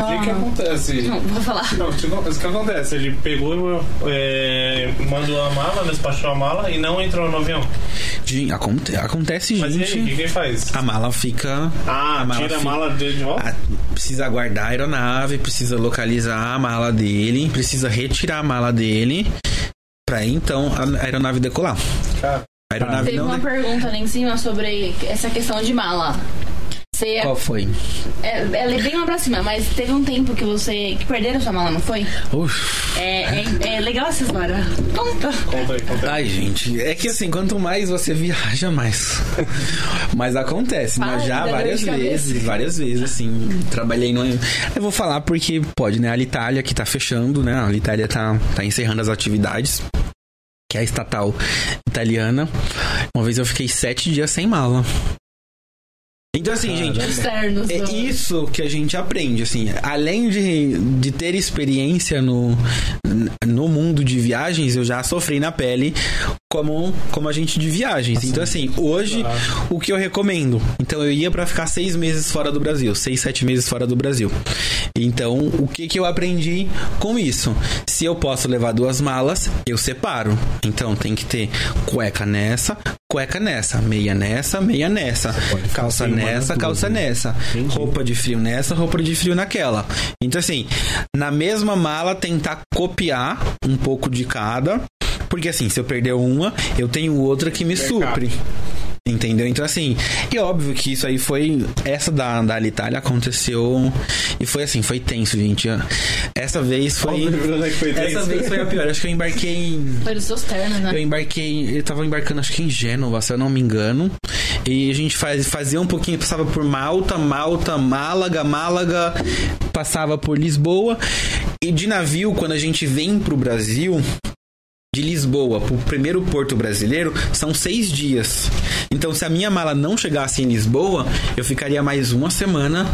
O que, que acontece? Não, vou falar. Não, o que acontece? Ele pegou, é, mandou a mala, despachou a mala e não entrou no avião. De- aconte- acontece, Mas e aí, o que, gente. faz? A mala fica. Ah, a mala tira a fica- mala dele de volta? Ah, precisa guardar a aeronave, precisa localizar a mala dele, precisa retirar a mala dele pra então a aeronave decolar. Cara, A aeronave Teve não. uma de- pergunta ali em cima sobre essa questão de mala. Você, Qual foi? é, ela é bem lá pra cima, mas teve um tempo que você que perderam sua mala, não foi? Uf. É, é, é legal essa história. Conta. conta aí, conta aí. Ai, gente, é que assim, quanto mais você viaja, mais. Mas acontece, né? Já várias vezes, várias vezes, assim. Trabalhei no. Eu vou falar porque pode, né? A Alitalia que tá fechando, né? A Alitalia tá, tá encerrando as atividades. Que é a estatal italiana. Uma vez eu fiquei sete dias sem mala. Então, assim, gente, Externos. é do- isso que a gente aprende, assim, além de, de ter experiência no, no mundo de viagens, eu já sofri na pele como, como agente de viagens. Então, assim, hoje, o que eu recomendo? Então, eu ia pra ficar seis meses fora do Brasil, seis, sete meses fora do Brasil. Então, o que, que eu aprendi com isso? Se eu posso levar duas malas, eu separo. Então, tem que ter cueca nessa, cueca nessa, meia nessa, meia nessa, calça nessa, calça né? nessa, roupa de frio nessa, roupa de frio naquela. Então, assim, na mesma mala, tentar copiar um pouco de cada. Porque, assim, se eu perder uma, eu tenho outra que me supre. Entendeu? Então, assim, e óbvio que isso aí foi. Essa da, da Alitalia aconteceu. E foi assim, foi tenso, gente. Essa vez foi. Onde é que foi Essa vez foi a pior. Acho que eu embarquei em. Foi dos seus ternos, né? Eu embarquei, ele tava embarcando acho que em Gênova, se eu não me engano. E a gente faz, fazia um pouquinho, passava por Malta, Malta, Málaga, Málaga, passava por Lisboa. E de navio, quando a gente vem pro Brasil, de Lisboa pro primeiro porto brasileiro, são seis dias. Então, se a minha mala não chegasse em Lisboa, eu ficaria mais uma semana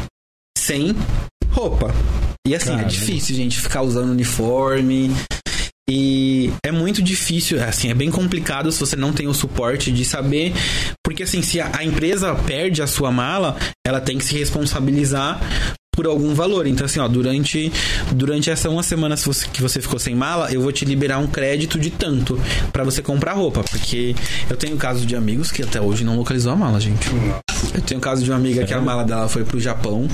sem roupa. E assim, é Caramba. difícil, gente, ficar usando uniforme. E é muito difícil, assim, é bem complicado se você não tem o suporte de saber. Porque, assim, se a, a empresa perde a sua mala, ela tem que se responsabilizar por algum valor. Então, assim, ó, durante, durante essa uma semana se você- que você ficou sem mala, eu vou te liberar um crédito de tanto pra você comprar roupa. Porque eu tenho caso de amigos que até hoje não localizou a mala, gente. Eu tenho caso de uma amiga que a mala dela foi pro Japão.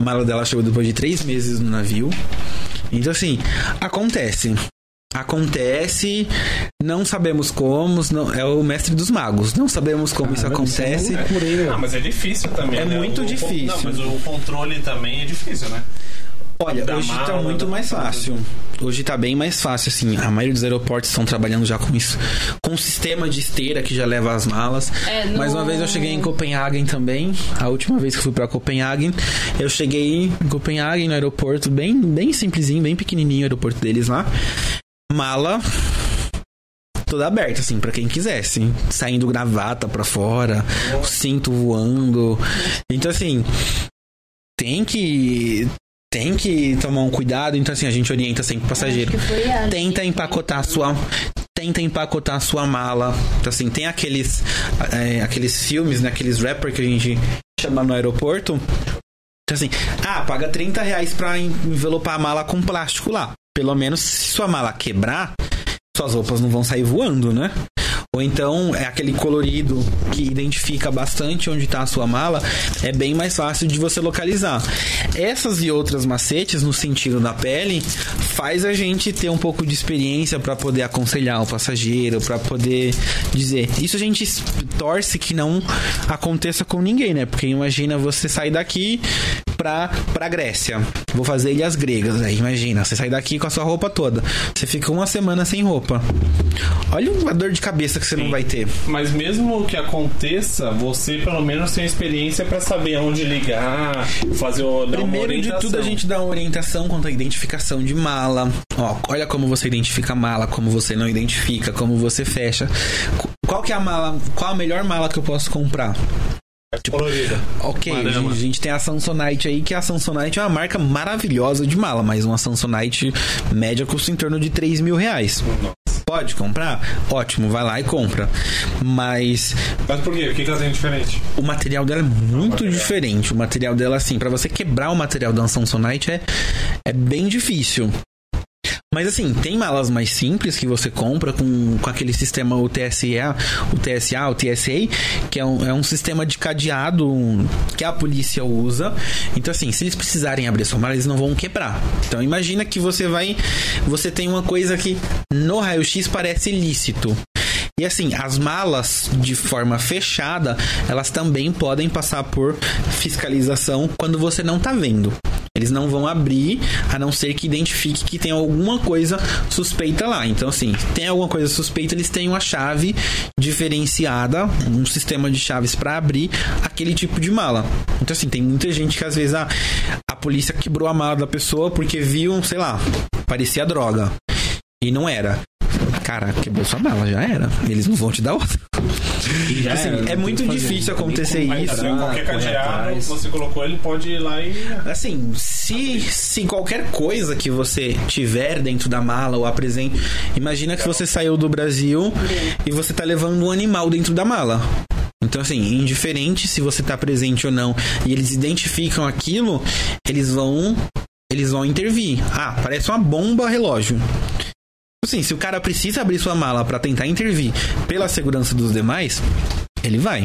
A mala dela chegou depois de três meses no navio. Então, assim, acontece. Acontece, não sabemos como, não, é o mestre dos magos, não sabemos como isso Caramba, isso é acontece. meu? Ah, mas é difícil também. É né? muito O- o- difícil. Não, mas o controle também é difícil, né? Olha, da hoje tá mala, muito mais fácil. Hoje tá bem mais fácil, assim. A maioria dos aeroportos estão trabalhando já com isso. Com um sistema de esteira que já leva as malas. É, no- Mais uma vez eu cheguei em Copenhagen também. A última vez que eu fui pra Copenhagen, eu cheguei em Copenhagen no aeroporto, bem, bem simplesinho, bem pequenininho o aeroporto deles lá. Mala toda aberta, assim, pra quem quisesse. Saindo gravata pra fora, o cinto voando. Então, assim, tem que. Tem que tomar um cuidado. Então, assim, a gente orienta sempre o passageiro. Acho que foi a- Tenta empacotar a sua. Tenta empacotar a sua mala. Então, assim, tem aqueles. é, aqueles filmes, né? Aqueles rappers que a gente chama no aeroporto. Então, assim, ah, paga 30 reais pra en- envelopar a mala com plástico lá. Pelo menos se sua mala quebrar, suas roupas não vão sair voando, né? Ou então é aquele colorido que identifica bastante onde está a sua mala, é bem mais fácil de você localizar. Essas e outras macetes no sentido da pele faz a gente ter um pouco de experiência para poder aconselhar o passageiro, para poder dizer. Isso a gente torce que não aconteça com ninguém, né? Porque imagina você sair daqui pra, pra Grécia. Vou fazer ilhas gregas. Aí imagina, você sai daqui com a sua roupa toda. Você fica uma semana sem roupa. Olha a dor de cabeça que você não vai ter. Mas mesmo que aconteça, você pelo menos tem experiência pra saber onde ligar, fazer o dar Primeiro de tudo, a gente dá uma orientação quanto à identificação de mala. Ó, olha como você identifica a mala, como você não identifica, como você fecha. Qu- Qual que é a mala? Qual a melhor mala que eu posso comprar? Colorida. Ok, a gente, a gente tem a Samsonite aí, que a Samsonite é uma marca maravilhosa de mala, mas uma Samsonite média custa em torno de 3 mil reais. Pode comprar? Ótimo, vai lá e compra. Mas Mas por quê? O que que ela tem diferente? o material dela é muito material. diferente. O material dela, assim, pra você quebrar o material da Samsonite é, é bem difícil. Mas assim, tem malas mais simples que você compra com, com aquele sistema UTSA, o TSA, o TSA, que é um, é um sistema de cadeado que a polícia usa. Então, assim, se eles precisarem abrir sua mala, eles não vão quebrar. Então, imagina que você vai. Você tem uma coisa que no raio-x parece ilícito. E assim, as malas de forma fechada, elas também podem passar por fiscalização quando você não tá vendo. Eles não vão abrir, a não ser que identifique que tem alguma coisa suspeita lá. Então, assim, tem alguma coisa suspeita, eles têm uma chave diferenciada, um sistema de chaves para abrir aquele tipo de mala. Então, assim, tem muita gente que às vezes a, a polícia quebrou a mala da pessoa porque viu, sei lá, parecia droga. E não era. Cara, quebrou sua mala, já era. Eles não vão te dar outra. Já Assim, é tem muito que fazer, difícil nem acontecer isso. entrar, qualquer cadeado atrás. você colocou, ele pode ir lá e. Assim, se, se qualquer coisa que você tiver dentro da mala ou apresente. Imagina que você saiu do Brasil e você tá levando um animal dentro da mala. Então, assim, indiferente se você tá presente ou não, e eles identificam aquilo, eles vão. Eles vão intervir. Ah, parece uma bomba relógio. Assim, se o cara precisa abrir sua mala pra tentar intervir pela segurança dos demais, ele vai.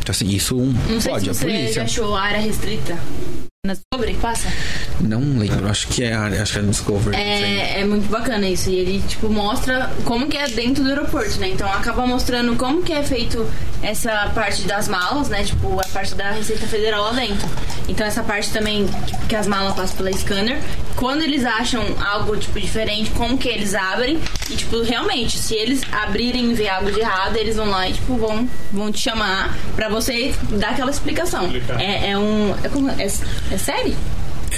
Então, assim, isso Não sei pode, se a você polícia. já achou a área restrita. Discovery, passa. Não lembro, acho que é, acho que é Discovery. É, é muito bacana isso. E ele, tipo, mostra como que é dentro do aeroporto, né? Então acaba mostrando como que é feito essa parte das malas, né? Tipo, a parte da Receita Federal lá dentro. Então essa parte também que- que as malas passam pela scanner. Quando eles acham algo, tipo, diferente, como que eles abrem. E, tipo, realmente, se eles abrirem e ver algo de errado, eles vão lá e, tipo, vão, vão te chamar pra você dar aquela explicação. É, é um... É, como- é, é série?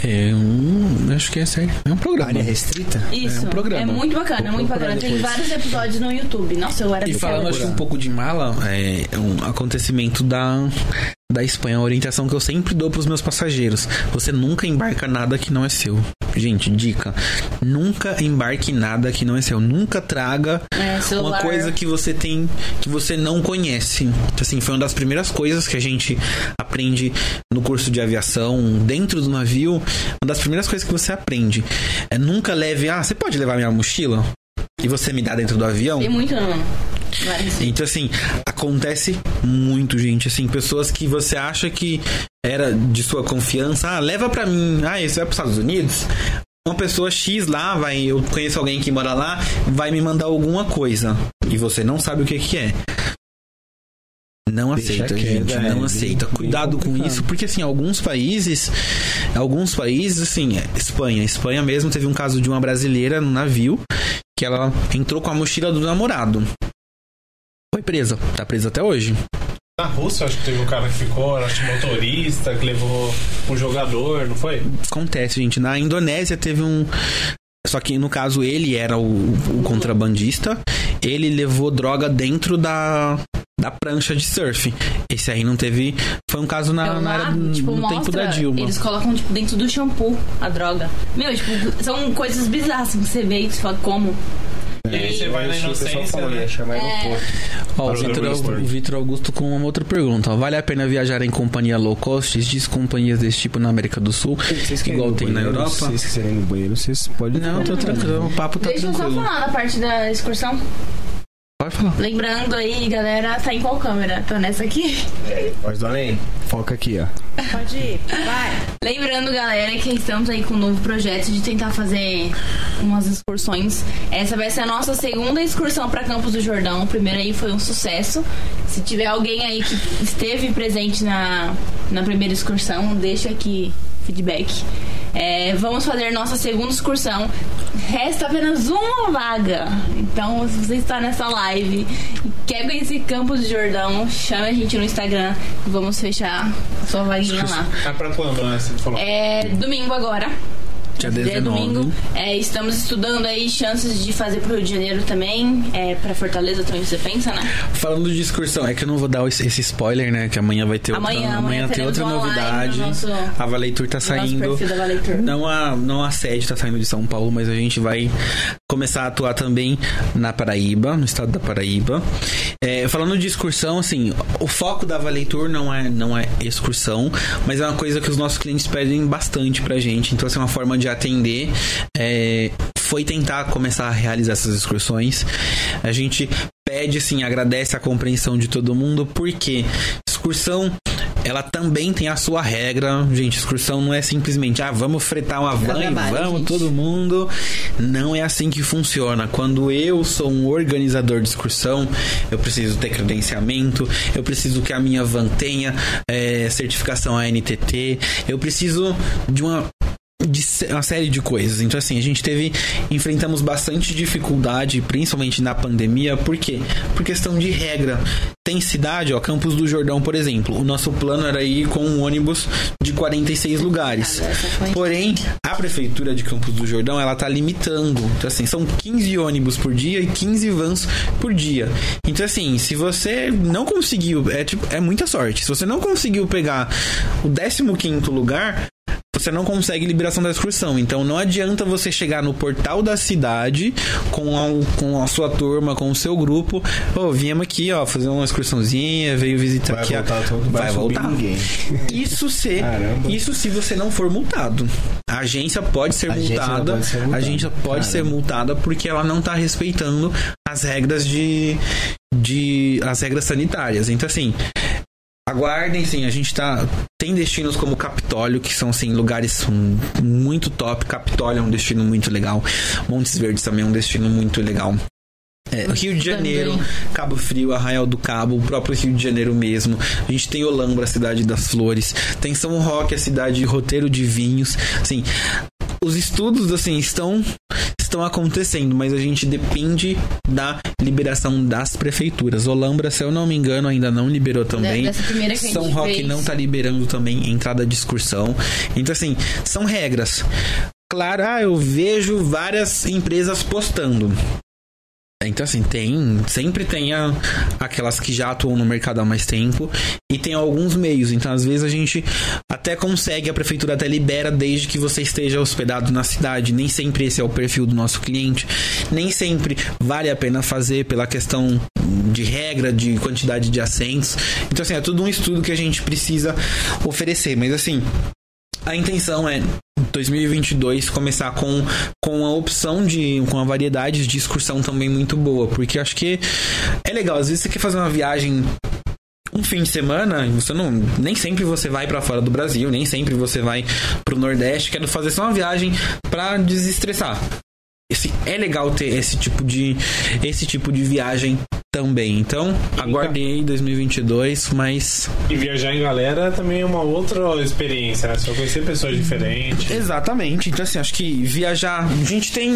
É um. Acho que é sério. É um programa. Área restrita? Isso. É um programa. É muito bacana, é Vou muito bacana. Tem depois. vários episódios no YouTube. Nossa, eu era E do falando acho, um pouco de mala, é um acontecimento da, da Espanha, a orientação que eu sempre dou pros meus passageiros. Você nunca embarca nada que não é seu. Gente, dica. Nunca embarque nada que não é seu. Nunca traga É, uma coisa que você tem que você não conhece. Assim, foi uma das primeiras coisas que a gente aprende no curso de aviação, dentro do navio. Uma das primeiras coisas que você aprende é nunca leve, ah, você pode levar minha mochila? E você me dá dentro do avião? Tem muito, não. Então, assim, acontece muito, gente. Assim, pessoas que você acha que era de sua confiança. Ah, leva pra mim. Ah, isso vai pros Estados Unidos? Uma pessoa X lá, vai, eu conheço alguém que mora lá, vai me mandar alguma coisa. E você não sabe o que que é. Não Deixa aceita, quieto, gente, é, não bem- aceita. bem Cuidado com isso, porque assim, alguns países, alguns países, assim, é, Espanha, Espanha mesmo teve um caso de uma brasileira no navio que ela entrou com a mochila do namorado. Foi presa, tá presa até hoje. Na Rússia, acho que teve um cara que ficou, acho que motorista, que levou um jogador, não foi? Acontece, gente. Na Indonésia teve um. Só que no caso ele era o, o contrabandista. Ele levou droga dentro da, da prancha de surf. Esse aí não teve. Foi um caso na, Então, na lá, área- tipo, no tempo mostra, da Dilma. Eles colocam, tipo, dentro do shampoo a droga. Meu, tipo, são coisas bizarras assim, que você vê e você fala, como? E aí você vai na É, inocência, falou, né? É. Ó, o Vitor, aeroporto. o Vitor Augusto com uma outra pergunta. ó. Vale a pena viajar em companhia low cost? Existe companhias desse tipo na América do Sul? Vocês Igual tem na? Europa? Se vocês quiserem ir no banheiro, vocês podem. Não, tô tranquilo. O papo tá Deixa eu só tranquilo. falar da parte da excursão. Pode falar. Lembrando aí, galera, tá em qual câmera? Tô nessa aqui. Voz do além. Foca aqui, ó. Pode ir. Vai. Lembrando, galera, que estamos aí com um novo projeto de tentar fazer umas excursões. Essa vai ser a nossa segunda excursão para Campos do Jordão. A primeira aí foi um sucesso. Se tiver alguém aí que esteve presente na, na primeira excursão, deixa aqui feedback. É, vamos fazer nossa segunda excursão. Resta apenas uma vaga. Então, se você está nessa live e quer conhecer Campos do Jordão, chame a gente no Instagram e vamos fechar a sua vaguinha lá. É pra quando, né? Você falou. É domingo agora. Dia Dia 19. domingo. É, estamos estudando aí chances de fazer pro Rio de Janeiro também. É, pra Fortaleza também você pensa, né? Falando de excursão, é que eu não vou dar esse spoiler, né? Que amanhã vai ter Amanhã, outra, amanhã tem teremos outra novidade. no nosso- a Valeitur tá nosso saindo. da Valeitur. Não a, não a sede tá saindo de São Paulo, mas a gente vai começar a atuar também na Paraíba, no estado da Paraíba. É, falando de excursão, assim, o foco da Valeitur não é, não é excursão, mas é uma coisa que os nossos clientes pedem bastante pra gente. Então, assim, é uma forma de atender. É, foi tentar começar a realizar essas excursões. A gente pede, assim, agradece a compreensão de todo mundo, porque excursão ela também tem a sua regra. Gente, excursão não é simplesmente, ah, vamos fretar uma van e vamos gente. todo mundo. Não é assim que funciona. Quando eu sou um organizador de excursão, eu preciso ter credenciamento, eu preciso que a minha van tenha eh, certificação ANTT, eu preciso de uma de uma série de coisas. Então, assim, a gente teve. Enfrentamos bastante dificuldade, principalmente na pandemia. Por quê? Por questão de regra. Tem cidade, ó, Campos do Jordão, por exemplo. O nosso plano era ir com um ônibus de 46 lugares. Foi- Porém, a prefeitura de Campos do Jordão, ela tá limitando. Então, assim, são 15 ônibus por dia e 15 vans por dia. Então, assim, se você não conseguiu, é tipo, é muita sorte. Se você não conseguiu pegar o 15º lugar, você não consegue liberação da excursão. Então não adianta você chegar no portal da cidade com a, com a sua turma, com o seu grupo. Ô, viemos aqui, ó, fazer uma excursãozinha, veio visitar Vai aqui. voltar todo, vai, vai subir voltar. ninguém. Isso se, Caramba. isso se você não for multado. A agência pode ser A multada. pode ser A agência pode Caramba. ser multada porque ela não tá respeitando as regras de, de as regras sanitárias. Então assim, Aguardem, sim, a gente tá. Tem destinos como Capitólio, que são assim, lugares muito top. Capitólio é um destino muito legal. Montes Verdes também é um destino muito legal. É, Rio de Janeiro, Também. Cabo Frio, Arraial do Cabo, o próprio Rio de Janeiro mesmo. A gente tem Olambra, a cidade das flores. Tem São Roque, a cidade de roteiro de vinhos. Assim, os estudos assim estão estão acontecendo, mas a gente depende da liberação das prefeituras. Olambra, se eu não me engano, ainda não liberou também. São Roque fez. não tá liberando também entrada de excursão. Então assim, são regras. Claro, ah, eu vejo várias empresas postando. Então, assim, tem. Sempre tem a- aquelas que já atuam no mercado há mais tempo. E tem alguns meios. Então, às vezes, a gente até consegue, a prefeitura até libera desde que você esteja hospedado na cidade. Nem sempre esse é o perfil do nosso cliente. Nem sempre vale a pena fazer pela questão de regra, de quantidade de assentos. Então, assim, é tudo um estudo que a gente precisa oferecer. Mas, assim, a intenção é 2022 começar com, com a opção de com a variedade de excursão também muito boa, porque acho que é legal, às vezes você quer fazer uma viagem um fim de semana, você não nem sempre você vai pra fora do Brasil, nem sempre você vai pro Nordeste, quero fazer só uma viagem pra desestressar. Esse, é legal ter esse tipo de esse tipo de viagem também. Então, aguardem aí 2022, mas E viajar em galera também é uma outra experiência, né? Você vai conhecer pessoas diferentes. Exatamente. Então, assim, acho que viajar. A gente tem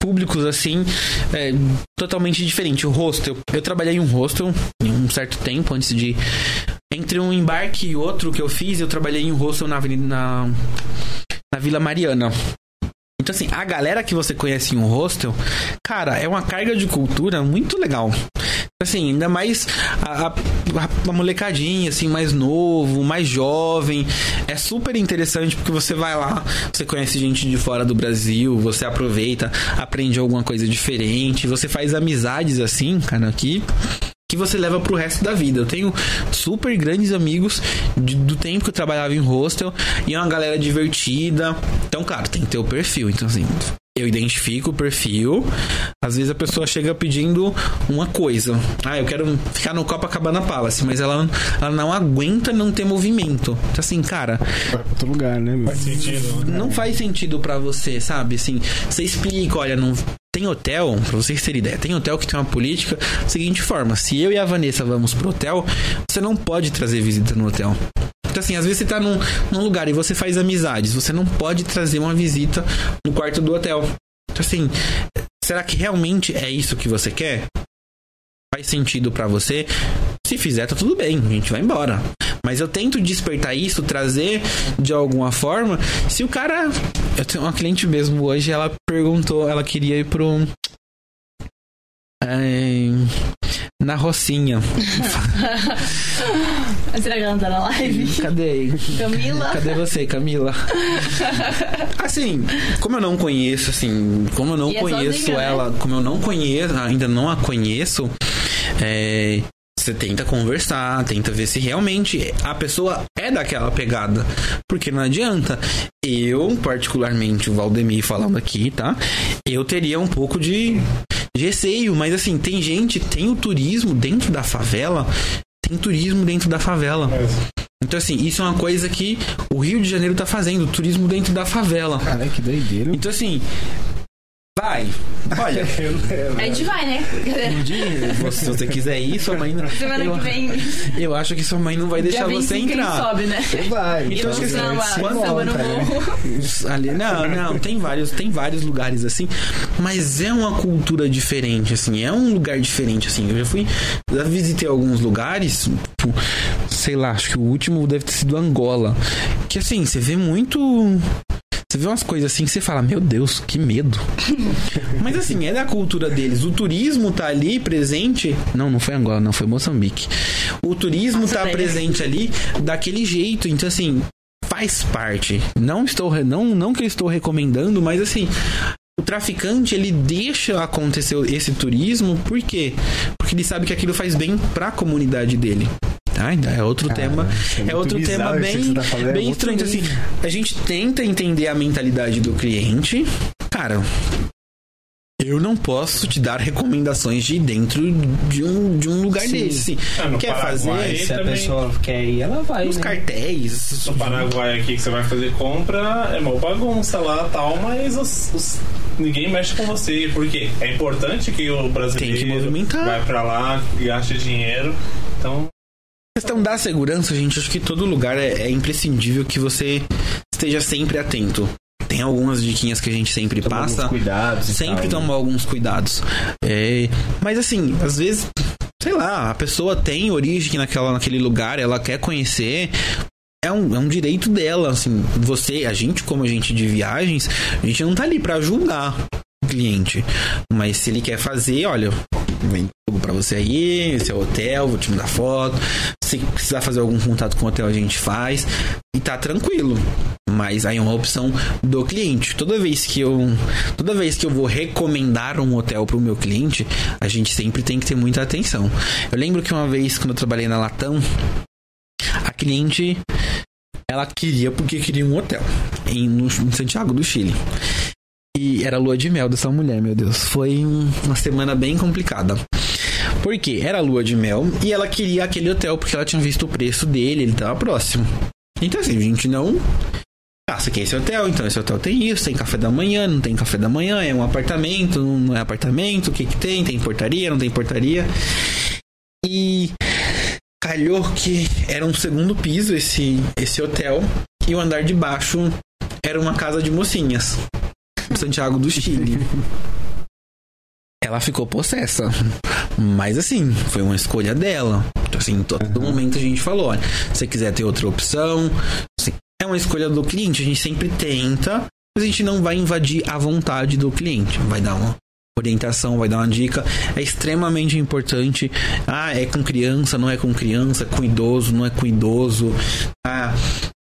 públicos assim é, totalmente diferente. O hostel. Eu trabalhei em um hostel em um certo tempo antes de. Entre um embarque e outro que eu fiz, eu trabalhei em um hostel na Avenida. Na, na Vila Mariana. Então, assim, a galera que você conhece em um hostel, cara, é uma carga de cultura muito legal. Assim, ainda mais a, a, a molecadinha, assim, mais novo, mais jovem. É super interessante porque você vai lá, você conhece gente de fora do Brasil, você aproveita, aprende alguma coisa diferente, você faz amizades assim, cara, aqui que você leva pro resto da vida. Eu tenho super grandes amigos de- do tempo que eu trabalhava em hostel e é uma galera divertida. Então, claro, tem que ter o perfil. Então, assim, eu identifico o perfil. Às vezes a pessoa chega pedindo uma coisa. Ah, eu quero ficar no Copacabana Palace, mas ela, ela não aguenta não ter movimento. Então, assim, cara, Vai pra outro lugar, né, meu? Faz sentido, né? não faz sentido pra você, sabe? Assim, você explica, olha, não tem hotel, pra vocês terem ideia, tem hotel que tem uma política da seguinte forma: se eu e a Vanessa vamos pro hotel, você não pode trazer visita no hotel. Então, assim, às vezes você tá num, num lugar e você faz amizades, você não pode trazer uma visita no quarto do hotel. Então, assim, será que realmente é isso que você quer? Faz sentido pra você? Se fizer, tá tudo bem, a gente vai embora. Mas eu tento despertar isso, trazer de alguma forma. Se o cara. Eu tenho uma cliente mesmo hoje, ela perguntou, ela queria ir pro. é, na Rocinha. Será que ela não tá na live? Cadê? Camila? Cadê você, Camila? Assim, como eu não conheço, assim, como eu não E é conheço né? ela, como eu não conheço, ainda não a conheço, é, você tenta conversar, tenta ver se realmente a pessoa é daquela pegada. Porque não adianta. Eu, particularmente, o Valdemir falando aqui, tá? Eu teria um pouco de receio, mas assim, tem gente, tem o turismo dentro da favela, tem turismo dentro da favela. Então, assim, isso é uma coisa que o Rio de Janeiro tá fazendo, turismo dentro da favela. Caralho, que doideira. Então, assim, vai. Olha, A gente vai, né? um dia, se você quiser ir, sua mãe não. Semana eu, que vem, eu acho que sua mãe não vai deixar você 25 a gente entrar. sobe, né? Vai. Então, acho que samba, quando- samba no morro. Ali, não, não, tem vários, tem vários lugares assim, mas é uma cultura diferente, assim, é um lugar diferente, assim. Eu já fui, já visitei alguns lugares, tipo, sei lá, acho que o último deve ter sido Angola, que assim, você vê muito você vê umas coisas assim que você fala, meu Deus, que medo. Mas assim, é da cultura deles. O turismo tá ali presente. Não, não foi Angola, não, foi Moçambique. O turismo Nossa, tá velho. presente ali daquele jeito. Então, assim, faz parte. Não estou. Não, não que eu estou recomendando, mas assim. O traficante, ele deixa acontecer esse turismo, por quê? Porque ele sabe que aquilo faz bem pra comunidade dele. Tá? Ainda é outro tema. isso é É, outro tema bem, tá é bem outro estranho. Assim, a gente tenta entender a mentalidade do cliente. Cara, eu não posso te dar recomendações de ir dentro de um, de um lugar Sim. desse. Ah, Quer Paraguai, fazer Se a também- pessoa quer ir, ela vai. os né? cartéis. No Paraguai aqui que você vai fazer compra, é uma bagunça lá tal, mas os- os- ninguém mexe com você. Por quê? É importante que o brasileiro Tem que movimentar. vai pra lá, gaste dinheiro. Então, questão da segurança, gente, acho que todo lugar é, é imprescindível que você esteja sempre atento. Tem algumas diquinhas que a gente sempre Toma alguns passa. cuidados. e Sempre tal, tomar alguns cuidados. É, mas assim, às vezes, sei lá, a pessoa tem origem naquela, naquele lugar, ela quer conhecer. É um, é um direito dela, assim. Você, a gente, como agente de viagens, a gente não tá ali pra julgar o cliente. Mas se ele quer fazer, olha, vem tudo pra você aí, esse é o hotel, vou te mandar foto. Se precisar fazer algum contato com o hotel, a gente faz. E tá tranquilo. Mas aí é uma opção do cliente. Toda vez que eu toda vez que eu vou recomendar um hotel pro meu cliente, a gente sempre tem que ter muita atenção. Eu lembro que uma vez quando eu trabalhei na Latam, a cliente ela queria porque queria um hotel em, no, em Santiago do Chile. E era lua de mel dessa mulher, meu Deus. Foi um- uma semana bem complicada. Por quê? Era lua de mel e ela queria aquele hotel porque ela tinha visto o preço dele, ele tava próximo. Então assim, a gente não. Ah, você quer esse hotel? Então esse hotel tem isso, tem café da manhã, não tem café da manhã, é um apartamento, não é apartamento, o que que tem? Tem portaria, não tem portaria. E calhou que era um segundo piso esse, esse hotel e o andar de baixo era uma casa de mocinhas. Santiago do Chile. Ela ficou possessa. Mas assim, foi uma escolha dela. Então, assim, todo momento a gente falou: olha, se você quiser ter outra opção, assim, é uma escolha do cliente. A gente sempre tenta, mas a gente não vai invadir a vontade do cliente. Vai dar uma orientação, vai dar uma dica. É extremamente importante. Ah, é com criança, não é com criança, é com idoso, não é com idoso. Ah,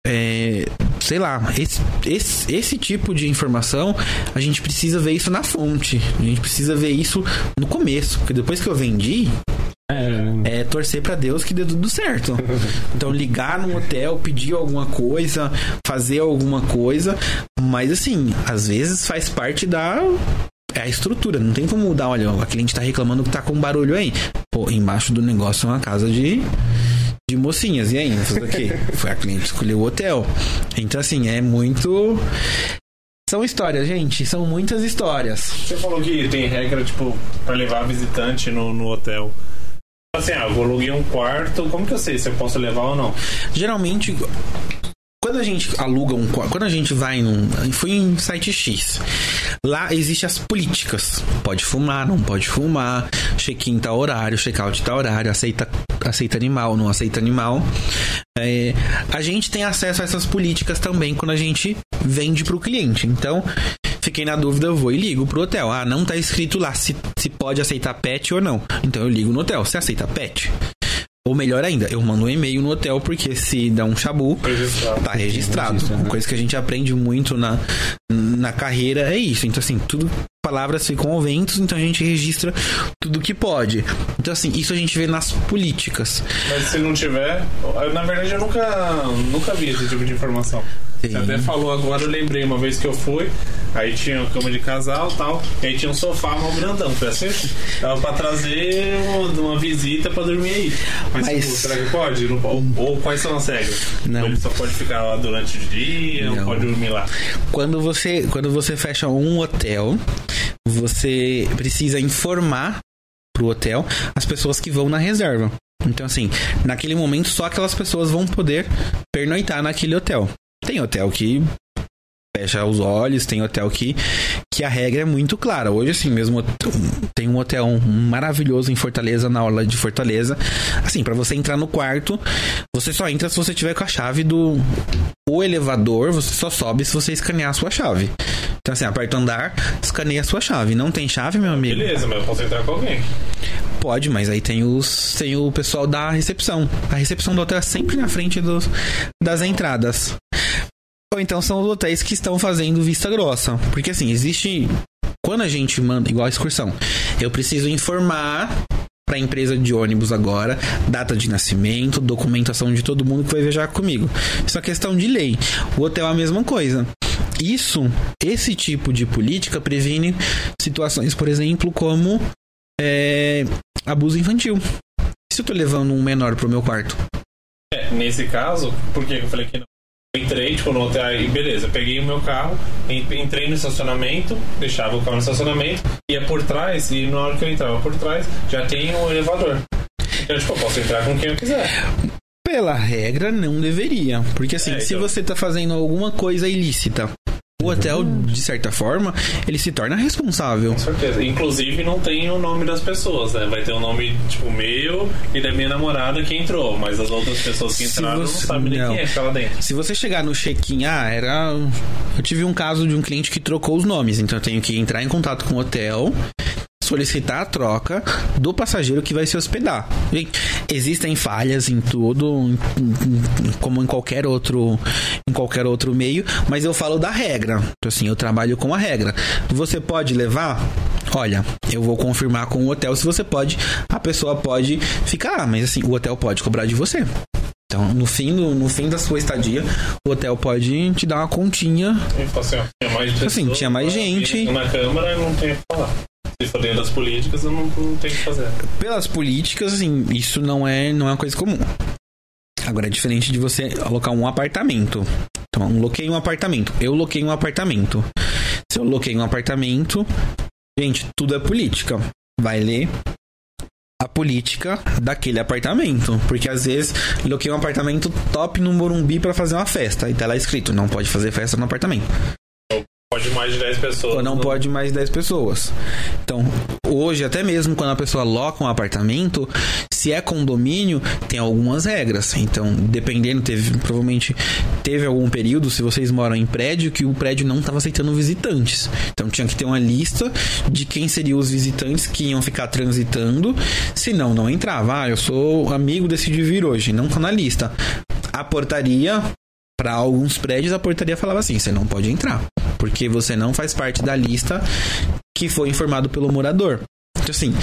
é, sei lá, esse, esse, esse tipo de informação, a gente precisa ver isso na fonte. A gente precisa ver isso no começo. Porque depois que eu vendi, É, é torcer pra Deus que dê tudo certo. Então ligar no hotel, pedir alguma coisa, fazer alguma coisa, mas assim, às vezes faz parte da é a estrutura, não tem como mudar, olha, a cliente tá reclamando que tá com barulho aí. Pô, embaixo do negócio é uma casa de de mocinhas. E aí? Foi a cliente que escolheu o hotel. Então assim, é muito são histórias, gente, são muitas histórias. você falou que tem regra, tipo, pra levar visitante no, no hotel. Assim, ah, eu aluguei um quarto, como que eu sei se eu posso levar ou não? Geralmente, quando a gente aluga um quando a gente vai num. Fui em site X. Lá existem as políticas. Pode fumar, não pode fumar. Check-in tá horário, check-out tá horário, aceita, aceita animal, não aceita animal. É, a gente tem acesso a essas políticas também quando a gente vende pro cliente. Então, fiquei na dúvida, eu vou e ligo pro hotel. Ah, não tá escrito lá se, se pode aceitar pet ou não. Então eu ligo no hotel. Você aceita pet? Ou melhor ainda, eu mando um e-mail no hotel, porque se dá um chabu, Registrado. tá registrado. Registra, Uma né? coisa que a gente aprende muito na, na carreira é isso. Então, assim, tudo. Palavras ficam ao ventos, então a gente registra tudo que pode. Então, assim, isso a gente vê nas políticas. Mas se não tiver, na verdade eu nunca, nunca vi esse tipo de informação. Você Sim. até falou agora, eu lembrei uma vez que eu fui, aí tinha uma cama de casal e tal, e aí tinha um sofá mal grandão. Falei assim, dava pra trazer uma, visita pra dormir aí. Mas, Mas- tipo, será que pode? Ou, ou quais são as regras? Não. Ele só pode ficar lá durante o dia, não, Não. pode dormir lá. Quando você, quando você fecha um hotel, você precisa informar pro hotel as pessoas que vão na reserva. Então, assim, naquele momento só aquelas pessoas vão poder pernoitar naquele hotel. Tem hotel que fecha os olhos, tem hotel que, que a regra é muito clara. Hoje, assim, mesmo tem um hotel maravilhoso em Fortaleza, na aula de Fortaleza. Assim, pra você entrar no quarto, você só entra se você tiver com a chave do o elevador, você só sobe se você escanear a sua chave. Então, assim, aperta o andar, escaneia a sua chave. Não tem chave, meu amigo? Beleza, mas eu posso entrar com alguém. Pode, mas aí tem os tem o pessoal da recepção. A recepção do hotel é sempre na frente dos, das entradas. Ou então são os hotéis que estão fazendo vista grossa. Porque assim, existe. Quando a gente manda, igual a excursão, eu preciso informar para a empresa de ônibus agora, data de nascimento, documentação de todo mundo que vai viajar comigo. Isso é questão de lei. O hotel é a mesma coisa. Isso, esse tipo de política previne situações, por exemplo, como é, abuso infantil. Se eu tô levando um menor pro meu quarto, É, nesse caso, por que eu falei que não? Eu entrei, tipo, no hotel e beleza, peguei o meu carro, en- entrei no estacionamento, deixava o carro no estacionamento, ia por trás, e na hora que eu entrava por trás, já tem um elevador. Então, tipo, eu posso entrar com quem eu quiser. pela regra, não deveria. Porque assim, É, se então. você tá fazendo alguma coisa ilícita, o hotel, de certa forma, ele se torna responsável. Com certeza. Inclusive, não tem o nome das pessoas, né? Vai ter o nome, tipo, meu e da minha namorada que entrou, mas as outras pessoas que entraram você- não sabem nem não. quem é que tá lá dentro. Se você chegar no check-in, ah, era. Eu tive um caso de um cliente que trocou os nomes, então eu tenho que entrar em contato com o hotel, solicitar a troca do passageiro que vai se hospedar. Gente, existem falhas em tudo, como em qualquer outro, em qualquer outro meio, mas eu falo da regra. Então, assim, eu trabalho com a regra. Você pode levar? Olha, eu vou confirmar com o hotel se você pode. A pessoa pode ficar, ah, mas assim, o hotel pode cobrar de você. Então, no fim, do- no fim da sua estadia, o hotel pode te dar uma continha. E assim, ó, tinha mais pessoas, Assim, tinha mais gente. Na câmara, não tem o que falar. For dentro das políticas, eu não, não tenho o que fazer. Pelas políticas, assim, isso não é, não é uma coisa comum. Agora é diferente de você alocar um apartamento. Então, eu loquei um apartamento. Eu loquei um apartamento. Se eu loquei um apartamento, gente, tudo é política. Vai ler a política daquele apartamento. Porque às vezes loquei um apartamento top no Morumbi pra fazer uma festa. E tá lá escrito, não pode fazer festa no apartamento. Pode mais de 10 pessoas. Ou não no- pode mais 10 pessoas. Então, hoje, até mesmo quando a pessoa loca um apartamento, se é condomínio, tem algumas regras. Então, dependendo, teve, provavelmente teve algum período, se vocês moram em prédio, que o prédio não estava aceitando visitantes. Então, tinha que ter uma lista de quem seriam os visitantes que iam ficar transitando. Senão, não entrava. Ah, eu sou amigo, decidi vir hoje. Não tá na lista. A portaria, para alguns prédios, a portaria falava assim: você não pode entrar porque você não faz parte da lista que foi informado pelo morador. Então, assim,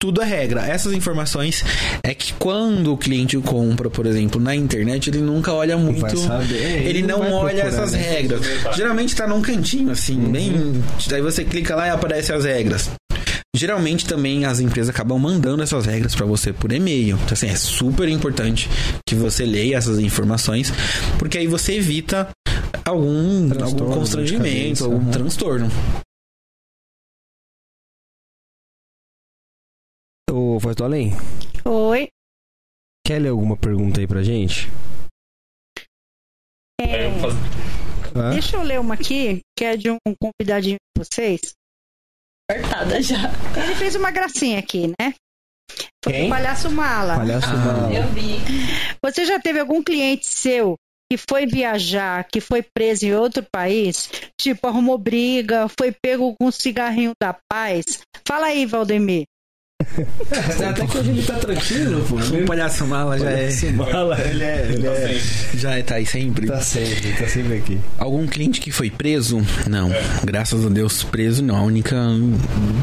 tudo é regra. Essas informações é que quando o cliente compra, por exemplo, na internet, ele nunca olha muito. saber, ele, ele não, não olha procurar, essas né? regras. Geralmente tá num cantinho, assim, bem. Daí você clica lá e aparece as regras. Geralmente também as empresas acabam mandando essas regras para você por e-mail. Então, assim, é super importante que você leia essas informações, porque aí você evita algum, Transtorno, algum constrangimento, cabeça, algum né? transtorno. Ô, Voz do Além, Oi. Quer ler alguma pergunta aí pra gente? É, Hã? Deixa eu ler uma aqui, que é de um convidadinho de vocês. Apertada já. Ele fez uma gracinha aqui, né? Foi Quem? o Palhaço Mala. Palhaço Ah, Mala. Eu vi. Você já teve algum cliente seu que foi viajar, que foi preso em outro país? Tipo, arrumou briga, foi pego com um cigarrinho da paz? Fala aí, Valdemir. Até que hoje ele tá tranquilo, pô. O palhaço mala já é. Mala, ele é. Ele é Já tá aí sempre. tá sempre, tá sempre aqui. Algum cliente que foi preso? Não. Graças a Deus, preso não. A única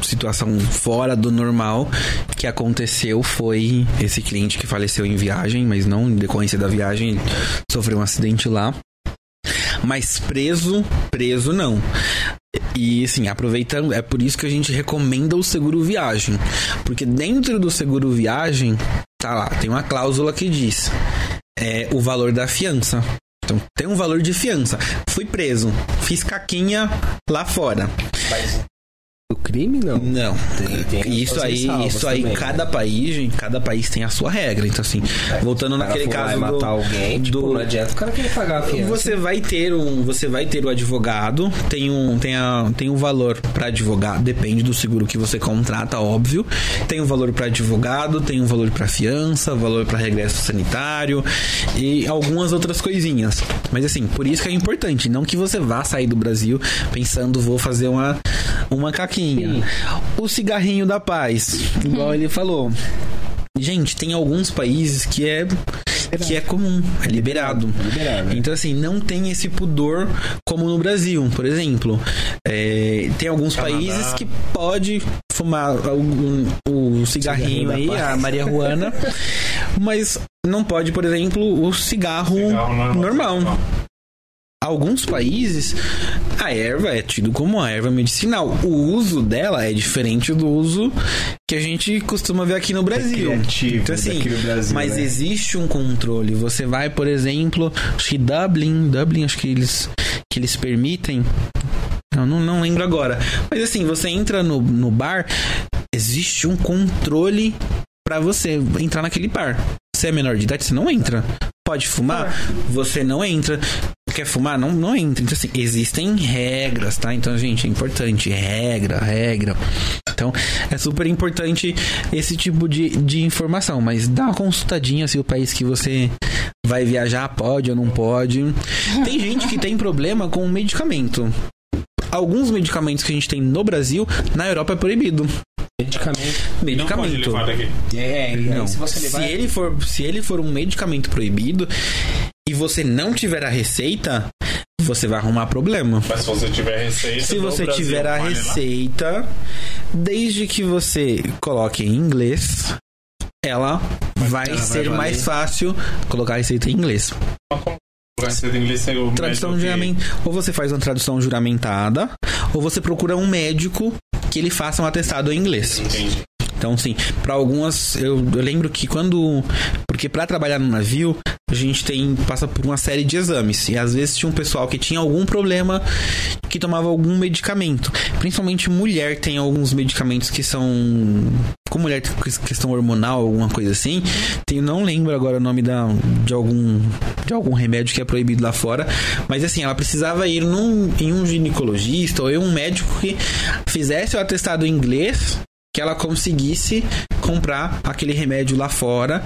situação fora do normal que aconteceu foi esse cliente que faleceu em viagem, mas não em decorrência da viagem, ele sofreu um acidente lá. Mas preso, preso não. E assim, aproveitando, é por isso que a gente recomenda o seguro viagem. Porque dentro do seguro viagem, tá lá, tem uma cláusula que diz é, o valor da fiança. Então tem um valor de fiança. Fui preso, fiz caquinha lá fora. O crime, não. Não. Tem- tem isso aí, isso aí, também, cada né? país, gente, cada país tem a sua regra. Então assim, voltando O cara naquele caso e do- matar alguém, tipo, do- não adianta o cara querer pagar a fiança. Você vai ter um, você vai ter o advogado, tem um, tem a, tem um valor para advogado, depende do seguro que você contrata, óbvio. Tem um valor para advogado, tem um valor para fiança, valor para regresso sanitário e algumas outras coisinhas. Mas assim, por isso que é importante, não que você vá sair do Brasil pensando vou fazer uma uma caquinha. O cigarrinho da paz, igual ele falou. Gente, tem alguns países que é que é comum, é liberado. Liberado. Então, assim, não tem esse pudor como no Brasil, por exemplo. É, tem alguns Canadá. países que pode fumar o, o cigarrinho Cigarrinho aí, paz. a Maria Juana, mas não pode, por exemplo, o cigarro, Cigarro normal. Alguns países, a erva é tido como uma erva medicinal. O uso dela é diferente do uso que a gente costuma ver aqui no Brasil. criativo então, assim, Brasil, mas né? existe um controle. Você vai, por exemplo, acho que Dublin, Dublin, acho que eles, que eles permitem. Eu não, não lembro agora. Mas assim, você entra no, no bar, existe um controle pra você entrar naquele bar. Você é menor de idade, você não entra. Pode fumar? Você não entra. Quer fumar? Não, não entra. Então, assim, existem regras, tá? Então, gente, é importante. Regra, regra. Então, é super importante esse tipo de, de informação. Mas dá uma consultadinha se o país que você vai viajar pode ou não pode. Tem gente que tem problema com medicamento. Alguns medicamentos que a gente tem no Brasil, na Europa é proibido. Medicamento. Não pode Medicamento. levar daqui. É, aí Não. se você Se levar... ele for, se ele for um medicamento proibido e você não tiver a receita, você vai arrumar problema. Mas se você tiver receita. Se você Brasil, tiver a lá. receita, desde que você coloque em inglês, ela vai ela vai ser valer. mais fácil colocar a receita em inglês. Tradução juramentada. Ou você faz uma tradução juramentada, ou você procura um médico que ele faça um atestado em inglês. Entendi. Então, sim, para algumas, eu, eu lembro que quando. Porque para trabalhar no navio, a gente tem passa por uma série de exames. E às vezes tinha um pessoal que tinha algum problema que tomava algum medicamento. Principalmente mulher tem alguns medicamentos que são. Com mulher tem questão hormonal, alguma coisa assim. Tem, não lembro agora o nome da, de algum. De algum remédio que é proibido lá fora. Mas assim, ela precisava ir num, em um ginecologista ou em um médico que fizesse o atestado em inglês que ela conseguisse comprar aquele remédio lá fora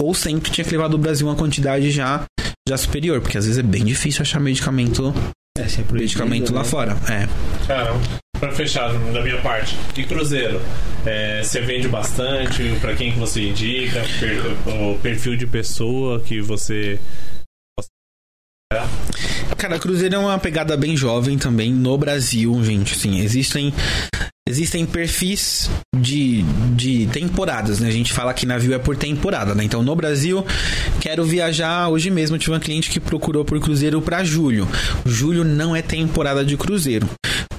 ou sempre tinha que levar do Brasil uma quantidade já já superior, porque às vezes é bem difícil achar medicamento, É, se é medicamento lá né? fora. É. Caramba. Pra fechar da minha parte. E cruzeiro? É, você vende bastante? Pra quem que você indica? Per- o perfil de pessoa que você. Cara, cruzeiro é uma pegada bem jovem também no Brasil, gente. Assim, existem existem perfis de, de temporadas, né? A gente fala que navio é por temporada, né? Então, no Brasil, quero viajar. Hoje mesmo tive uma cliente que procurou por cruzeiro para julho. Julho não é temporada de cruzeiro.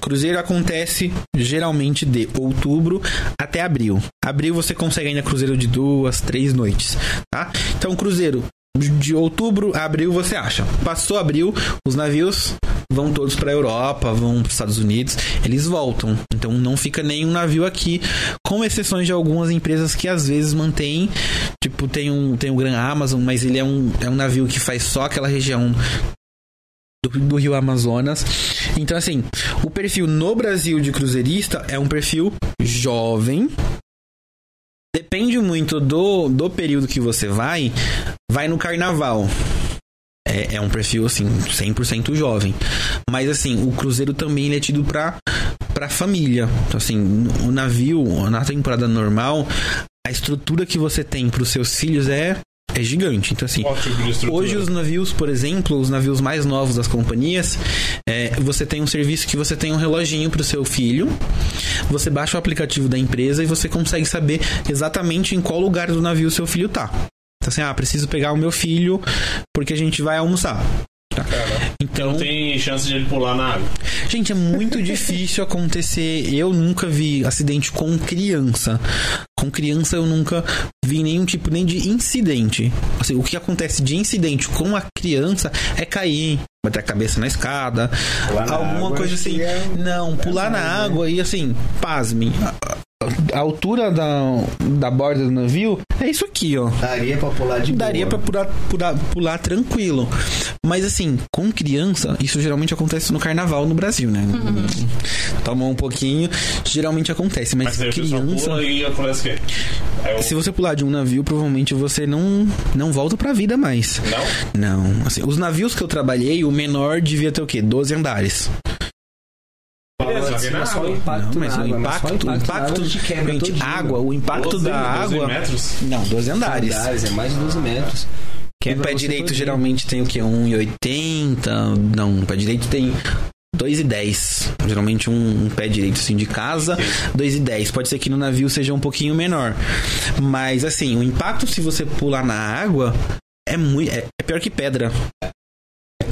Cruzeiro acontece geralmente de outubro até abril. Abril você consegue ainda cruzeiro de duas, três noites, tá? Então, cruzeiro de outubro a abril você acha. Passou abril, os navios vão todos pra Europa, vão pros Estados Unidos, eles voltam. Então não fica nenhum navio aqui, com exceções de algumas empresas que às vezes mantêm, tipo, tem um, tem o Gran Amazon, mas ele é um, é um navio que faz só aquela região do, do Rio Amazonas. Então, assim, o perfil no Brasil de cruzeirista é um perfil jovem. Depende muito do, do período que você vai. Vai no carnaval. É, é um perfil, assim, 100% jovem. Mas, assim, o cruzeiro também ele é tido pra, pra família. Então, assim, o navio, na temporada normal, a estrutura que você tem pros seus filhos é é gigante. Então, assim, tipo hoje os navios, por exemplo, os navios mais novos das companhias, é, você tem um serviço que você tem um reloginho pro seu filho, você baixa o aplicativo da empresa e você consegue saber exatamente em qual lugar do navio seu filho tá. Então, assim, ah, preciso pegar o meu filho porque a gente vai almoçar. Tá? Então, Não tem chance de ele pular na água. Gente, é muito difícil acontecer. Eu nunca vi acidente com criança. Com criança eu nunca vi nenhum tipo nem de incidente. Assim, o que acontece de incidente com a criança é cair, bater a cabeça na escada, Pular na alguma água, coisa assim. é- Não, pular na mais, né? água e assim, pasmem. A, altura da, da borda do navio é isso aqui, ó. Daria pra pular de Daria pra boa. pular, pular, pular tranquilo. Mas assim, com criança, isso geralmente acontece no carnaval no Brasil, né? Toma um pouquinho, geralmente acontece. Mas, Mas criança. pula e acontece o quê? Aí eu- Se você pular de um navio, provavelmente você não, não volta pra vida mais. Não? Não. Assim, os navios que eu trabalhei, o menor devia ter o quê? 12 andares. Beleza, Mas só impacto não, mas na o mas impacto, o na impacto, água gente, todinho. água, o impacto 12, da 12 água. metros? Não, 12 andares. Andares, é mais de 12 metros. O Quebra pé direito todinho. geralmente tem o quê? 1,80. Não, o pé direito tem 2,10. Geralmente um, um pé direito assim de casa, 2,10. Pode ser que no navio seja um pouquinho menor. Mas assim, o impacto se você pular na água é muito. É, é pior que pedra.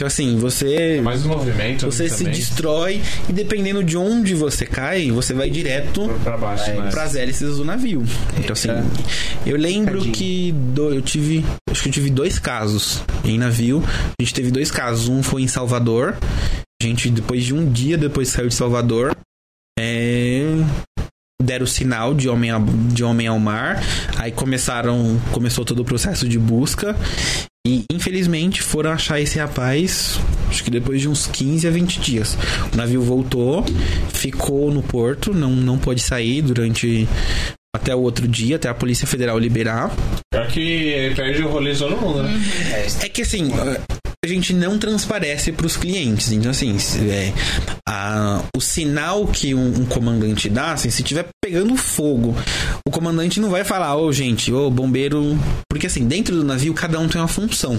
Então assim, você. Mais um movimento Você se também. destrói e dependendo de onde você cai, você vai direto pra baixo, né? para as hélices do navio. Então assim, eu lembro Tadinho. que do- eu tive, acho que eu tive dois casos em navio. A gente teve dois casos, um foi em Salvador. A gente depois de um dia depois saiu de Salvador, é, deram o sinal de homem, a- de homem ao mar. Aí começaram, começou todo o processo de busca. E infelizmente foram achar esse rapaz, acho que depois de uns 15 a 20 dias. O navio voltou, ficou no porto, não, não pôde sair durante até o outro dia, até a Polícia Federal liberar. Pior que perde o rolê todo mundo, né? É que assim, a gente não transparece para os clientes. Então, assim, é, a- o sinal que um, um comandante dá, assim, se tiver pegando fogo, o comandante não vai falar, ô gente, ô bombeiro. Porque assim, dentro do navio, cada um tem uma função.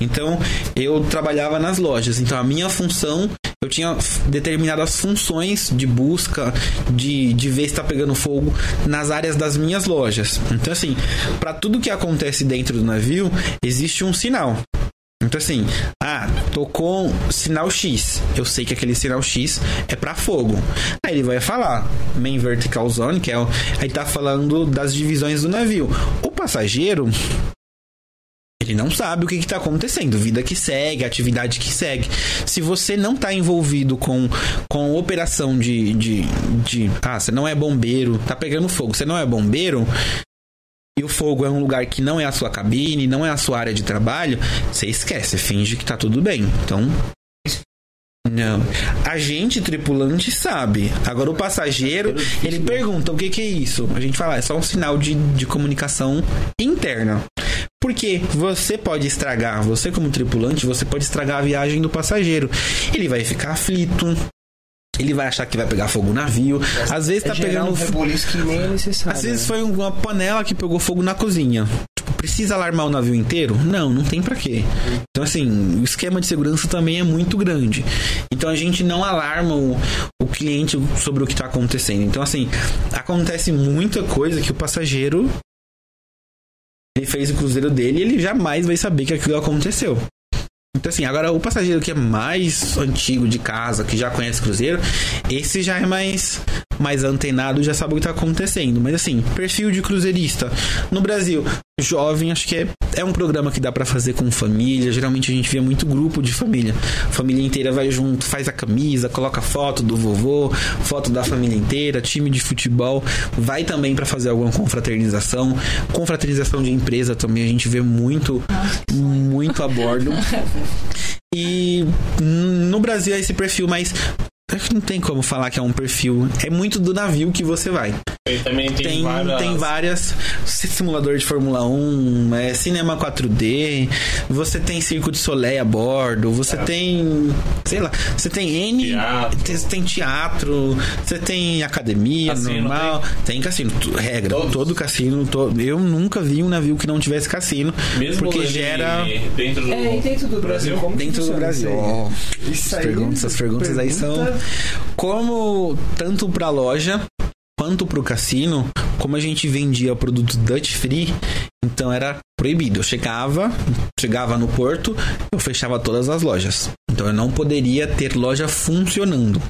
Então, eu trabalhava nas lojas. Então, a minha função, eu tinha determinadas funções de busca, de, de ver se tá pegando fogo nas áreas das minhas lojas. Então, assim, para tudo que acontece dentro do navio, existe um sinal. Então assim, ah, tocou sinal X. Eu sei que aquele sinal X é pra fogo. Aí ele vai falar main vertical zone, que é o, aí tá falando das divisões do navio. O passageiro ele não sabe o que está acontecendo, vida que segue, atividade que segue. Se você não está envolvido com, com operação de, de, de. Ah, você não é bombeiro, tá pegando fogo, você não é bombeiro, e o fogo é um lugar que não é a sua cabine, não é a sua área de trabalho, você esquece, finge que tá tudo bem. Então. Não. A gente, tripulante, sabe. Agora o passageiro, ele pergunta o que, que é isso. A gente fala, é só um sinal de, de comunicação interna. Porque você pode estragar, você como tripulante, você pode estragar a viagem do passageiro. Ele vai ficar aflito. Ele vai achar que vai pegar fogo no navio. Às vezes tá É pegando um que nem é necessário. Às vezes né? foi uma panela que pegou fogo na cozinha. Tipo, precisa alarmar o navio inteiro? Não, não tem pra quê. Então, assim, o esquema de segurança também é muito grande. Então, a gente não alarma o, o cliente sobre o que tá acontecendo. Então, assim, acontece muita coisa que o passageiro ele fez o cruzeiro dele e ele jamais vai saber que aquilo aconteceu. Então, assim, agora o passageiro que é mais antigo de casa, que já conhece cruzeiro, esse já é mais, mais antenado já sabe o que tá acontecendo. Mas assim, perfil de cruzeirista. No Brasil, jovem, acho que é, é um programa que dá pra fazer com família. Geralmente a gente vê muito grupo de família. Família inteira vai junto, faz a camisa, coloca foto do vovô, foto da família inteira, time de futebol. Vai também pra fazer alguma confraternização. Confraternização de empresa também a gente vê muito, muito a bordo. E no Brasil é esse perfil mais. Acho que não tem como falar que é um perfil. É muito do navio que você vai. E também tem, Tem, várias... tem várias. Simulador de Fórmula 1, é, cinema 4D, você tem circo de soleil a bordo, você tem. Sei lá, você tem N. Teatro. Você tem teatro, você tem academia Cassino normal. Tem, cassino, tu- regra. Todos? Todo cassino. to- eu nunca vi um navio que não tivesse cassino. Mesmo porque gera. dentro do É, e dentro do Brasil, como que Dentro do Brasil. isso aí? Essas aí, perguntas, essas perguntas aí são. Como tanto pra loja quanto pro cassino, como a gente vendia produto Dutch Free, então era proibido. Eu chegava, chegava no porto, eu fechava todas as lojas. Então eu não poderia ter loja funcionando.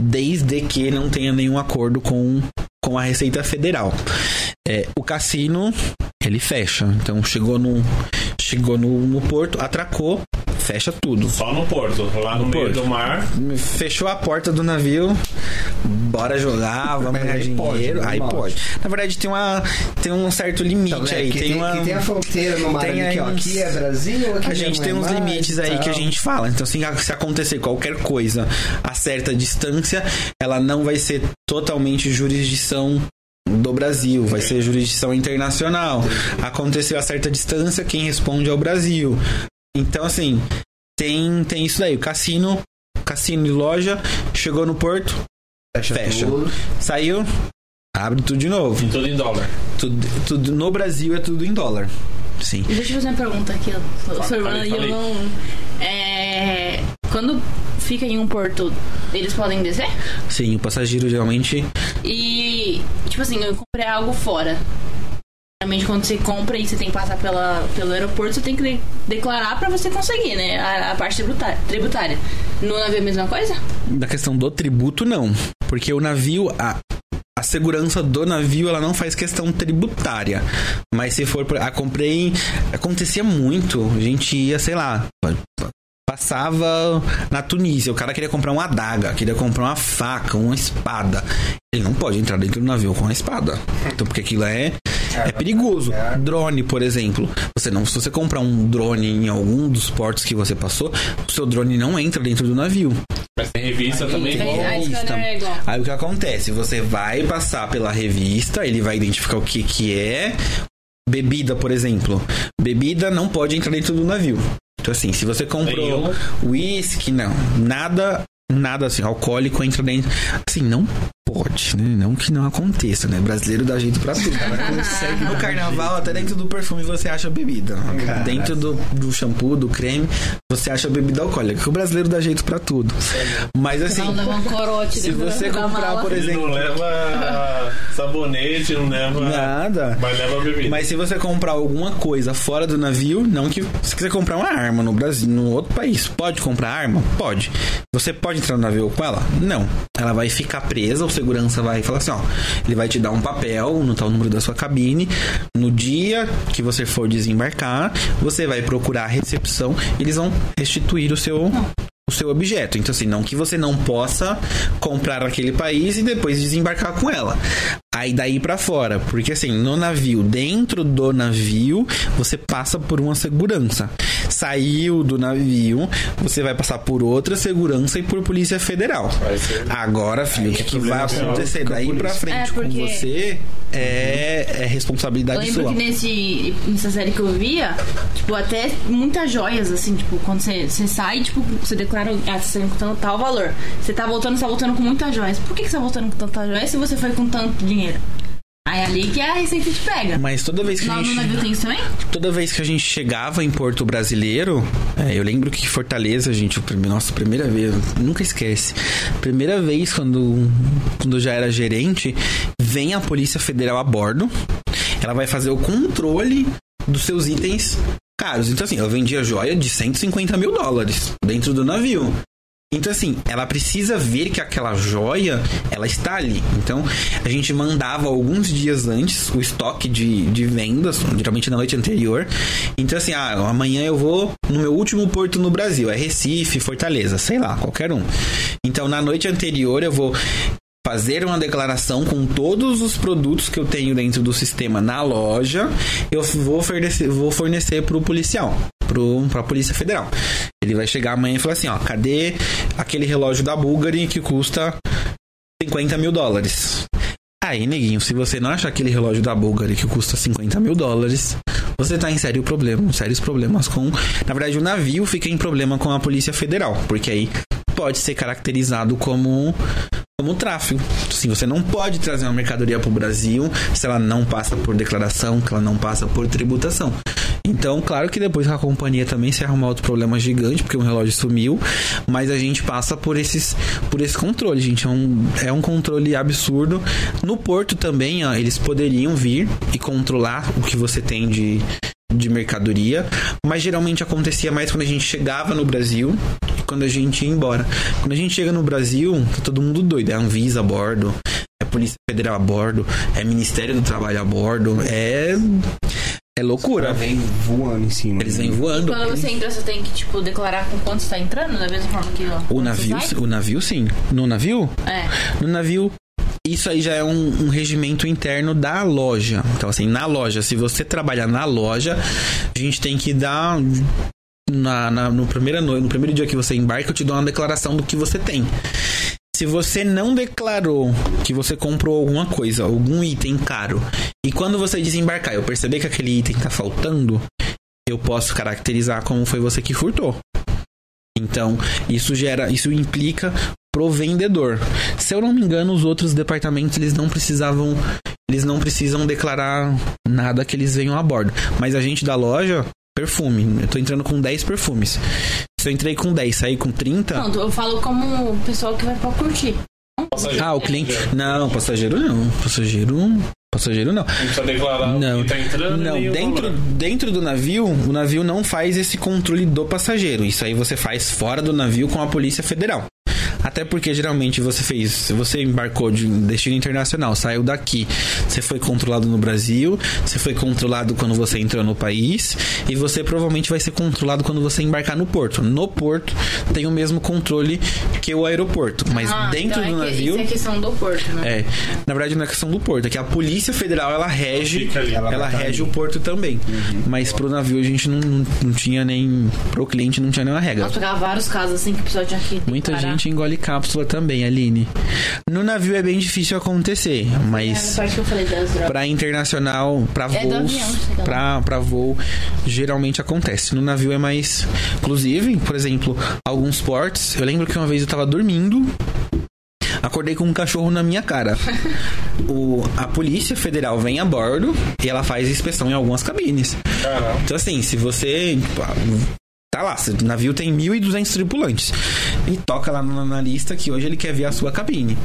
Desde que não tenha nenhum acordo com, com a Receita Federal. É, o cassino, ele fecha. Então chegou no, chegou no, no porto, atracou, fecha tudo. Só no porto, lá no, No meio porto. do mar. Fechou a porta do navio, bora jogar, vamos ganhar aí pode, dinheiro. aí pode. Na verdade, tem, uma, tem um certo limite Então, é, aí. que Tem, uma, que tem a fronteira no mar tem ali, que, ó, aqui é Brasil, aqui a já gente tem é uns mais limites aí que a gente fala. Então, assim, se acontecer qualquer coisa a certa distância, ela não vai ser totalmente jurisdição do Brasil, vai ser jurisdição internacional. Aconteceu a certa distância, quem responde é o Brasil. Então, assim, tem, tem isso daí. O cassino, cassino e loja, chegou no porto, fecha. tudo. saiu, abre tudo de novo. E tudo em dólar. Tudo, tudo no Brasil é tudo em dólar. Sim. Deixa eu fazer uma pergunta aqui, Fala, observando falei, e eu não. É, quando fica em um porto, eles podem descer? Sim, o passageiro geralmente E, tipo assim, eu comprei algo fora. Geralmente, quando você compra e você tem que passar pela, pelo aeroporto, você tem que de- declarar pra você conseguir, né? A, a parte tributária, tributária. No navio é a mesma coisa? Da questão do tributo, não. Porque o navio, a, a segurança do navio, ela não faz questão tributária. Mas se for. por- Ah, comprei. Acontecia muito. A gente ia, sei lá. Passava na Tunísia, o cara queria comprar uma adaga, queria comprar uma faca, uma espada. Ele não pode entrar dentro do navio com a espada. Então, porque aquilo é, é perigoso. Drone, por exemplo. Você não, se você comprar um drone em algum dos portos que você passou, o seu drone não entra dentro do navio. Mas tem revista também. tem- Aí, aí, revista. é igual. Aí o que acontece? Você vai passar pela revista, ele vai identificar o que, que é. Bebida, por exemplo. Bebida não pode entrar dentro do navio. Então, assim, se você comprou uísque, não. Nada, nada assim, alcoólico entra dentro. Assim, não pode, né? Não que não aconteça, né? Brasileiro dá jeito pra tudo. no carnaval, até dentro do perfume você acha bebida. Caraca. Dentro do, do shampoo, do creme, você acha bebida alcoólica. O brasileiro dá jeito pra tudo. Mas assim. Não, leva um corote Se você comprar, por Ele exemplo. não leva sabonete, não leva. Nada. Mas leva bebida. Mas se você comprar alguma coisa fora do navio, não que. Se quiser comprar uma arma no Brasil, no outro país, pode comprar arma? Pode. Você pode entrar no navio com ela? Não. Ela vai ficar presa, o segurança vai falar assim: ó, ele vai te dar um papel no tal número da sua cabine. No dia que você for desembarcar, você vai procurar a recepção, eles vão restituir o seu. O seu objeto. Então, assim, não que você não possa comprar naquele país e depois desembarcar com ela. Aí daí pra fora. Porque, assim, no navio, dentro do navio, você passa por uma segurança. Saiu do navio, você vai passar por outra segurança e por Polícia Federal. Agora, filho, o que, que vai acontecer daí pra polícia. frente É, com você é, é Eu responsabilidade lembro sua. que nesse, nessa série que eu via, tipo, até muitas joias, assim, tipo, quando você, você sai, tipo, você declara, ah, você tá com tal valor. Você tá voltando, você tá voltando com muitas joias. Por que, que você tá voltando com tanta joia se você foi com tanto dinheiro? Aí é ali que a receita te pega. Mas toda vez que a Lá no gente. navio tem isso também? Toda vez que a gente chegava em Porto Brasileiro, é, eu lembro que Fortaleza, gente, o nossa, primeira vez, nunca esquece. Primeira vez quando, quando já era gerente, vem a Polícia Federal a bordo, ela vai fazer o controle dos seus itens caros. Então, assim, eu vendia joia de 150 mil dólares dentro do navio. Então, assim, ela precisa ver que aquela joia, ela está ali. Então, a gente mandava alguns dias antes o estoque de, de vendas, geralmente na noite anterior. Então, assim, ah, amanhã eu vou no meu último porto no Brasil, é Recife, Fortaleza, sei lá, qualquer um. Então, na noite anterior eu vou fazer uma declaração com todos os produtos que eu tenho dentro do sistema na loja, eu vou fornecer, vou fornecer para o policial, para a Polícia Federal. Ele vai chegar amanhã e falar assim: ó, cadê aquele relógio da Bulgari que custa 50 mil dólares? Aí, neguinho, se você não achar aquele relógio da Bulgari que custa 50 mil dólares, você tá em sério problema, sérios problemas com. Na verdade, o navio fica em problema com a Polícia Federal, porque aí pode ser caracterizado como como tráfego. Assim, você não pode trazer uma mercadoria para o Brasil se ela não passa por declaração, que ela não passa por tributação. Então, claro que depois a companhia também se arrumar outro problema gigante, porque o relógio sumiu, mas a gente passa por esses por esse controle, gente. É um, é um controle absurdo. No porto também, ó, eles poderiam vir e controlar o que você tem de, de mercadoria, mas geralmente acontecia mais quando a gente chegava no Brasil e quando a gente ia embora. Quando a gente chega no Brasil, tá todo mundo doido, é Anvisa a bordo, é Polícia Federal a bordo, é Ministério do Trabalho a bordo, é é loucura. Vem voando em cima. Eles vêm voando. Quando você entra, você tem que, tipo, declarar com quanto você tá entrando, da mesma forma que ó, O navio, o navio sim. No navio? É. No navio, isso aí já é um, um regimento interno da loja. Então, assim, na loja, se você trabalhar na loja, a gente tem que dar. Na, na- no, primeiro, no primeiro dia que você embarca, eu te dou uma declaração do que você tem. Se você não declarou que você comprou alguma coisa, algum item caro, e quando você desembarcar eu perceber que aquele item tá faltando, eu posso caracterizar como foi você que furtou. Então, isso gera, isso implica pro vendedor. Se eu não me engano, os outros departamentos eles não precisavam, eles não precisam declarar nada que eles venham a bordo. Mas a gente da loja, perfume, eu tô entrando com 10 perfumes. Se eu entrei com 10, saí com 30, Não, eu falo como o pessoal que vai pra curtir. Passageiro. ah, o cliente, não, passageiro não, passageiro, passageiro não. Não precisa declarar Não, o que tá entrando não dentro, dentro do navio, o navio não faz esse controle do passageiro. Isso aí você faz fora do navio com a Polícia Federal. Até porque geralmente você fez, você embarcou de destino internacional, saiu daqui, você foi controlado no Brasil, você foi controlado quando você entrou no país e você provavelmente vai ser controlado quando você embarcar no porto. No porto tem o mesmo controle que o aeroporto, mas Ah, dentro então do é que- navio Isso é questão do porto, né? é, na verdade não é questão do porto, é que a Polícia Federal ela rege, ali. ela, Ela vai rege estar o porto também. Mas pro navio a gente não, não, não tinha nem. Pro cliente não tinha nenhuma regra. Nós pegava vários casos assim que o pessoal tinha que Muita declarar. gente engole cápsula também, Aline. No navio é bem difícil acontecer, É, mas parte que eu falei das drogas. pra internacional, pra É voos, avião, pra, pra voo, geralmente acontece. No navio é mais. Inclusive, por exemplo, alguns portos. Eu lembro que uma vez eu tava dormindo. Acordei com um cachorro na minha cara. O, a Polícia Federal vem a bordo e ela faz inspeção em algumas cabines. Caramba. Então, assim, se você. tipo, ah, Tá lá, o navio tem 1.200 tripulantes. E toca lá na, na lista que hoje ele quer ver a sua cabine.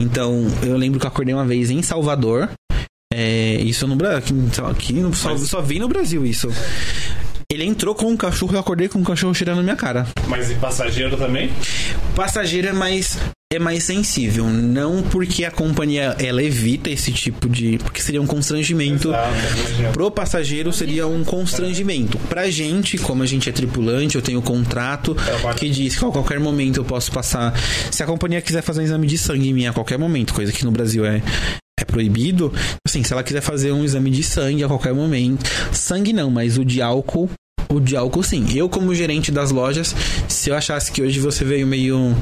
Então, eu lembro que eu acordei uma vez em Salvador. É, isso no Brasil. Aqui, aqui no- só, só vi no Brasil isso. Ele entrou com um cachorro e eu acordei com um cachorro cheirando na minha cara. Mas e passageiro também? Passageiro é mais é mais sensível, não porque a companhia ela evita esse tipo de, porque seria um constrangimento. Exato, imagina. Pro passageiro seria um constrangimento. Pra gente, como a gente é tripulante, eu tenho um contrato Trabalho. que diz que a qualquer momento eu posso passar. Se a companhia quiser fazer um exame de sangue em mim a qualquer momento, coisa que no Brasil é, é proibido, assim, se ela quiser fazer um exame de sangue a qualquer momento, sangue não, mas o de álcool, o de álcool sim. Eu, como gerente das lojas, se eu achasse que hoje você veio meio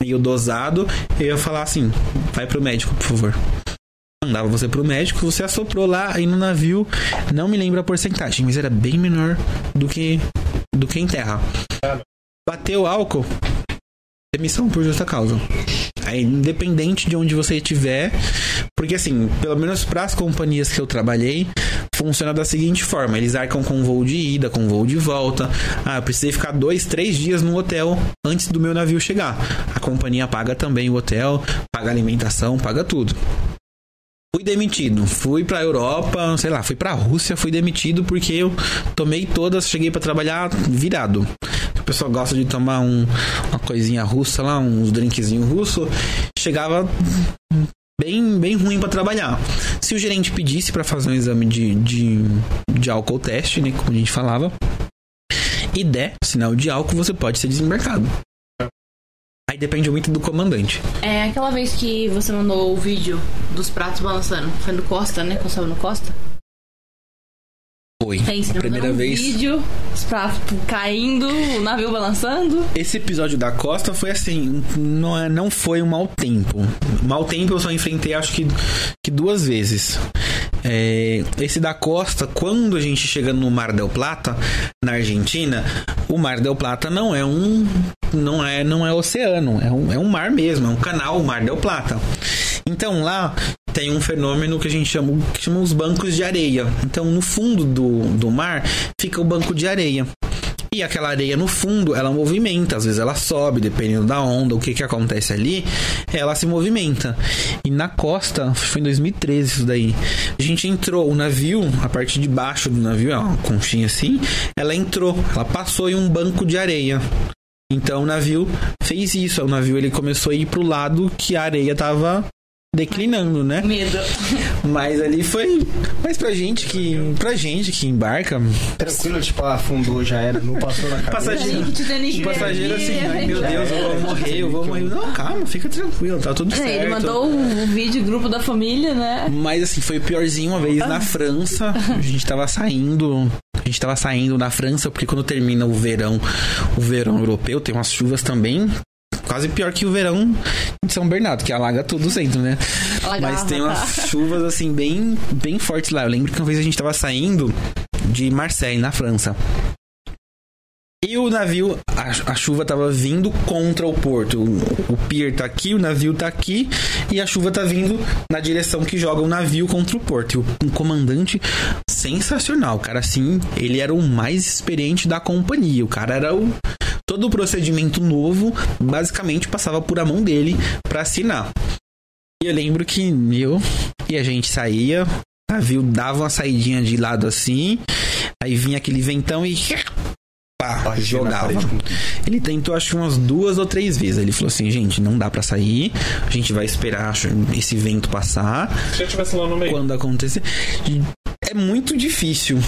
meio dosado, eu ia falar assim: vai pro médico, por favor. Mandava você pro médico, você assoprou lá aí no navio, não me lembro a porcentagem, mas era bem menor do que do que em terra. Bateu álcool, demissão por justa causa. Aí, independente de onde você estiver, porque assim, pelo menos para as companhias que eu trabalhei, funciona da seguinte forma: eles arcam com voo de ida, com voo de volta. Ah, eu precisei ficar dois, três dias no hotel antes do meu navio chegar. A companhia paga também o hotel, paga a alimentação, paga tudo. Fui demitido. Fui pra Europa, sei lá, fui pra Rússia, fui demitido porque eu tomei todas, cheguei pra trabalhar virado. pessoa gosta de tomar um- uma coisinha russa lá, uns drinkzinhos russo, chegava bem, bem ruim pra trabalhar. Se o gerente pedisse pra fazer um exame de, de, de álcool teste, né, como a gente falava, e der sinal de álcool, você pode ser desembarcado. Aí depende muito do comandante. É aquela vez que você mandou o vídeo dos pratos balançando. Foi no Costa, né? Você tava no Costa? Foi. Tem, você a primeira mandou um vez. vídeo, os pratos caindo, o navio balançando. Esse episódio da Costa foi assim, não, é, não foi um mau tempo. Mau tempo eu só enfrentei acho que, que duas vezes. É, esse da Costa, quando a gente chega no Mar del Plata, na Argentina, o Mar del Plata não é um. não é, não é oceano, é um, é um mar mesmo, é um canal, o Mar del Plata. Então lá tem um fenômeno que a gente chama, que chama os bancos de areia. Então no fundo do, do mar fica o banco de areia. E aquela areia no fundo, ela movimenta, às vezes ela sobe, dependendo da onda, o que que acontece ali, ela se movimenta. E na costa, foi em 2013 isso daí. A gente entrou, o navio, a parte de baixo do navio, é uma conchinha assim, ela entrou, ela passou em um banco de areia. Então o navio fez isso, o navio ele começou a ir pro lado que a areia tava declinando, né? Medo. Mas ali foi, mas pra gente que, pra gente que embarca, Tranquilo, tipo, ah, afundou, já era, não passou na cabeça. Passageiro. Gente, passageiro assim, hiperemia, ai meu. Deus, eu vou morrer, eu vou morrer. Não, calma, fica tranquilo, tá tudo certo. É, ele mandou o vídeo grupo da família, né? Mas assim, foi piorzinho uma vez na França. A gente tava saindo. A gente tava saindo na França, porque quando termina o verão, o verão europeu, tem umas chuvas também. Quase pior que o verão de São Bernardo, que alaga tudo o centro, né? Mas tem tá. umas chuvas assim bem, bem fortes lá. Eu lembro que uma vez a gente tava saindo de Marseille, na França. E o navio, a, a chuva tava vindo contra o porto. O, o pier tá aqui, o navio tá aqui, e a chuva tá vindo na direção que joga o navio contra o porto. E o, um comandante sensacional, o cara assim, ele era o mais experiente da companhia. O cara era o. Todo o procedimento novo, basicamente, passava por a mão dele pra assinar. E eu lembro que eu e a gente saía, o navio dava uma saidinha de lado assim, aí vinha aquele ventão e pá, jogava. Ele tentou acho que umas duas ou três vezes. Ele falou assim, gente, não dá pra sair, a gente vai esperar acho, esse vento passar. Se eu tivesse lá no meio. Quando acontecer, é muito difícil,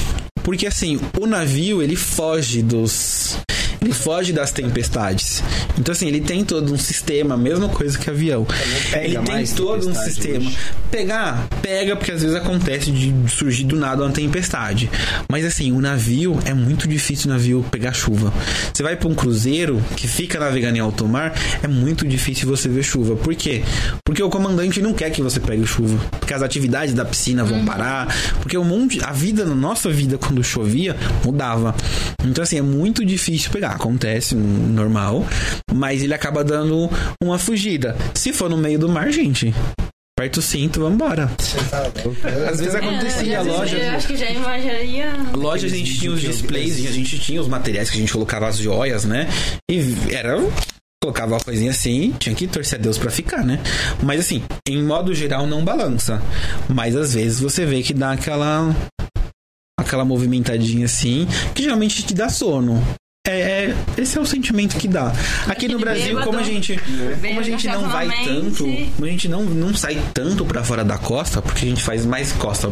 porque assim, o navio ele foge dos ele foge das tempestades. Então assim, ele tem todo um sistema, a mesma coisa que avião. pega ele tem todo um sistema. hoje. Pegar, pega porque às vezes acontece de surgir do nada uma tempestade. Mas assim, o navio é muito difícil o navio pegar chuva. Você vai para um cruzeiro que fica navegando em alto mar, é muito difícil você ver chuva. Por quê? Porque o comandante não quer que você pegue chuva, porque as atividades da piscina vão parar, porque o mundo, a vida, na nossa vida quando chovia, mudava. Então assim, é muito difícil pegar. Acontece, normal, mas ele acaba dando uma fugida. Se for no meio do mar, gente, aperta o cinto, vambora. Às vezes acontecia, a É, loja. Eu acho que já imaginaria. Loja a gente tinha os displays, a gente tinha os materiais que a gente colocava as joias, né? E era. Colocava uma coisinha assim, tinha que torcer a Deus pra ficar, né? Mas assim, em modo geral não balança. Mas às vezes você vê que dá aquela. aquela movimentadinha assim, que geralmente te dá sono. É, é- esse é o sentimento que dá. Aqui no Aquele Brasil, como a gente, como a gente não vai tanto, como a gente não, não sai tanto pra fora da costa, porque a gente faz mais costa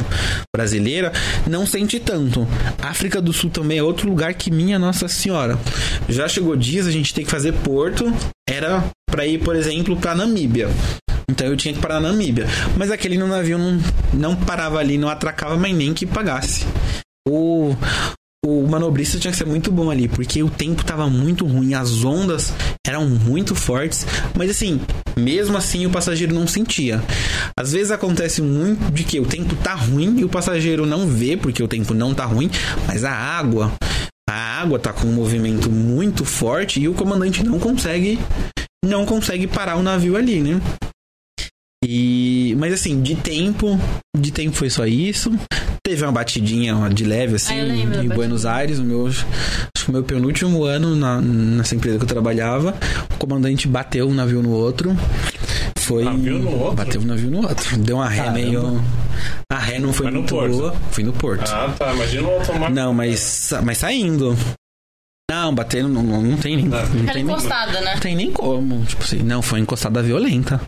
brasileira, não sente tanto. África do Sul também é outro lugar que minha Nossa Senhora. Já chegou dias a gente tem que fazer porto, era pra ir, por exemplo, pra Namíbia. Então eu tinha que parar na Namíbia. Mas aquele no navio não, não parava ali, não atracava mais nem que pagasse. O, o manobrista tinha que ser muito bom ali, porque o tempo tava muito ruim, as ondas eram muito fortes, mas assim, mesmo assim o passageiro não sentia. Às vezes acontece muito de que o tempo tá ruim e o passageiro não vê porque o tempo não tá ruim, mas a água, a água tá com um movimento muito forte e o comandante não consegue não consegue parar o navio ali, né? E, mas assim, de tempo, de tempo foi só isso. Teve uma batidinha de leve, assim, Ah, em Buenos Aires, o meu, acho que o meu penúltimo ano na, nessa empresa que eu trabalhava. O comandante bateu um navio no outro. Foi. Navio no outro? Bateu um navio no outro. Deu uma ré Caramba. meio. A ré não foi no muito boa. Foi no porto. Ah, tá. Imagina o automático. Não, mas, mas saindo. Não, bater não, não, não tem nem. Não Aquela tem nem, encostada, né? não tem nem como. Tipo assim, não, foi uma encostada violenta.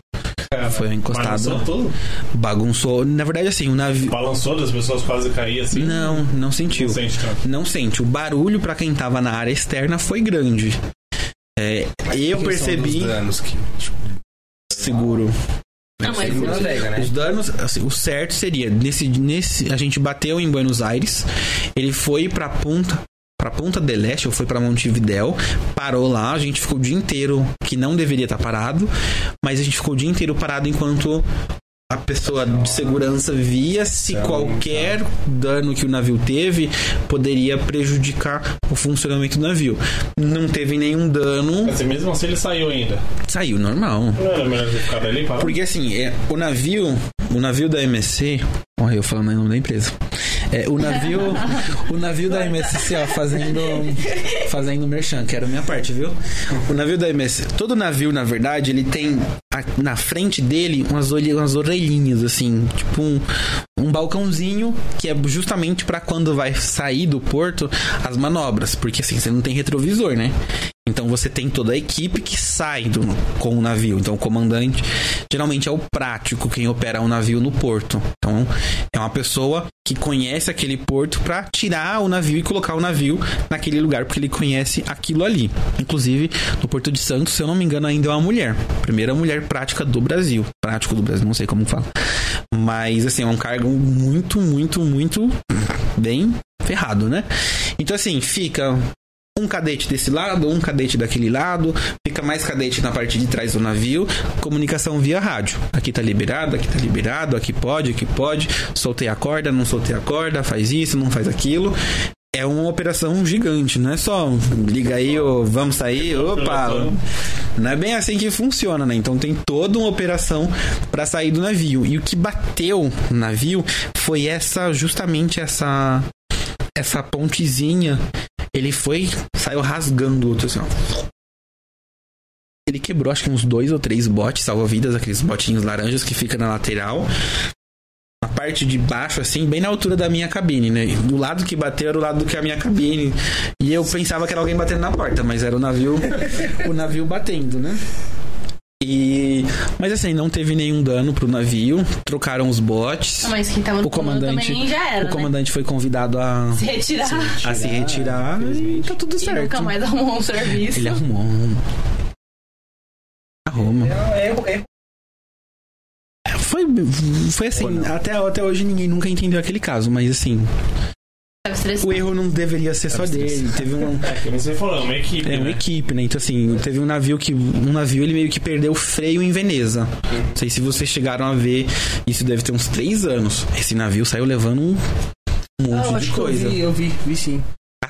Cara, Foi encostado. balançou tudo? Bagunçou. Na verdade, assim, o navio. Balançou das pessoas quase caíam assim? Não, não sentiu. Não sente tanto. Não sente. O barulho pra quem tava na área externa foi grande. É, eu são percebi. dos danos que, tipo, Seguro. Não, mas seguro navega, né? Os danos, assim, o certo seria nesse, nesse, a gente bateu em Buenos Aires, ele foi pra ponta, pra Ponta del Este, ou foi pra Montevidéu, parou lá, a gente ficou o dia inteiro que não deveria estar parado, mas a gente ficou o dia inteiro parado enquanto a pessoa de segurança via se qualquer dano que o navio teve poderia prejudicar o funcionamento do navio. Não teve nenhum dano, Mas mesmo assim ele saiu ainda. saiu normal. Não era melhor ficar? Porque assim, é, o navio, o navio da MSC, olha eu falando o nome da empresa. É, o navio, o navio da MSC, ó, fazendo fazendo merchan, que era a minha parte, viu? O navio da MSC, todo navio, na verdade, ele tem a- na frente dele umas, umas orelhinhas assim, tipo um, um balcãozinho que é justamente para quando vai sair do porto as manobras, porque assim, você não tem retrovisor, né? Então você tem toda a equipe que sai do, com o navio. Então o comandante geralmente é o prático quem opera o navio no porto. Então é uma pessoa que conhece aquele porto para tirar o navio e colocar o navio naquele lugar porque ele conhece aquilo ali. Inclusive no Porto de Santos, se eu não me engano, ainda é uma mulher, primeira mulher prática do Brasil, prático do Brasil, não sei como fala. Mas assim, é um cargo muito, muito, muito bem ferrado, né? Então assim, fica um cadete desse lado, um cadete daquele lado, fica mais cadete na parte de trás do navio, comunicação via rádio. Aqui tá liberado, aqui tá liberado, aqui pode, aqui pode, soltei a corda, não soltei a corda, faz isso, não faz aquilo. É uma operação gigante, não é só liga aí, ô, vamos sair, opa. Não é bem assim que funciona, né? Então tem toda uma operação para sair do navio. E o que bateu no navio foi essa justamente essa essa pontezinha ele foi, saiu rasgando o outro assim, ó. Ele quebrou acho que uns dois ou três botes salva-vidas, aqueles botinhos laranjas que fica na lateral. Na parte de baixo, assim, bem na altura da minha cabine, né? Do lado que bateu era o lado que é a minha cabine. E eu pensava que era alguém batendo na porta, mas era o navio, o navio batendo, né? E, mas assim, não teve nenhum dano pro navio. Trocaram os botes. Não, mas quem tava no o comandante, era, o comandante foi convidado a né? Se retirar. a se retirar e tá tudo E certo. nunca mais arrumou um serviço. Ele arrumou. Arruma. É, é, Foi, foi assim, até, até hoje ninguém nunca entendeu aquele caso, mas assim, o erro não deveria ser só dele. Teve um, É, que você falou, é uma equipe. é uma né? equipe, né? Então assim, teve um navio que. Um navio ele meio que perdeu o freio em Veneza. Não sei se vocês chegaram a ver. Isso deve ter uns três anos. Esse navio saiu levando um Ah, monte eu de que eu coisa. vi, eu vi, vi sim.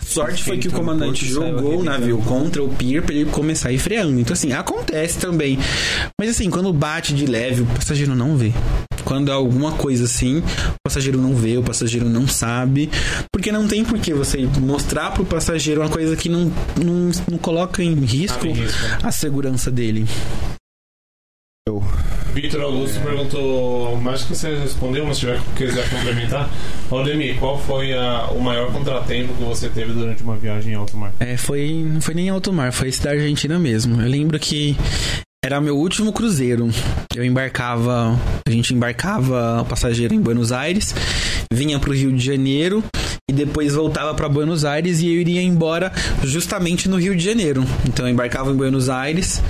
Sorte foi que o Então, comandante jogou o navio contra o pier pra ele começar a ir freando. Então, assim, acontece também. Mas, assim, quando bate de leve, o passageiro não vê. Quando é alguma coisa assim, o passageiro não vê, o passageiro não sabe. Porque não tem por que você mostrar pro passageiro uma coisa que não, não, não coloca em risco Sabe risco, né? a segurança dele. Vitor Augusto perguntou, mais que você respondeu, mas se tiver quiser complementar. Aldemir, qual foi a- o maior contratempo que você teve durante uma viagem em alto mar? É, foi, não foi nem em alto mar, foi esse da Argentina mesmo. Eu lembro que era meu último cruzeiro. Eu embarcava, a gente embarcava o passageiro em Buenos Aires, vinha pro Rio de Janeiro e depois voltava para Buenos Aires e eu iria embora justamente no Rio de Janeiro. Então eu embarcava em Buenos Aires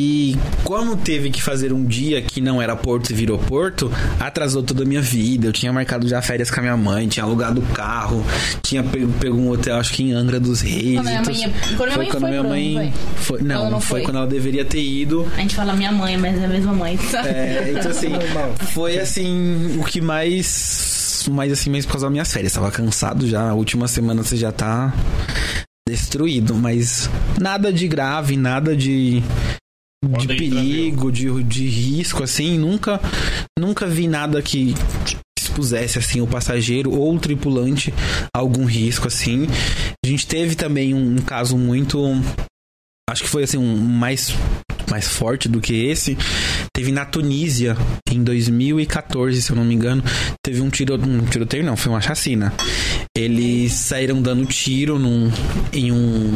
e como teve que fazer um dia que não era porto e virou porto, atrasou toda a minha vida. Eu tinha marcado já férias com a minha mãe, tinha alugado o carro, tinha pego, pego um hotel, acho que em Angra dos Reis. Quando minha então, mãe quando minha mãe quando foi minha mãe não foi. Não, não foi foi. quando ela deveria ter ido. A gente fala minha mãe, mas é a mesma mãe. É, então assim, foi assim, o que mais. Mais assim, mais por causa das minhas férias. Tava cansado já, a última semana você já tá destruído, mas nada de grave, nada de. De perigo, de, de risco, assim, nunca, nunca vi nada que expusesse assim o passageiro ou o tripulante a algum risco assim. A gente teve também um, um caso muito acho que foi assim um mais mais forte do que esse, teve na Tunísia, em 2014, se eu não me engano, teve um tiro, um tiroteio não, foi uma chacina. Eles saíram dando tiro num, em um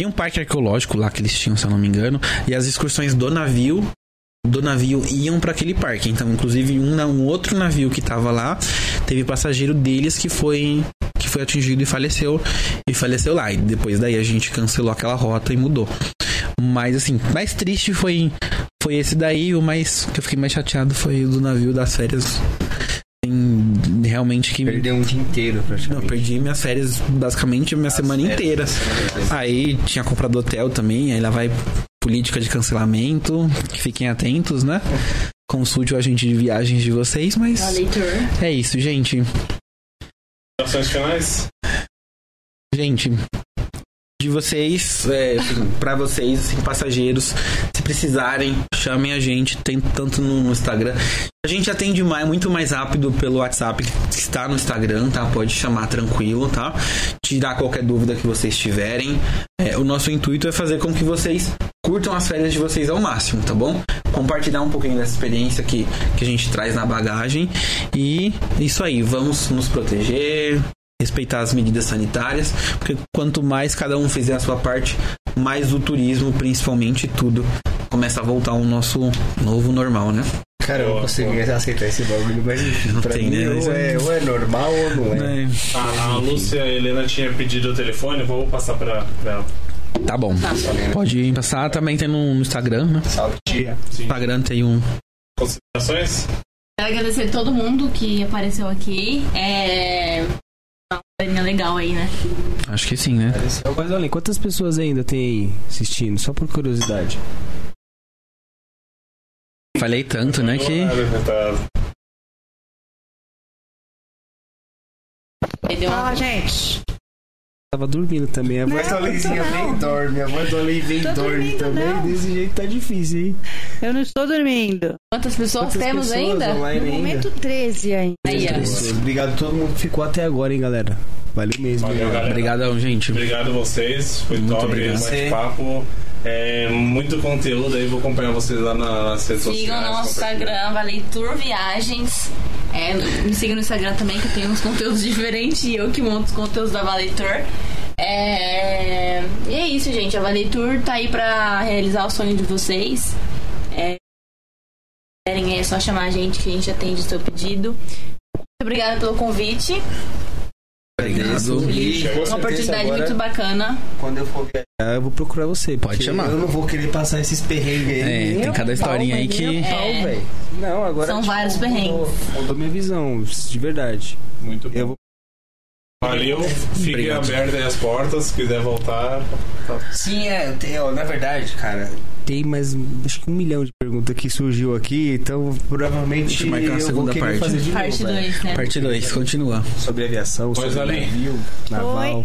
em um parque arqueológico lá que eles tinham, se eu não me engano, e as excursões do navio do navio iam para aquele parque. Então, inclusive, um, um outro navio que tava lá, teve passageiro deles que foi que foi atingido e faleceu e faleceu lá. E depois daí a gente cancelou aquela rota e mudou. Mas assim, mais triste foi foi esse daí, o mais que eu fiquei mais chateado foi o do navio das férias. Tem, realmente que Perdeu um dia inteiro, não, praticamente. perdi minhas férias, basicamente minha semana inteira. Aí tinha comprado hotel também, aí lá vai política de cancelamento, que fiquem atentos, né? Consulte o agente de viagens de vocês, mas é isso, gente. Ações finais? Gente, de vocês, é, para vocês, assim, passageiros, se precisarem, chamem a gente, tem tanto no Instagram. A gente atende mais, muito mais rápido pelo WhatsApp que está no Instagram, tá? Pode chamar tranquilo, tá? Tirar qualquer dúvida que vocês tiverem. É, o nosso intuito é fazer com que vocês curtam as férias de vocês ao máximo, tá bom? Compartilhar um pouquinho dessa experiência que, que a gente traz na bagagem. E isso aí, vamos nos proteger, respeitar as medidas sanitárias, porque quanto mais cada um fizer a sua parte, mais o turismo, principalmente tudo, começa a voltar ao nosso novo normal, né? Cara, eu não consegui aceitar esse bagulho, mas Não pra tem, mim né? ou, é, ou é normal ou não é. A, a Lúcia Helena tinha pedido o telefone, vou passar pra, pra ela. Tá bom. Pode passar, também tem no, Instagram, né? Salve, tia. Sim. Instagram tem um. Considerações? Quero agradecer todo mundo que apareceu aqui. É. Uma pandemia legal aí, né? Acho que sim, né? Mas olha, quantas pessoas ainda tem aí assistindo? Só por curiosidade. Falei tanto, né? Que. Tá- Ah, gente. Tava dormindo também. A voz Não, do Aleizinha vem e dorme. A voz do Alei vem e Tô dorme também. não. Desse jeito tá difícil, hein? Eu não estou dormindo. Quantas pessoas Quantas temos pessoas ainda? No ainda? momento 13 ainda. Aí. Obrigado a todo mundo que ficou até agora, hein, galera. Valeu mesmo. Valeu, galera. Obrigadão, gente. Obrigado a vocês, foi Muito top obrigado. esse bate-papo. É, muito conteúdo aí, vou acompanhar vocês lá nas redes sociais. Sigam no nosso. Instagram, Valeitur Viagens. É, me sigam no Instagram também, que tenho uns conteúdos diferentes e eu que monto os conteúdos da Valeitur. É... E é isso, gente. A Valeitur tá aí pra realizar o sonho de vocês. É... É só chamar a gente que a gente atende o seu pedido. Muito obrigada pelo convite. Obrigado. E, Uma oportunidade agora, muito bacana. Quando eu for viajar, eu vou procurar você. Pode chamar. Eu não vou querer passar esses perrengues aí. É, tem cada historinha aí nem que- pau, É. Não, agora. São vários mudou- perrengues. Mudou minha visão, de verdade. Muito bom. Eu vou Valeu, fiquem Obrigado. abertas aí as portas, se quiser voltar. tá. Sim, é, eu na verdade, cara, tem mais acho que um milhão de perguntas que surgiu aqui, então provavelmente Deixa eu marcar a vou segunda parte. fazer de Parte novo, velho. 2, né? Parte 2, continua. Sobre aviação, Pois sobre ali. navio, naval.